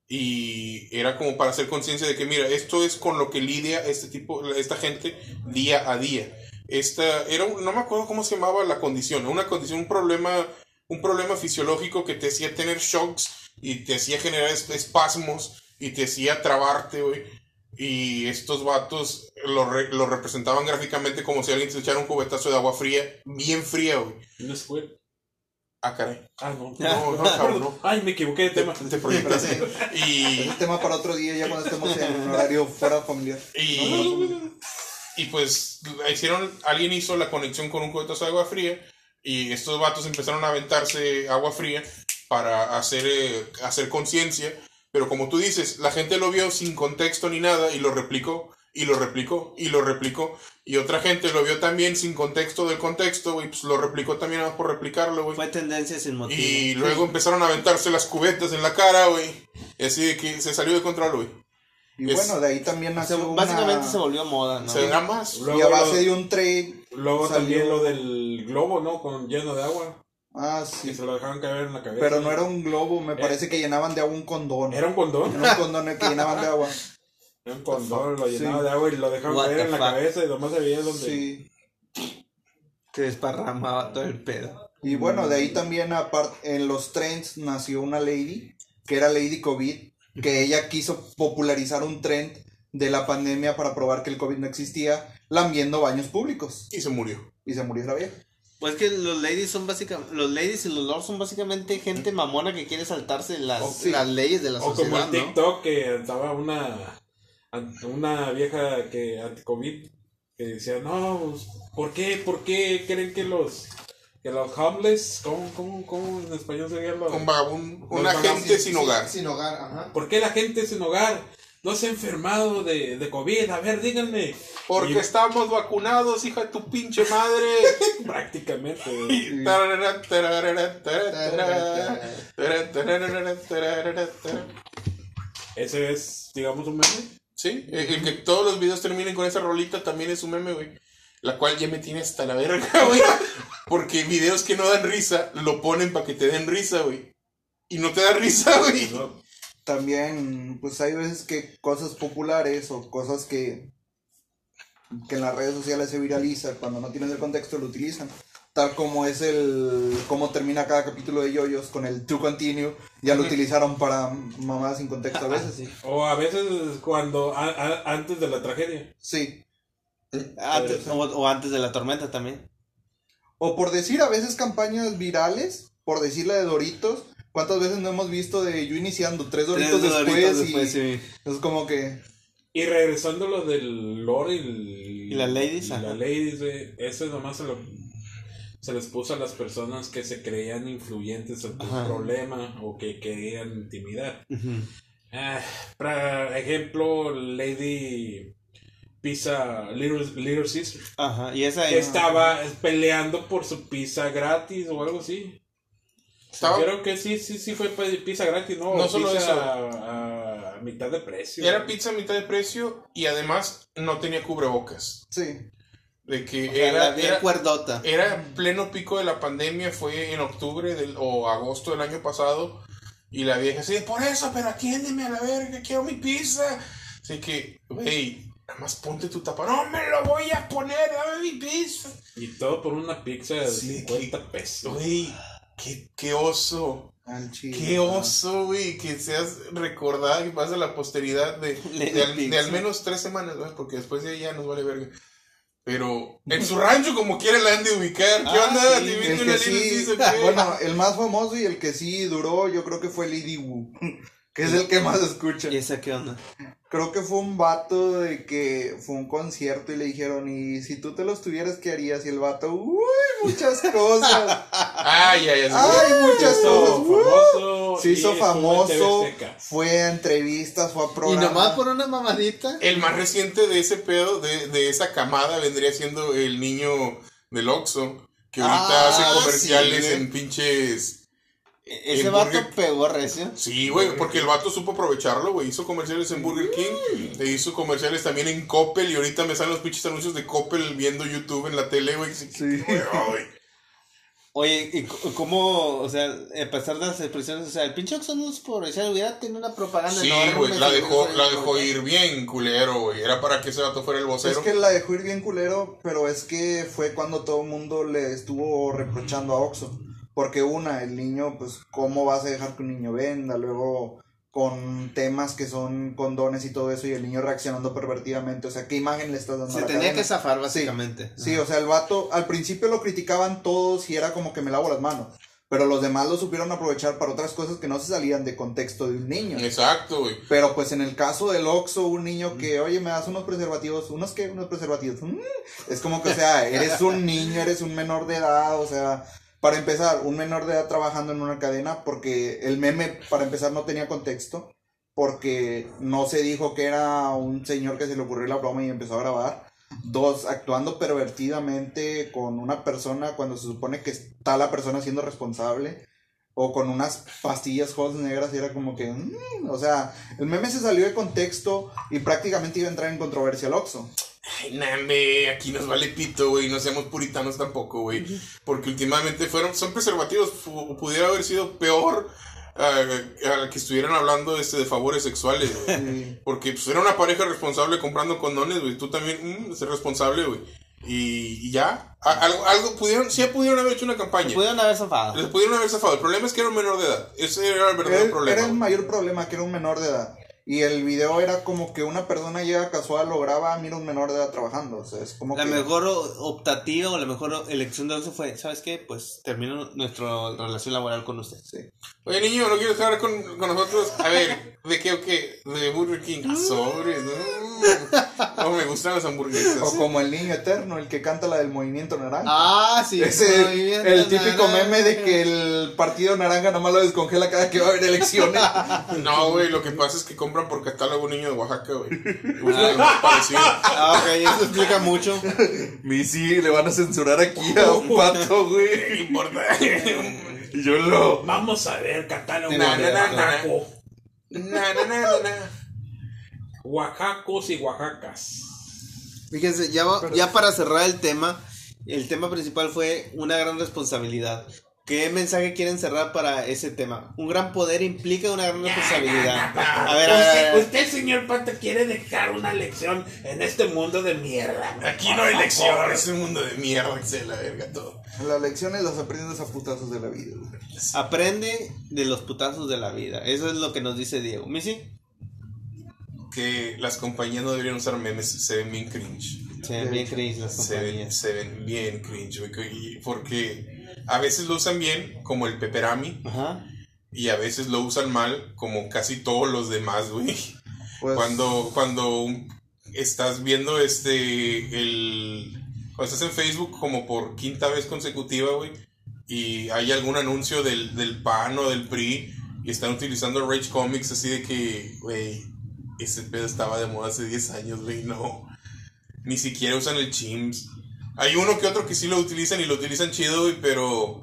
Speaker 3: y era como para hacer conciencia de que mira, esto es con lo que lidia este tipo, esta gente día a día. Esta era un- no me acuerdo cómo se llamaba la condición, una condición, un problema, un problema fisiológico que te hacía tener shocks y te hacía generar es- espasmos y te hacía trabarte, güey. Y estos vatos lo, re- lo representaban gráficamente como si alguien te echara un cubetazo de agua fría, bien fría, güey. Ah, caray.
Speaker 5: Ah, no.
Speaker 3: No, no, cabrón, no.
Speaker 5: Ay, me equivoqué de
Speaker 3: Te,
Speaker 5: tema.
Speaker 3: te proyectaste. Y,
Speaker 4: Es tema para otro día, ya cuando estemos en un horario fuera familiar.
Speaker 3: Y, y pues hicieron, alguien hizo la conexión con un cubetazo de agua fría y estos vatos empezaron a aventarse agua fría para hacer, eh, hacer conciencia, pero como tú dices, la gente lo vio sin contexto ni nada y lo replicó y lo replicó y lo replicó y otra gente lo vio también sin contexto del contexto y pues lo replicó también nada más por replicarlo, güey.
Speaker 2: Fue tendencia sin motivo.
Speaker 3: Y luego empezaron a aventarse las cubetas en la cara, güey. Y así de que se salió de control, güey.
Speaker 4: Y
Speaker 3: Es-
Speaker 4: bueno, de ahí también nació
Speaker 2: básicamente
Speaker 4: una-
Speaker 2: se volvió moda, ¿no?
Speaker 3: Se da más.
Speaker 5: Luego,
Speaker 4: Y a base
Speaker 5: lo-
Speaker 4: de un trade...
Speaker 5: luego
Speaker 4: salió-
Speaker 5: también lo del globo, ¿no? Con lleno de agua.
Speaker 4: Ah,
Speaker 5: Que
Speaker 4: sí.
Speaker 5: se lo dejaban caer en la cabeza.
Speaker 4: Pero no era un globo, me
Speaker 5: Eh.
Speaker 4: parece que llenaban de agua un condón.
Speaker 5: ¿Era un condón?
Speaker 4: Era un condón el que llenaban de agua.
Speaker 5: Un condón, lo
Speaker 4: Sí.
Speaker 5: llenaba de agua y lo dejaban
Speaker 2: What
Speaker 5: caer en la
Speaker 2: fuck?
Speaker 5: cabeza y nomás se veía donde...
Speaker 4: Sí.
Speaker 2: Que desparramaba todo el pedo.
Speaker 4: Y bueno, de ahí también aparte en los trends nació una lady, que era Lady COVID, que ella quiso popularizar un trend de la pandemia para probar que el COVID no existía, lambiendo baños públicos.
Speaker 3: Y se murió.
Speaker 4: Y se murió la vieja.
Speaker 2: Pues que los ladies son básicamente, los ladies y los lords son básicamente gente mamona que quiere saltarse las,
Speaker 5: O-
Speaker 4: sí.
Speaker 2: las leyes de la
Speaker 5: O como
Speaker 2: sociedad,
Speaker 5: en
Speaker 2: ¿no?
Speaker 5: TikTok que estaba una, una vieja que anti-COVID que decía, no, pues, ¿por qué? ¿Por qué creen que los que los homeless, ¿cómo, cómo, cómo en español sería los...
Speaker 3: Un vagabundo,
Speaker 5: Los
Speaker 3: una gente sin hogar.
Speaker 1: Sin hogar, ajá.
Speaker 5: ¿Por qué la gente sin hogar no se ha enfermado de, de COVID? A ver, díganme.
Speaker 3: Porque
Speaker 5: Y-
Speaker 3: estamos vacunados, hija de tu pinche madre.
Speaker 5: Prácticamente. Ese es, digamos, un meme.
Speaker 3: Sí, el el que todos los videos terminen con esa rolita también es un meme, güey. La cual ya me tiene hasta la verga, güey. Porque videos que no dan risa lo ponen para que te den risa, güey. Y no te da risa, güey.
Speaker 4: También, pues hay veces que cosas populares o cosas que, que en las redes sociales se viralizan, cuando no tienes el contexto lo utilizan. Tal como es el cómo termina cada capítulo de Yoyos con el to continue, ya lo utilizaron para mamadas sin contexto a veces. Sí.
Speaker 5: O a veces cuando, a- a- antes de la tragedia.
Speaker 4: sí.
Speaker 2: Antes- o, o antes de la tormenta también.
Speaker 4: O por decir a veces campañas virales, por decir la de Doritos, ¿cuántas veces no hemos visto de yo iniciando tres Doritos
Speaker 2: Tres
Speaker 4: después?
Speaker 2: Doritos
Speaker 4: y
Speaker 2: después, sí.
Speaker 4: Es como que...
Speaker 5: Y regresando lo del lore y, el-
Speaker 2: Y las ladies,
Speaker 5: y las ladies, eso nomás se, lo, se les puso a las personas que se creían influyentes en tu
Speaker 2: Ajá.
Speaker 5: problema o que querían intimidar.
Speaker 2: Ujú.
Speaker 5: Ah, para ejemplo, Lady Pizza Little, Little Sister.
Speaker 2: Ajá, y esa
Speaker 5: que
Speaker 2: es...
Speaker 5: estaba peleando por su pizza gratis o algo así.
Speaker 3: Estaba-
Speaker 5: Creo que sí, sí, sí fue pizza gratis, ¿no?
Speaker 3: No
Speaker 5: O
Speaker 3: solo
Speaker 5: pizza
Speaker 3: eso.
Speaker 5: A, a mitad de precio.
Speaker 3: Era pizza a mitad de precio y además no tenía cubrebocas.
Speaker 4: Sí.
Speaker 3: De que
Speaker 2: o sea,
Speaker 3: era, era,
Speaker 2: cuerdota.
Speaker 3: era pleno pico de la pandemia, fue en octubre del, o agosto del año pasado. Y la vieja así, por eso, pero atiéndeme a la verga, quiero mi pizza. Así que, güey, nada más ponte tu tapa. No me lo voy a poner, dame mi pizza.
Speaker 5: Y todo por una pizza de
Speaker 3: Sí,
Speaker 5: 50 pesos.
Speaker 3: Güey, qué, qué oso.
Speaker 4: Chile.
Speaker 3: Qué oso, güey, que seas recordada y pasa la posteridad de, de, al, de al menos tres semanas, güey, porque después de ahí ya nos vale verga. Pero en su rancho, como quiere, la han de ubicar. ¿Qué
Speaker 2: Ah,
Speaker 3: onda?
Speaker 4: bueno, el más famoso y el que sí duró, yo creo que fue Lady Wu, que es el que más escucha.
Speaker 2: ¿Y esa qué onda?
Speaker 4: Creo que fue un vato de que fue un concierto y le dijeron, y si tú te los tuvieras, ¿qué harías? Y el vato, uy, muchas cosas.
Speaker 3: Ay, ay, ay.
Speaker 4: Ay, muchas
Speaker 5: Se hizo
Speaker 4: cosas.
Speaker 5: famoso.
Speaker 4: Se
Speaker 5: y
Speaker 4: hizo famoso, fue a entrevistas, fue a
Speaker 2: Y
Speaker 4: programas.
Speaker 2: nomás por una mamadita.
Speaker 3: El más reciente de ese pedo, de, de esa camada, vendría siendo el niño del Oxxo, que ahorita
Speaker 2: Ah,
Speaker 3: hace comerciales
Speaker 2: sí,
Speaker 3: en pinches...
Speaker 2: Ese
Speaker 3: en
Speaker 2: vato
Speaker 3: Burger-
Speaker 2: pegó recio.
Speaker 3: Sí, güey, porque el vato supo aprovecharlo, güey. Hizo comerciales en Burger King, e hizo comerciales también en Coppel, y ahorita me salen los pinches anuncios de Coppel viendo YouTube en la tele, güey. Sí.
Speaker 4: Sí.
Speaker 2: Oye, ¿y cómo, o sea, a pesar de las expresiones, o sea, el pinche Oxxo no es por echar, hubiera tenido una propaganda
Speaker 3: Sí,
Speaker 2: enorme.
Speaker 3: güey, la dejó, la dejó ir bien culero, güey. Era para que ese vato fuera el
Speaker 4: Es
Speaker 3: vocero.
Speaker 4: que la dejó ir bien culero, pero es que fue cuando todo el mundo le estuvo reprochando a Oxxo. Porque una, el niño, pues, ¿cómo vas a dejar que un niño venda? Luego, con temas que son condones y todo eso, y el niño reaccionando pervertidamente. O sea, ¿qué imagen le estás dando a
Speaker 2: Se
Speaker 4: la
Speaker 2: tenía
Speaker 4: cadena?
Speaker 2: que zafar, básicamente.
Speaker 4: Sí, o sea, el vato, al principio lo criticaban todos y era como que me lavo las manos. Pero los demás lo supieron aprovechar para otras cosas que no se salían de contexto de un niño.
Speaker 3: Exacto, güey.
Speaker 4: Pero pues en el caso del Oxxo, un niño que, oye, me das unos preservativos, ¿unos qué? Unos preservativos. Mm. Es como que, o sea, eres un niño, eres un menor de edad, o sea, para empezar, un menor de edad trabajando en una cadena, porque el meme, para empezar, no tenía contexto, porque no se dijo que era un señor que se le ocurrió la broma y empezó a grabar. Dos, actuando pervertidamente con una persona cuando se supone que está la persona siendo responsable. O con unas pastillas jodas negras y era como que... mm, o sea, el meme se salió de contexto y prácticamente iba a entrar en controversia el Oxxo.
Speaker 3: Ay, nambe, aquí nos vale pito, güey. No seamos puritanos tampoco, güey. Porque últimamente fueron, son preservativos. Pudiera haber sido peor ah, a que estuvieran hablando este, de favores sexuales, güey. Porque pues, era una pareja responsable comprando condones, güey. Tú también, mm, ser responsable, güey. Y, y ya. A- algo, algo pudieron, sí pudieron haber hecho una campaña.
Speaker 2: Pudieron haber zafado.
Speaker 3: Les pudieron haber zafado. El problema es que era un menor de edad. Ese era el verdadero
Speaker 4: Era,
Speaker 3: problema.
Speaker 4: era el mayor problema, que era un menor de edad. Y el video era como que una persona llega casual, lo graba, mira un menor de edad trabajando. O sea, es como
Speaker 2: La
Speaker 4: que...
Speaker 2: mejor optativa o la mejor elección de Oxxo fue, ¿sabes qué? Pues termino nuestra relación laboral con usted.
Speaker 4: Sí.
Speaker 3: Oye, niño, ¿no quieres estar con, con nosotros? A ver, ¿de qué o qué? De Burger King. Ah, sobres, ¿no? No, me gustan las hamburguesas.
Speaker 4: O como el niño eterno, el que canta la del movimiento naranja.
Speaker 2: Ah, sí.
Speaker 4: Ese,
Speaker 2: Movimiento
Speaker 4: el típico
Speaker 2: naranja.
Speaker 4: meme de que el partido naranja nomás lo descongela cada que va a haber elecciones.
Speaker 3: No, güey, lo que pasa es que compran por catálogo un niño de Oaxaca, güey.
Speaker 2: Ah, ok, eso explica mucho.
Speaker 4: Mi sí, le van a censurar aquí a un pato, güey.
Speaker 3: ¿Qué importa?
Speaker 4: Y yo lo.
Speaker 5: Vamos a ver catálogo
Speaker 3: Na,
Speaker 5: de
Speaker 3: na, na, na.
Speaker 5: Oaxaco.
Speaker 3: Na, na, na, na, na.
Speaker 5: Oaxacos y Oaxacas.
Speaker 2: Fíjense, ya, va- ya para cerrar el tema, el tema principal fue una gran responsabilidad. ¿Qué mensaje quieren cerrar para ese tema? Un gran poder implica una gran responsabilidad. A ver, a ver, a
Speaker 5: usted,
Speaker 2: ver.
Speaker 5: usted, señor Pata, quiere dejar una lección en este mundo de mierda.
Speaker 3: Aquí no hay lección, es un mundo de mierda que se la verga todo.
Speaker 4: Las lecciones las aprendes a putazos de la vida.
Speaker 2: Aprende de los putazos de la vida. Eso es lo que nos dice Diego. ¿Missy?
Speaker 3: Que las compañías no deberían usar memes, se ven bien cringe.
Speaker 2: Se ven bien cringe las
Speaker 3: Se ven,
Speaker 2: compañías.
Speaker 3: se ven bien cringe, Porque a veces lo usan bien, como el Peperami,
Speaker 2: Ajá.
Speaker 3: y a veces lo usan mal, como casi todos los demás, güey.
Speaker 4: Pues,
Speaker 3: Cuando, cuando estás viendo este, el, cuando estás en Facebook como por quinta vez consecutiva, güey, y hay algún anuncio del, del PAN o del PRI, y están utilizando Rage Comics así de que, güey, ese pedo estaba de moda hace 10 años, güey, no. Ni siquiera usan el Chimps. Hay uno que otro que sí lo utilizan y lo utilizan chido, güey, pero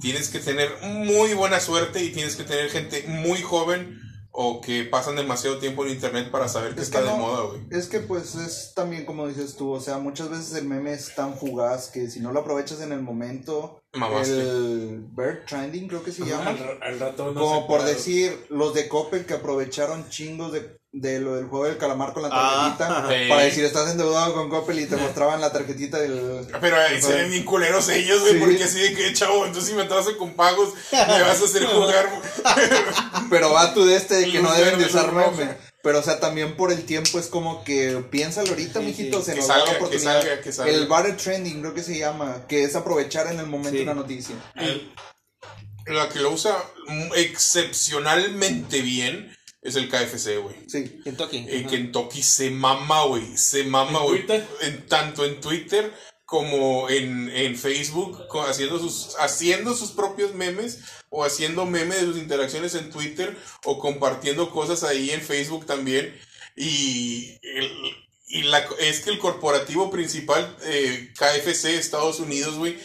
Speaker 3: tienes que tener muy buena suerte y tienes que tener gente muy joven o que pasan demasiado tiempo en internet para saber que
Speaker 4: Es
Speaker 3: está
Speaker 4: que
Speaker 3: de moda, güey.
Speaker 4: Es que pues es también como dices tú, o sea, muchas veces el meme es tan fugaz que si no lo aprovechas en el momento,
Speaker 3: Mamaste.
Speaker 4: el bird trending creo que se llama.
Speaker 5: Al, al rato no
Speaker 4: Como
Speaker 5: se
Speaker 4: por decir, los de Coppel que aprovecharon chingos de de lo del juego del calamar con la
Speaker 2: Ah,
Speaker 4: tarjetita.
Speaker 3: sí.
Speaker 4: Para decir, estás endeudado con Coppel y te mostraban la tarjetita del.
Speaker 3: Pero se ven bien culeros ellos, güey,
Speaker 4: Sí.
Speaker 3: porque así de que, chavo, entonces si me atraso con pagos, me vas a hacer jugar.
Speaker 4: Pero va tú de este de que no deben de usar memes. Pero, o sea, también por el tiempo es como que piénsalo ahorita,
Speaker 2: Sí,
Speaker 4: mijito,
Speaker 2: sí.
Speaker 4: se
Speaker 3: Que
Speaker 4: nos da la
Speaker 3: salga, que
Speaker 4: oportunidad.
Speaker 3: salga, que salga.
Speaker 4: El barter trending, creo que se llama, que es aprovechar en el momento
Speaker 2: Sí.
Speaker 4: una noticia.
Speaker 3: La que lo usa excepcionalmente bien es el KFC, güey.
Speaker 4: Sí.
Speaker 2: Kentucky.
Speaker 3: El
Speaker 2: Ajá.
Speaker 3: Kentucky se mama, güey. Se mama,
Speaker 5: ¿En
Speaker 3: güey. En- Tanto en Twitter como en, en Facebook, haciendo sus, haciendo sus propios memes o haciendo memes de sus interacciones en Twitter o compartiendo cosas ahí en Facebook también. Y, el- y la, es que el corporativo principal, eh, KFC Estados Unidos, güey,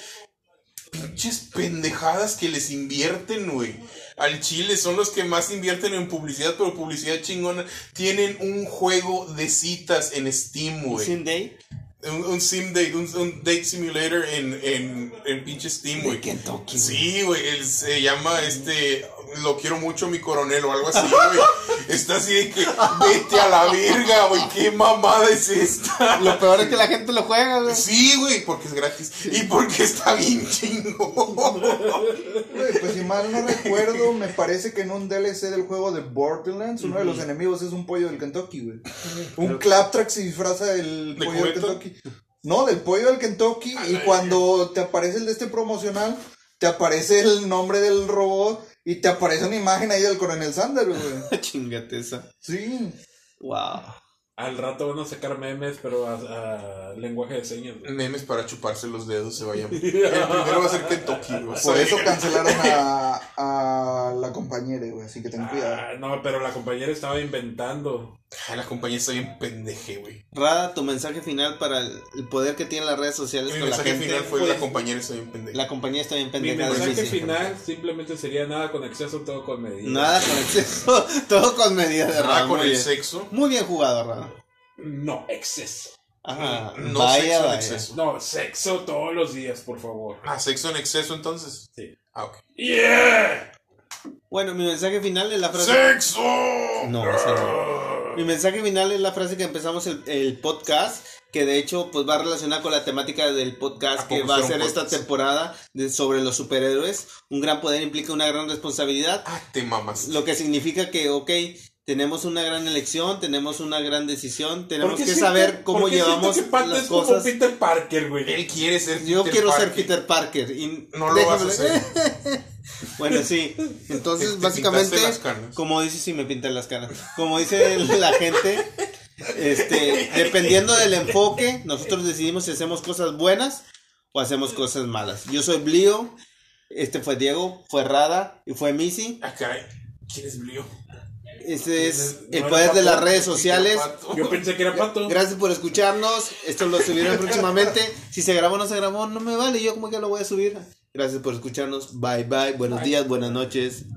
Speaker 3: pinches pendejadas que les invierten, güey. Al Chile son los que más invierten en publicidad, pero publicidad chingona. Tienen un juego de citas en Steam, güey.
Speaker 2: Sin Day.
Speaker 3: Un, un sim date, un, un date simulator en, en, en pinche Steam, güey. Sí, güey, se llama este, lo quiero mucho mi coronel o algo así, güey. Está así de que, vete a la verga, güey, qué mamada es esta.
Speaker 2: Lo peor es que la gente lo juega, güey.
Speaker 3: Sí, güey, porque es gratis y porque está bien chingón.
Speaker 4: Güey, pues si mal no recuerdo, me parece que en un DLC del juego de Borderlands, uno de los enemigos es un pollo del Kentucky, güey. Un Claptrap se disfraza del
Speaker 3: ¿De
Speaker 4: pollo del? Kentucky. No, del pollo del Kentucky. Y cuando te aparece el de este promocional, te aparece el nombre del robot y te aparece una imagen ahí del coronel Sanders, güey.
Speaker 2: Chingate esa.
Speaker 4: Sí.
Speaker 2: Wow.
Speaker 5: Al rato van a sacar memes, pero a, a lenguaje de señas. güey.
Speaker 3: Memes para chuparse los dedos se vayan. El primero va a ser Kentucky, güey.
Speaker 4: Por eso cancelaron a, a la compañera, güey. Así que ten cuidado.
Speaker 5: Ah, no, pero la compañera estaba inventando.
Speaker 3: Ay, la compañía está bien pendeje, güey.
Speaker 2: Rada, tu mensaje final para el, poder que tienen las redes sociales
Speaker 3: Mi
Speaker 2: con la
Speaker 3: mensaje
Speaker 2: gente.
Speaker 3: final fue
Speaker 5: pues,
Speaker 3: la compañera está bien pendeja.
Speaker 2: La compañía está bien
Speaker 5: Mi
Speaker 2: pendeja.
Speaker 5: mensaje
Speaker 2: difícil.
Speaker 5: final simplemente sería nada con exceso, todo con medida.
Speaker 2: Nada con exceso. Todo con medida de
Speaker 3: Nada
Speaker 2: Rada.
Speaker 3: con el
Speaker 2: bien.
Speaker 3: sexo.
Speaker 2: Muy bien jugado, Rada.
Speaker 5: No, exceso.
Speaker 2: Ajá.
Speaker 3: No
Speaker 2: vaya,
Speaker 3: sexo en
Speaker 2: vaya.
Speaker 3: exceso.
Speaker 5: No, sexo todos los días, por favor.
Speaker 3: Ah, sexo en exceso entonces.
Speaker 5: Sí.
Speaker 3: Ah, ok.
Speaker 5: ¡Yeah!
Speaker 2: Bueno, mi mensaje final es la frase.
Speaker 3: ¡Sexo!
Speaker 2: No, no. Mi mensaje final es la frase que empezamos el, el podcast, que de hecho pues va relacionada con la temática del podcast
Speaker 3: ¿A
Speaker 2: que va a ser esta temporada de- sobre los superhéroes. Un gran poder implica una gran responsabilidad,
Speaker 3: Ah, te mamas.
Speaker 2: lo que significa que, ok, tenemos una gran elección, tenemos una gran decisión, tenemos
Speaker 5: Porque
Speaker 2: que
Speaker 5: siento-
Speaker 2: saber cómo llevamos
Speaker 5: que Pato
Speaker 2: las
Speaker 5: es como
Speaker 2: cosas.
Speaker 5: Peter Parker, güey.
Speaker 3: Él quiere ser
Speaker 2: Yo
Speaker 3: Peter
Speaker 2: quiero ser
Speaker 3: Parker.
Speaker 2: Peter Parker. Y
Speaker 3: No lo vas a
Speaker 2: déjame-
Speaker 3: hacer.
Speaker 2: Bueno, sí. Entonces,
Speaker 3: Te- te
Speaker 2: básicamente,
Speaker 3: pintaste las canas.
Speaker 2: como dice, sí me pintan las caras. Como dice la gente, este, dependiendo del enfoque, nosotros decidimos si hacemos cosas buenas o hacemos cosas malas. Yo soy Blio, este fue Diego, fue Rada y fue Missy.
Speaker 3: Ah, caray. ¿Quién es Blio?
Speaker 2: Este es
Speaker 5: No
Speaker 2: el poder de las redes sociales.
Speaker 5: Yo pensé que era Pato.
Speaker 2: Gracias por escucharnos. Esto lo subiré próximamente. Si se grabó o no se grabó, no me vale. Yo como que lo voy a subir. Gracias por escucharnos. Bye bye. Buenos días, buenas noches.